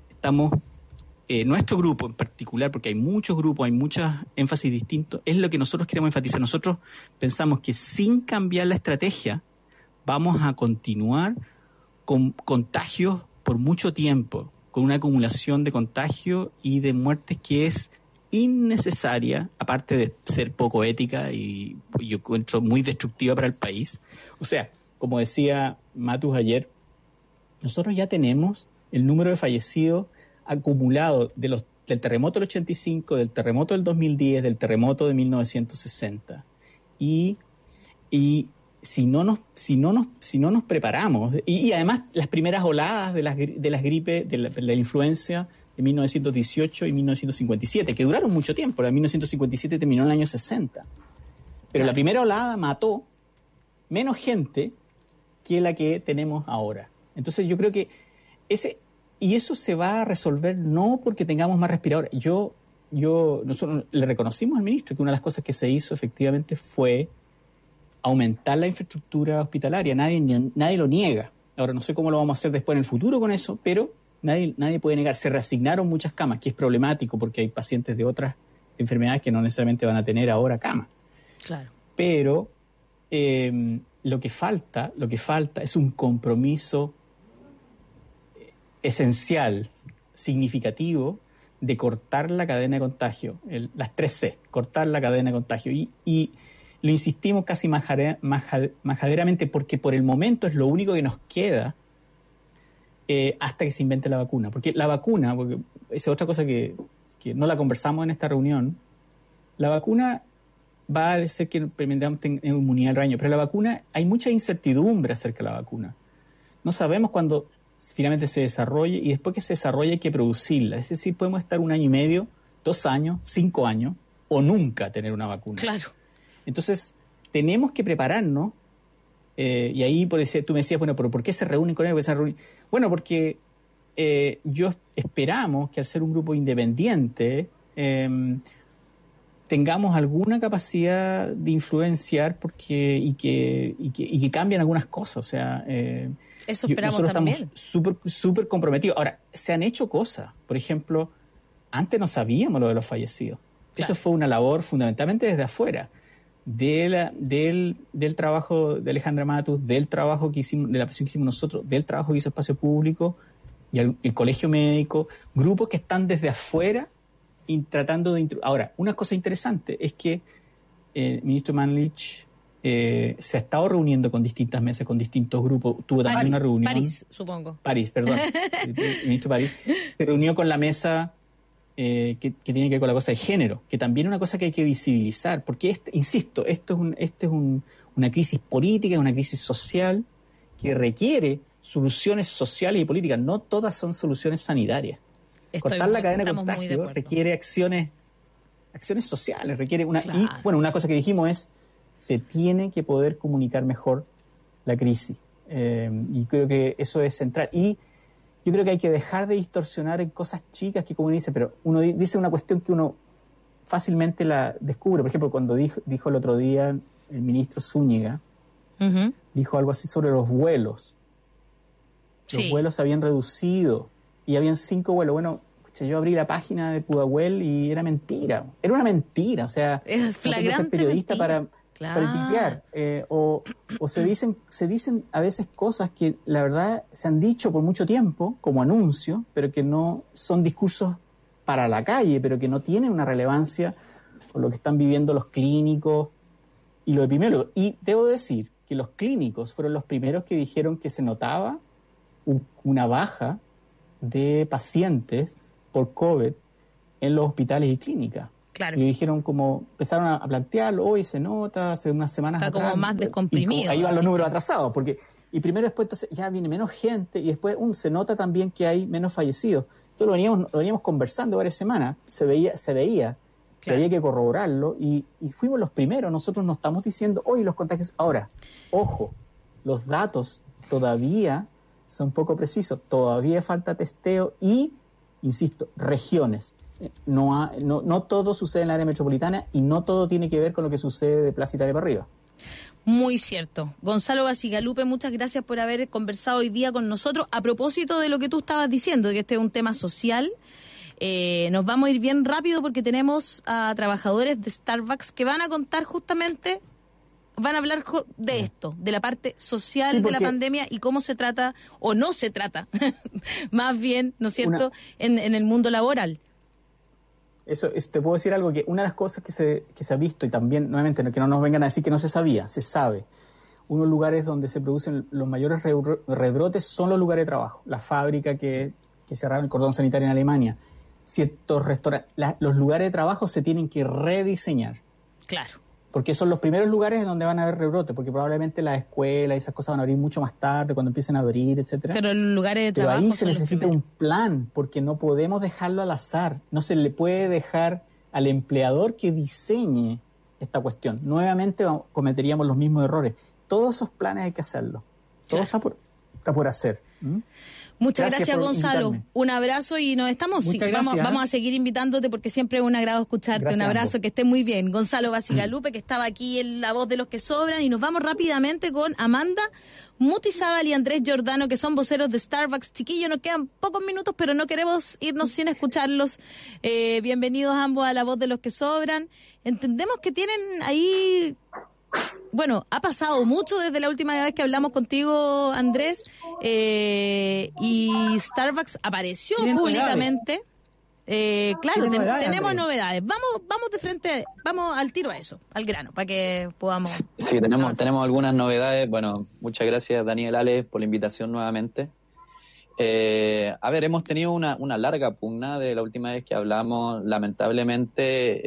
S8: estamos, eh, nuestro grupo en particular, porque hay muchos grupos, hay muchos énfasis distintos, es lo que nosotros queremos enfatizar. Nosotros pensamos que sin cambiar la estrategia vamos a continuar con contagios por mucho tiempo. con una acumulación de contagio y de muertes que es innecesaria, aparte de ser poco ética y yo encuentro muy destructiva para el país. O sea, como decía Matus ayer, nosotros ya tenemos el número de fallecidos acumulado de los, del terremoto del 85, del terremoto del 2010, del terremoto de 1960. Y, y si no nos, si no nos, si no nos preparamos, y, además las primeras oladas de las, de las gripes, de la, de la influencia de 1918 y 1957, que duraron mucho tiempo. La 1957 terminó en el año 60. Pero la primera olada mató menos gente que la que tenemos ahora. Entonces yo creo que ese y eso se va a resolver no porque tengamos más respiradores. Yo yo nosotros le reconocimos al ministro que una de las cosas que se hizo efectivamente fue aumentar la infraestructura hospitalaria. Nadie nadie lo niega. Ahora no sé cómo lo vamos a hacer después en el futuro con eso, pero nadie, nadie puede negar, se reasignaron muchas camas, que es problemático porque hay pacientes de otras enfermedades que no necesariamente van a tener ahora cama.
S3: Claro.
S8: Pero em, lo que falta, lo que falta es un compromiso esencial, significativo, de cortar la cadena de contagio, las tres C, cortar la cadena de contagio. Y, lo insistimos casi majaderamente porque por el momento es lo único que nos queda eh, hasta que se invente la vacuna. Porque la vacuna, porque esa es otra cosa que, no la conversamos en esta reunión, la vacuna va a ser que experimentamos inmunidad al rebaño, pero la vacuna, hay mucha incertidumbre acerca de la vacuna. No sabemos cuándo finalmente se desarrolle y después que se desarrolle hay que producirla. Es decir, podemos estar un año y medio, dos años, cinco años o nunca tener una vacuna.
S3: Claro.
S8: Entonces, tenemos que prepararnos eh, y ahí por ese, tú me decías, bueno, pero ¿por qué se reúnen con él? Bueno, porque eh, yo esperamos que al ser un grupo independiente em, tengamos alguna capacidad de influenciar porque y que, y que, y que cambien algunas cosas. O sea,
S3: eh, eso esperamos nosotros
S8: estamos súper súper comprometidos. Ahora, se han hecho cosas. Por ejemplo, antes no sabíamos lo de los fallecidos. Eso fue una labor fundamentalmente desde afuera de del, del, trabajo de Alejandra Matus, del trabajo que hicimos, de la presión que hicimos nosotros, del trabajo que hizo Espacio Público y el, colegio médico, grupos que están desde afuera y tratando de... Ahora, una cosa interesante es que el ministro Manlich eh, se ha estado reuniendo con distintas mesas, con distintos grupos. Tuvo también una reunión.
S3: París, supongo.
S8: París, perdón. el ministro París se reunió con la mesa eh, que, tiene que ver con la cosa de género, que también es una cosa que hay que visibilizar, porque, este, insisto, esto es, un, este es una crisis política, es una crisis social que requiere soluciones sociales y políticas, no todas son soluciones sanitarias. Cortar la cadena de contagio requiere acciones, acciones sociales, requiere una... Y bueno, una cosa que dijimos es, se tiene que poder comunicar mejor la crisis. Eh, y creo que eso es central. Y yo creo que hay que dejar de distorsionar en cosas chicas que como uno dice, pero uno dice una cuestión que uno fácilmente la descubre. Por ejemplo, cuando dijo, dijo el otro día el ministro Zúñiga, dijo algo así sobre los vuelos. Los vuelos se habían reducido y habían cinco vuelos. Bueno, yo abrí la página de Pudahuel y era mentira. Era una mentira. O sea,
S3: es flagrante
S8: periodista para para eh, o, se dicen se dicen a veces cosas que la verdad se han dicho por mucho tiempo como anuncio, pero que no son discursos para la calle, pero que no tienen una relevancia con lo que están viviendo los clínicos y los epidemiólogos. Y debo decir que los clínicos fueron los primeros que dijeron que se notaba una baja de pacientes por COVID en los hospitales y clínicas. Y dijeron como, empezaron a plantearlo, hoy se nota, hace unas semanas
S3: Está como más descomprimido.
S8: ahí van los números atrasados, porque, y primero después entonces ya viene menos gente y después um, se nota también que hay menos fallecidos. Esto lo veníamos, lo veníamos conversando varias semanas, se veía, se veía, que había que corroborarlo y, y fuimos los primeros, nosotros no estamos diciendo, hoy los contagios, ahora, ojo, los datos todavía son poco precisos, todavía falta testeo y, insisto, regiones no, no, no, todo sucede en la área metropolitana y no todo tiene que ver con lo que sucede de Plaza Italia para arriba.
S3: Muy cierto. Gonzalo Basigalupe, muchas gracias por haber conversado hoy día con nosotros. A propósito de lo que tú estabas diciendo, que este es un tema social, eh, nos vamos a ir bien rápido porque tenemos a trabajadores de Starbucks que van a contar justamente van a hablar de esto, de la parte social
S8: Sí,
S3: de la pandemia y cómo se trata o no se trata, más bien, ¿no es cierto?, en, en el mundo laboral.
S8: Eso, es- te puedo decir algo que una de las cosas que se, que se ha visto y también, nuevamente, que no nos vengan a decir que no se sabía, se sabe. Uno de los lugares donde se producen los mayores rebro- rebrotes son los lugares de trabajo. La fábrica que, que cerraron el cordón sanitario en Alemania, ciertos restaurantes. los lugares de trabajo se tienen que rediseñar.
S3: Claro.
S8: Porque son los primeros lugares en donde van a haber rebrotes, porque probablemente las escuelas y esas cosas van a abrir mucho más tarde, cuando empiecen a abrir, etcétera.
S3: Pero en lugares de
S8: Pero
S3: trabajo
S8: ahí se necesita un plan, porque no podemos dejarlo al azar. No se le puede dejar al empleador que diseñe esta cuestión. Nuevamente cometeríamos los mismos errores. Todos esos planes hay que hacerlo. Todo
S3: Claro.
S8: está, por, está por hacer. ¿Mm?
S3: Muchas
S8: Gracias
S3: Gonzalo.
S8: invitarme.
S3: Un abrazo y nos estamos. sí, vamos, vamos a seguir invitándote porque siempre es un agrado escucharte.
S8: Gracias
S3: un abrazo, que esté muy bien. Gonzalo Basigalupe, que estaba aquí en La Voz de los que Sobran. Y nos vamos rápidamente con Amanda Mutizábal y Andrés Giordano, que son voceros de Starbucks. Chiquillos, nos quedan pocos minutos, pero no queremos irnos sin escucharlos. Eh, bienvenidos ambos a La Voz de los que Sobran. Entendemos que tienen ahí bueno, ha pasado mucho desde la última vez que hablamos contigo, Andrés, eh, y Starbucks apareció públicamente. Eh, claro,
S4: Tienen
S3: ten-
S4: novedades,
S3: tenemos
S4: Andrés.
S3: novedades. Vamos, vamos de frente, vamos al tiro a eso, al grano, para que podamos.
S9: Sí, tenemos,
S3: avanzar.
S9: tenemos algunas novedades. Bueno, muchas gracias Daniel Ale por la invitación nuevamente. Eh, a ver, hemos tenido una, una larga pugna de la última vez que hablamos. Lamentablemente,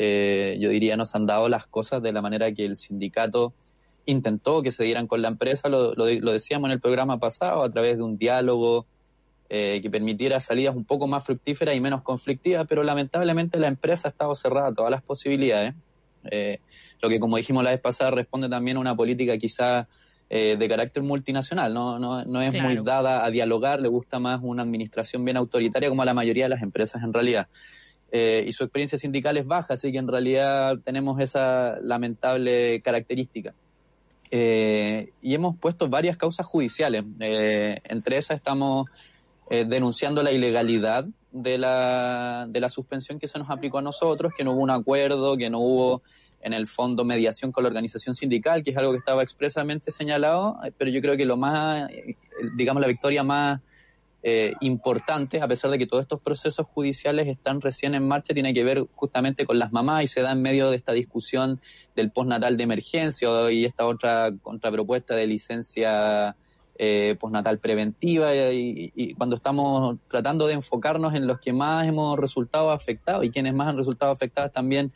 S9: eh, yo diría, nos han dado las cosas de la manera que el sindicato intentó que se dieran con la empresa. Lo, lo, decíamos en el programa pasado, a través de un diálogo eh, que permitiera salidas un poco más fructíferas y menos conflictivas, pero lamentablemente la empresa ha estado cerrada a todas las posibilidades. Eh, lo que, como dijimos la vez pasada, responde también a una política quizá eh, de carácter multinacional. No, no, no es
S3: Claro.
S9: muy dada a dialogar, le gusta más una administración bien autoritaria como a la mayoría de las empresas en realidad. Eh, y su experiencia sindical es baja, así que en realidad tenemos esa lamentable característica. Eh, y hemos puesto varias causas judiciales. Eh, entre esas estamos denunciando la ilegalidad de la, de la suspensión que se nos aplicó a nosotros, que no hubo un acuerdo, que no hubo en el fondo mediación con la organización sindical, que es algo que estaba expresamente señalado, eh, pero yo creo que lo más, eh, digamos, la victoria más eh, importante, a pesar de que todos estos procesos judiciales están recién en marcha, tiene que ver justamente con las mamás y se da en medio de esta discusión del postnatal de emergencia y esta otra contrapropuesta de licencia eh, postnatal preventiva y, y cuando estamos tratando de enfocarnos en los que más hemos resultado afectados y quienes más han resultado afectados también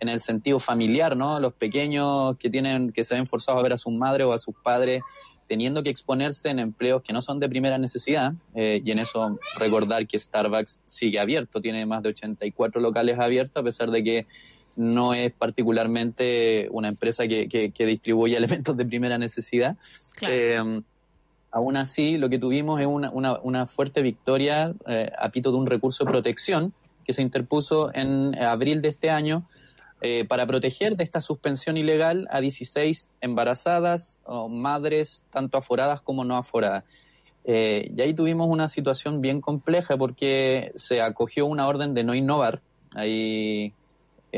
S9: en el sentido familiar, ¿no? Los pequeños que tienen que se ven forzados a ver a sus madres o a sus padres teniendo que exponerse en empleos que no son de primera necesidad eh, y en eso recordar que Starbucks sigue abierto, tiene más de 84 locales abiertos a pesar de que no es particularmente una empresa que, que, que distribuye elementos de primera necesidad.
S3: Claro.
S9: Eh, aún así, lo que tuvimos es una, una, una fuerte victoria eh, a pito de un recurso de protección que se interpuso en abril de este año eh, para proteger de esta suspensión ilegal a 16 embarazadas o madres, tanto aforadas como no aforadas. Eh, y ahí tuvimos una situación bien compleja porque se acogió una orden de no innovar. Ahí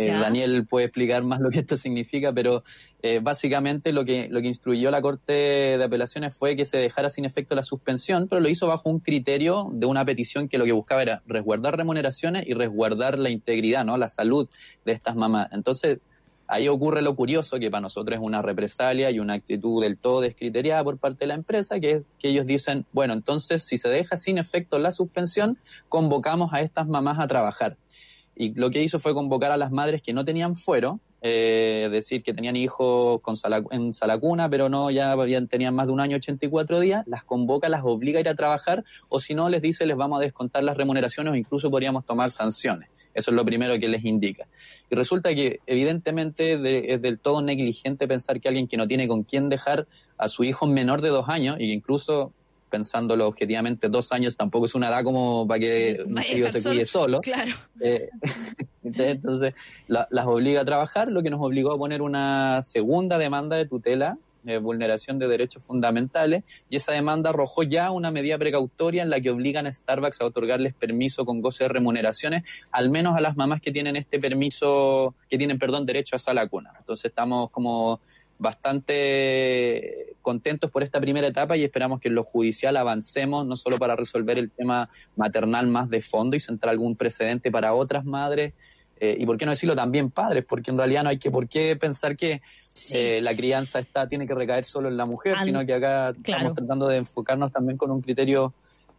S9: eh. Daniel puede explicar más lo que esto significa, pero eh, básicamente lo que, lo que instruyó la Corte de Apelaciones fue que se dejara sin efecto la suspensión, pero lo hizo bajo un criterio de una petición que lo que buscaba era resguardar remuneraciones y resguardar la integridad, ¿no? la salud de estas mamás. Entonces, ahí ocurre lo curioso, que para nosotros es una represalia y una actitud del todo descriteriada por parte de la empresa, que es que ellos dicen, bueno, entonces si se deja sin efecto la suspensión, convocamos a estas mamás a trabajar. Y lo que hizo fue convocar a las madres que no tenían fuero, eh, es decir, que tenían hijos con en salacuna, pero no ya tenían más de un año, 84 días, las convoca, las obliga a ir a trabajar, o si no, les dice, les vamos a descontar las remuneraciones o incluso podríamos tomar sanciones. Eso es lo primero que les indica. Y resulta que evidentemente de- es del todo negligente pensar que alguien que no tiene con quién dejar a su hijo menor de dos años, y que incluso pensándolo objetivamente, dos años tampoco es una edad como para que un tío se cuide solo.
S3: Claro.
S9: Eh, entonces, la- las obliga a trabajar, lo que nos obligó a poner una segunda demanda de tutela, eh, vulneración de derechos fundamentales, y esa demanda arrojó ya una medida precautoria en la que obligan a Starbucks a otorgarles permiso con goce de remuneraciones, al menos a las mamás que tienen este permiso, que tienen, perdón, derecho a sala cuna. Entonces estamos como bastante contentos por esta primera etapa y esperamos que en lo judicial avancemos, no solo para resolver el tema maternal más de fondo y sentar algún precedente para otras madres, eh, y por qué no decirlo también padres, porque en realidad no hay que por qué pensar que eh, la crianza está tiene que recaer solo en la mujer, sino que acá estamos tratando de enfocarnos también con un criterio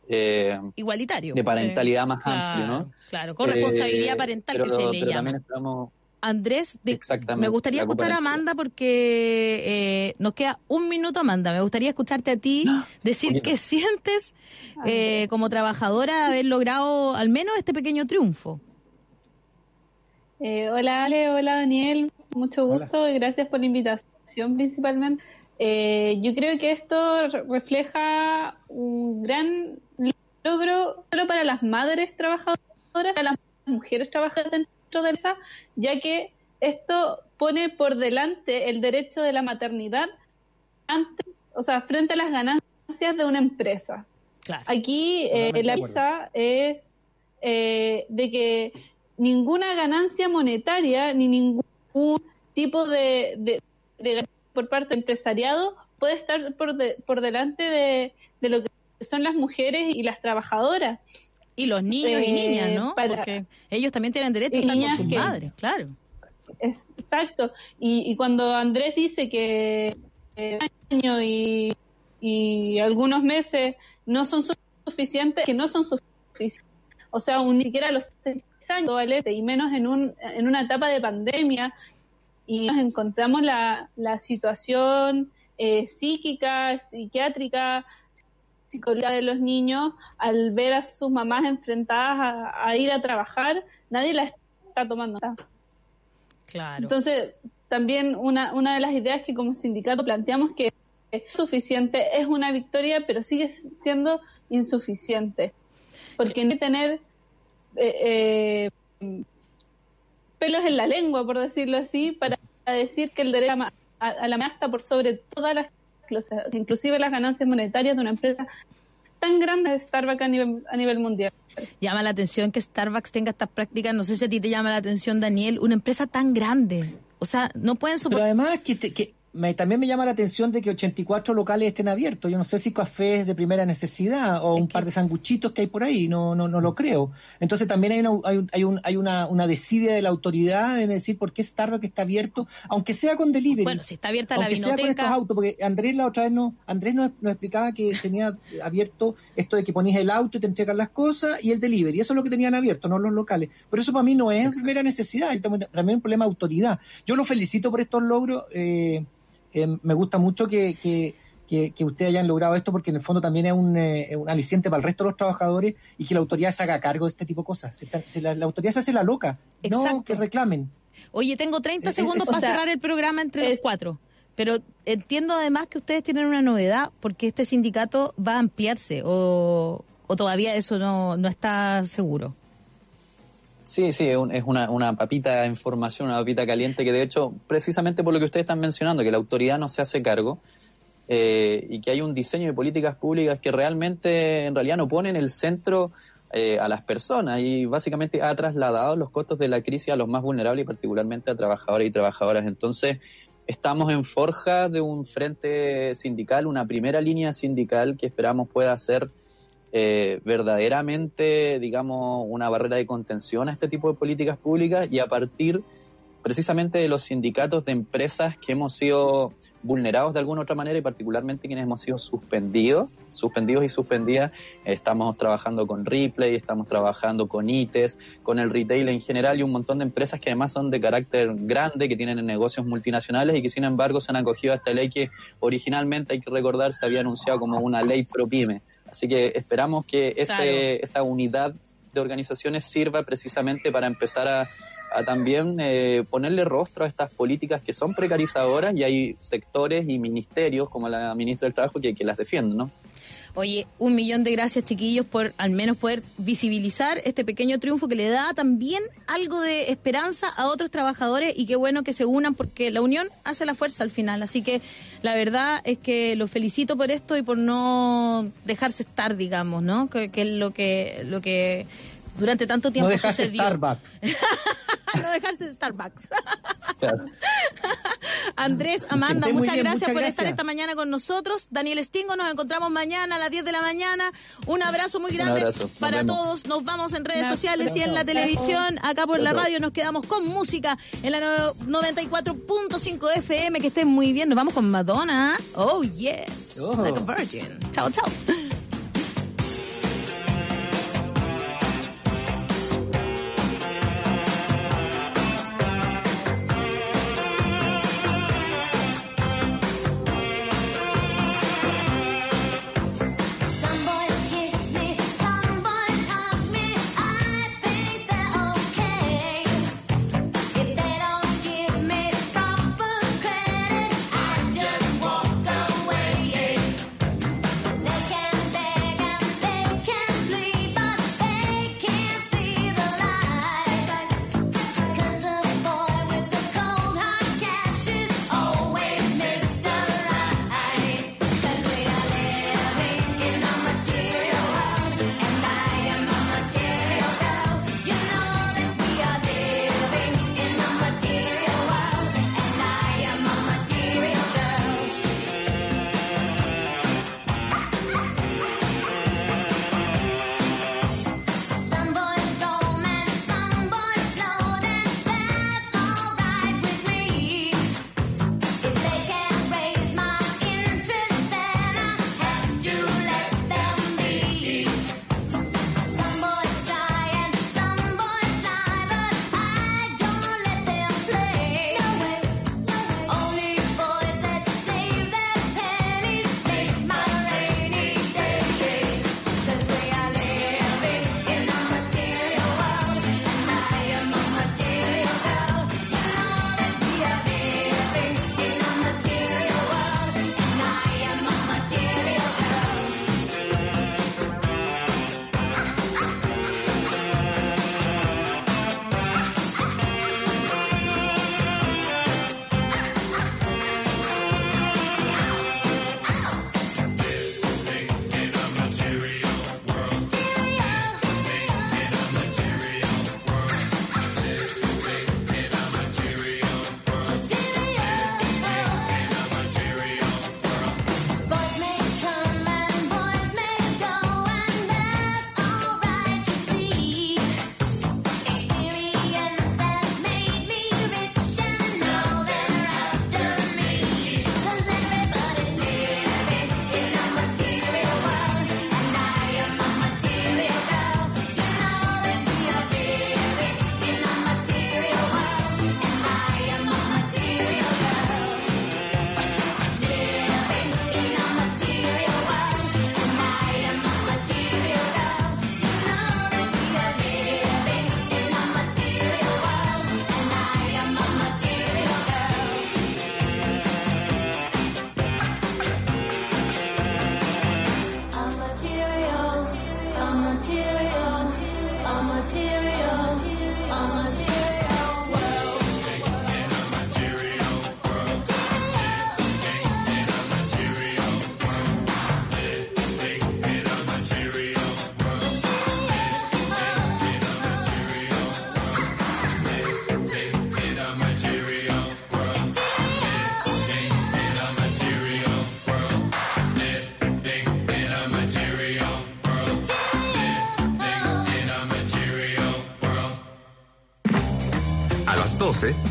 S3: eh, igualitario
S9: de parentalidad más amplio, ¿no?
S3: Claro, con responsabilidad parental que se le llama. Esperamos, Andrés, me gustaría escuchar a Amanda porque nos queda un minuto, Amanda. Me gustaría escucharte a ti decir qué sientes como trabajadora haber logrado al menos este pequeño triunfo.
S10: Eh, hola Ale, hola Daniel, mucho gusto y gracias por la invitación principalmente. Eh, yo creo que esto refleja un gran logro solo para las madres trabajadoras, para las mujeres trabajadoras dentro de esa, ya que esto pone por delante el derecho de la maternidad antes, o sea, frente a las ganancias de una empresa. Aquí eh, la visa es de que ninguna ganancia monetaria ni ningún tipo de, por parte del empresariado puede estar por, por delante de, lo que son las mujeres y las trabajadoras.
S3: Y los niños y niñas, ¿no? Eh, Porque ellos también tienen derecho a estar con sus madres, claro.
S10: exacto. Y, cuando Andrés dice que eh, año y, y algunos meses no son suficientes, que no son suficientes o sea, ni siquiera los seis años, y menos en, un, en una etapa de pandemia, y nos encontramos la, la situación eh, psíquica, psiquiátrica, psicológica de los niños al ver a sus mamás enfrentadas a, ir a trabajar, nadie la está tomando.
S3: Claro.
S10: Entonces, también una, una de las ideas que como sindicato planteamos que es suficiente, es una victoria, pero sigue siendo insuficiente porque no hay que tener eh, eh, pelos en la lengua, por decirlo así, para decir que el derecho a, la masta por sobre todas las inclusive las ganancias monetarias de una empresa tan grande de Starbucks a nivel, a nivel mundial.
S3: Llama la atención que Starbucks tenga estas prácticas, no sé si a ti te llama la atención, Daniel, una empresa tan grande. O sea, no pueden
S4: soportar... Pero además que, que también me llama la atención de que 84 locales estén abiertos. Yo no sé si café es de primera necesidad o un par de sanguchitos que hay por ahí, no, no, no lo creo. Entonces también hay una, hay, hay, un, hay una, una desidia de la autoridad en decir por qué Starbucks está abierto, aunque sea con delivery.
S3: Bueno, si está abierta la
S4: vinoteca. sea con estos autos, porque Andrés la otra vez no, Andrés nos, explicaba que tenía abierto esto de que ponías el auto y te entregan las cosas y el delivery. Eso es lo que tenían abierto, no los locales. Pero eso para mí no es primera necesidad, también es un problema de autoridad. Yo lo felicito por estos logros. Eh, eh, me gusta mucho que, que, que, ustedes hayan logrado esto porque en el fondo también es un, eh, un, aliciente para el resto de los trabajadores y que la autoridad se haga cargo de este tipo de cosas. la, autoridad se hace la loca, no que reclamen.
S3: Oye, tengo 30 eh, segundos para cerrar el programa entre los cuatro. Pero entiendo además que ustedes tienen una novedad porque este sindicato va a ampliarse o, o todavía eso no, no está seguro.
S9: Sí, sí, es una, una papita de información, una papita caliente que de hecho, precisamente por lo que ustedes están mencionando, que la autoridad no se hace cargo eh, y que hay un diseño de políticas públicas que realmente en realidad no pone en el centro eh, a las personas y básicamente ha trasladado los costos de la crisis a los más vulnerables y particularmente a trabajadores y trabajadoras. Entonces, estamos en forja de un frente sindical, una primera línea sindical que esperamos pueda ser eh, verdaderamente, digamos, una barrera de contención a este tipo de políticas públicas y a partir precisamente de los sindicatos de empresas que hemos sido vulnerados de alguna otra manera y particularmente quienes hemos sido suspendidos, suspendidos y suspendidas. Estamos trabajando con Ripley, estamos trabajando con ITES, con el retail en general y un montón de empresas que además son de carácter grande, que tienen negocios multinacionales y que sin embargo se han acogido a esta ley que originalmente, hay que recordar, se había anunciado como una ley pro pyme. Así que esperamos que ese, esa unidad de organizaciones sirva precisamente para empezar a, también eh, ponerle rostro a estas políticas que son precarizadoras y hay sectores y ministerios como la ministra del Trabajo que, que las defienden, ¿no?
S3: Oye, un millón de gracias, chiquillos, por al menos poder visibilizar este pequeño triunfo que le da también algo de esperanza a otros trabajadores y qué bueno que se unan porque la unión hace la fuerza al final. Así que la verdad es que los felicito por esto y por no dejarse estar, digamos, ¿no? Que, es lo que, lo que durante tanto tiempo
S4: no dejarse
S3: Starbucks. no dejarse Starbucks.
S11: Andrés, Amanda, muchas
S3: bien,
S11: gracias
S3: muchas
S11: por estar esta mañana con nosotros. Daniel Stingo, nos encontramos mañana a las 10 de la mañana. Un abrazo muy grande
S9: abrazo,
S11: para
S9: vemos.
S11: todos. Nos vamos en redes sociales y en la televisión. Acá por la radio nos quedamos con música en la no- 94.5 FM. Que estén muy bien. Nos vamos con Madonna. Oh, yes.
S3: Oh.
S11: Like a virgin. Chao, chao.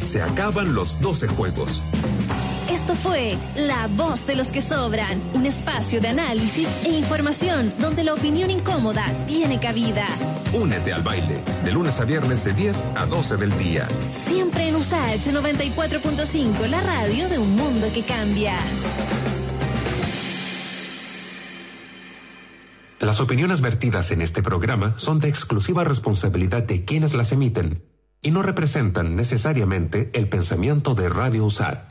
S1: Se acaban los 12 juegos.
S2: Esto fue La Voz de los que Sobran, un espacio de análisis e información donde la opinión incómoda tiene cabida.
S1: Únete al baile, de lunes a viernes de 10 a 12 del día.
S2: Siempre en USAH 94.5, la radio de un mundo que cambia.
S1: Las opiniones vertidas en este programa son de exclusiva responsabilidad de quienes las emiten y no representan necesariamente el pensamiento de Radio USAT.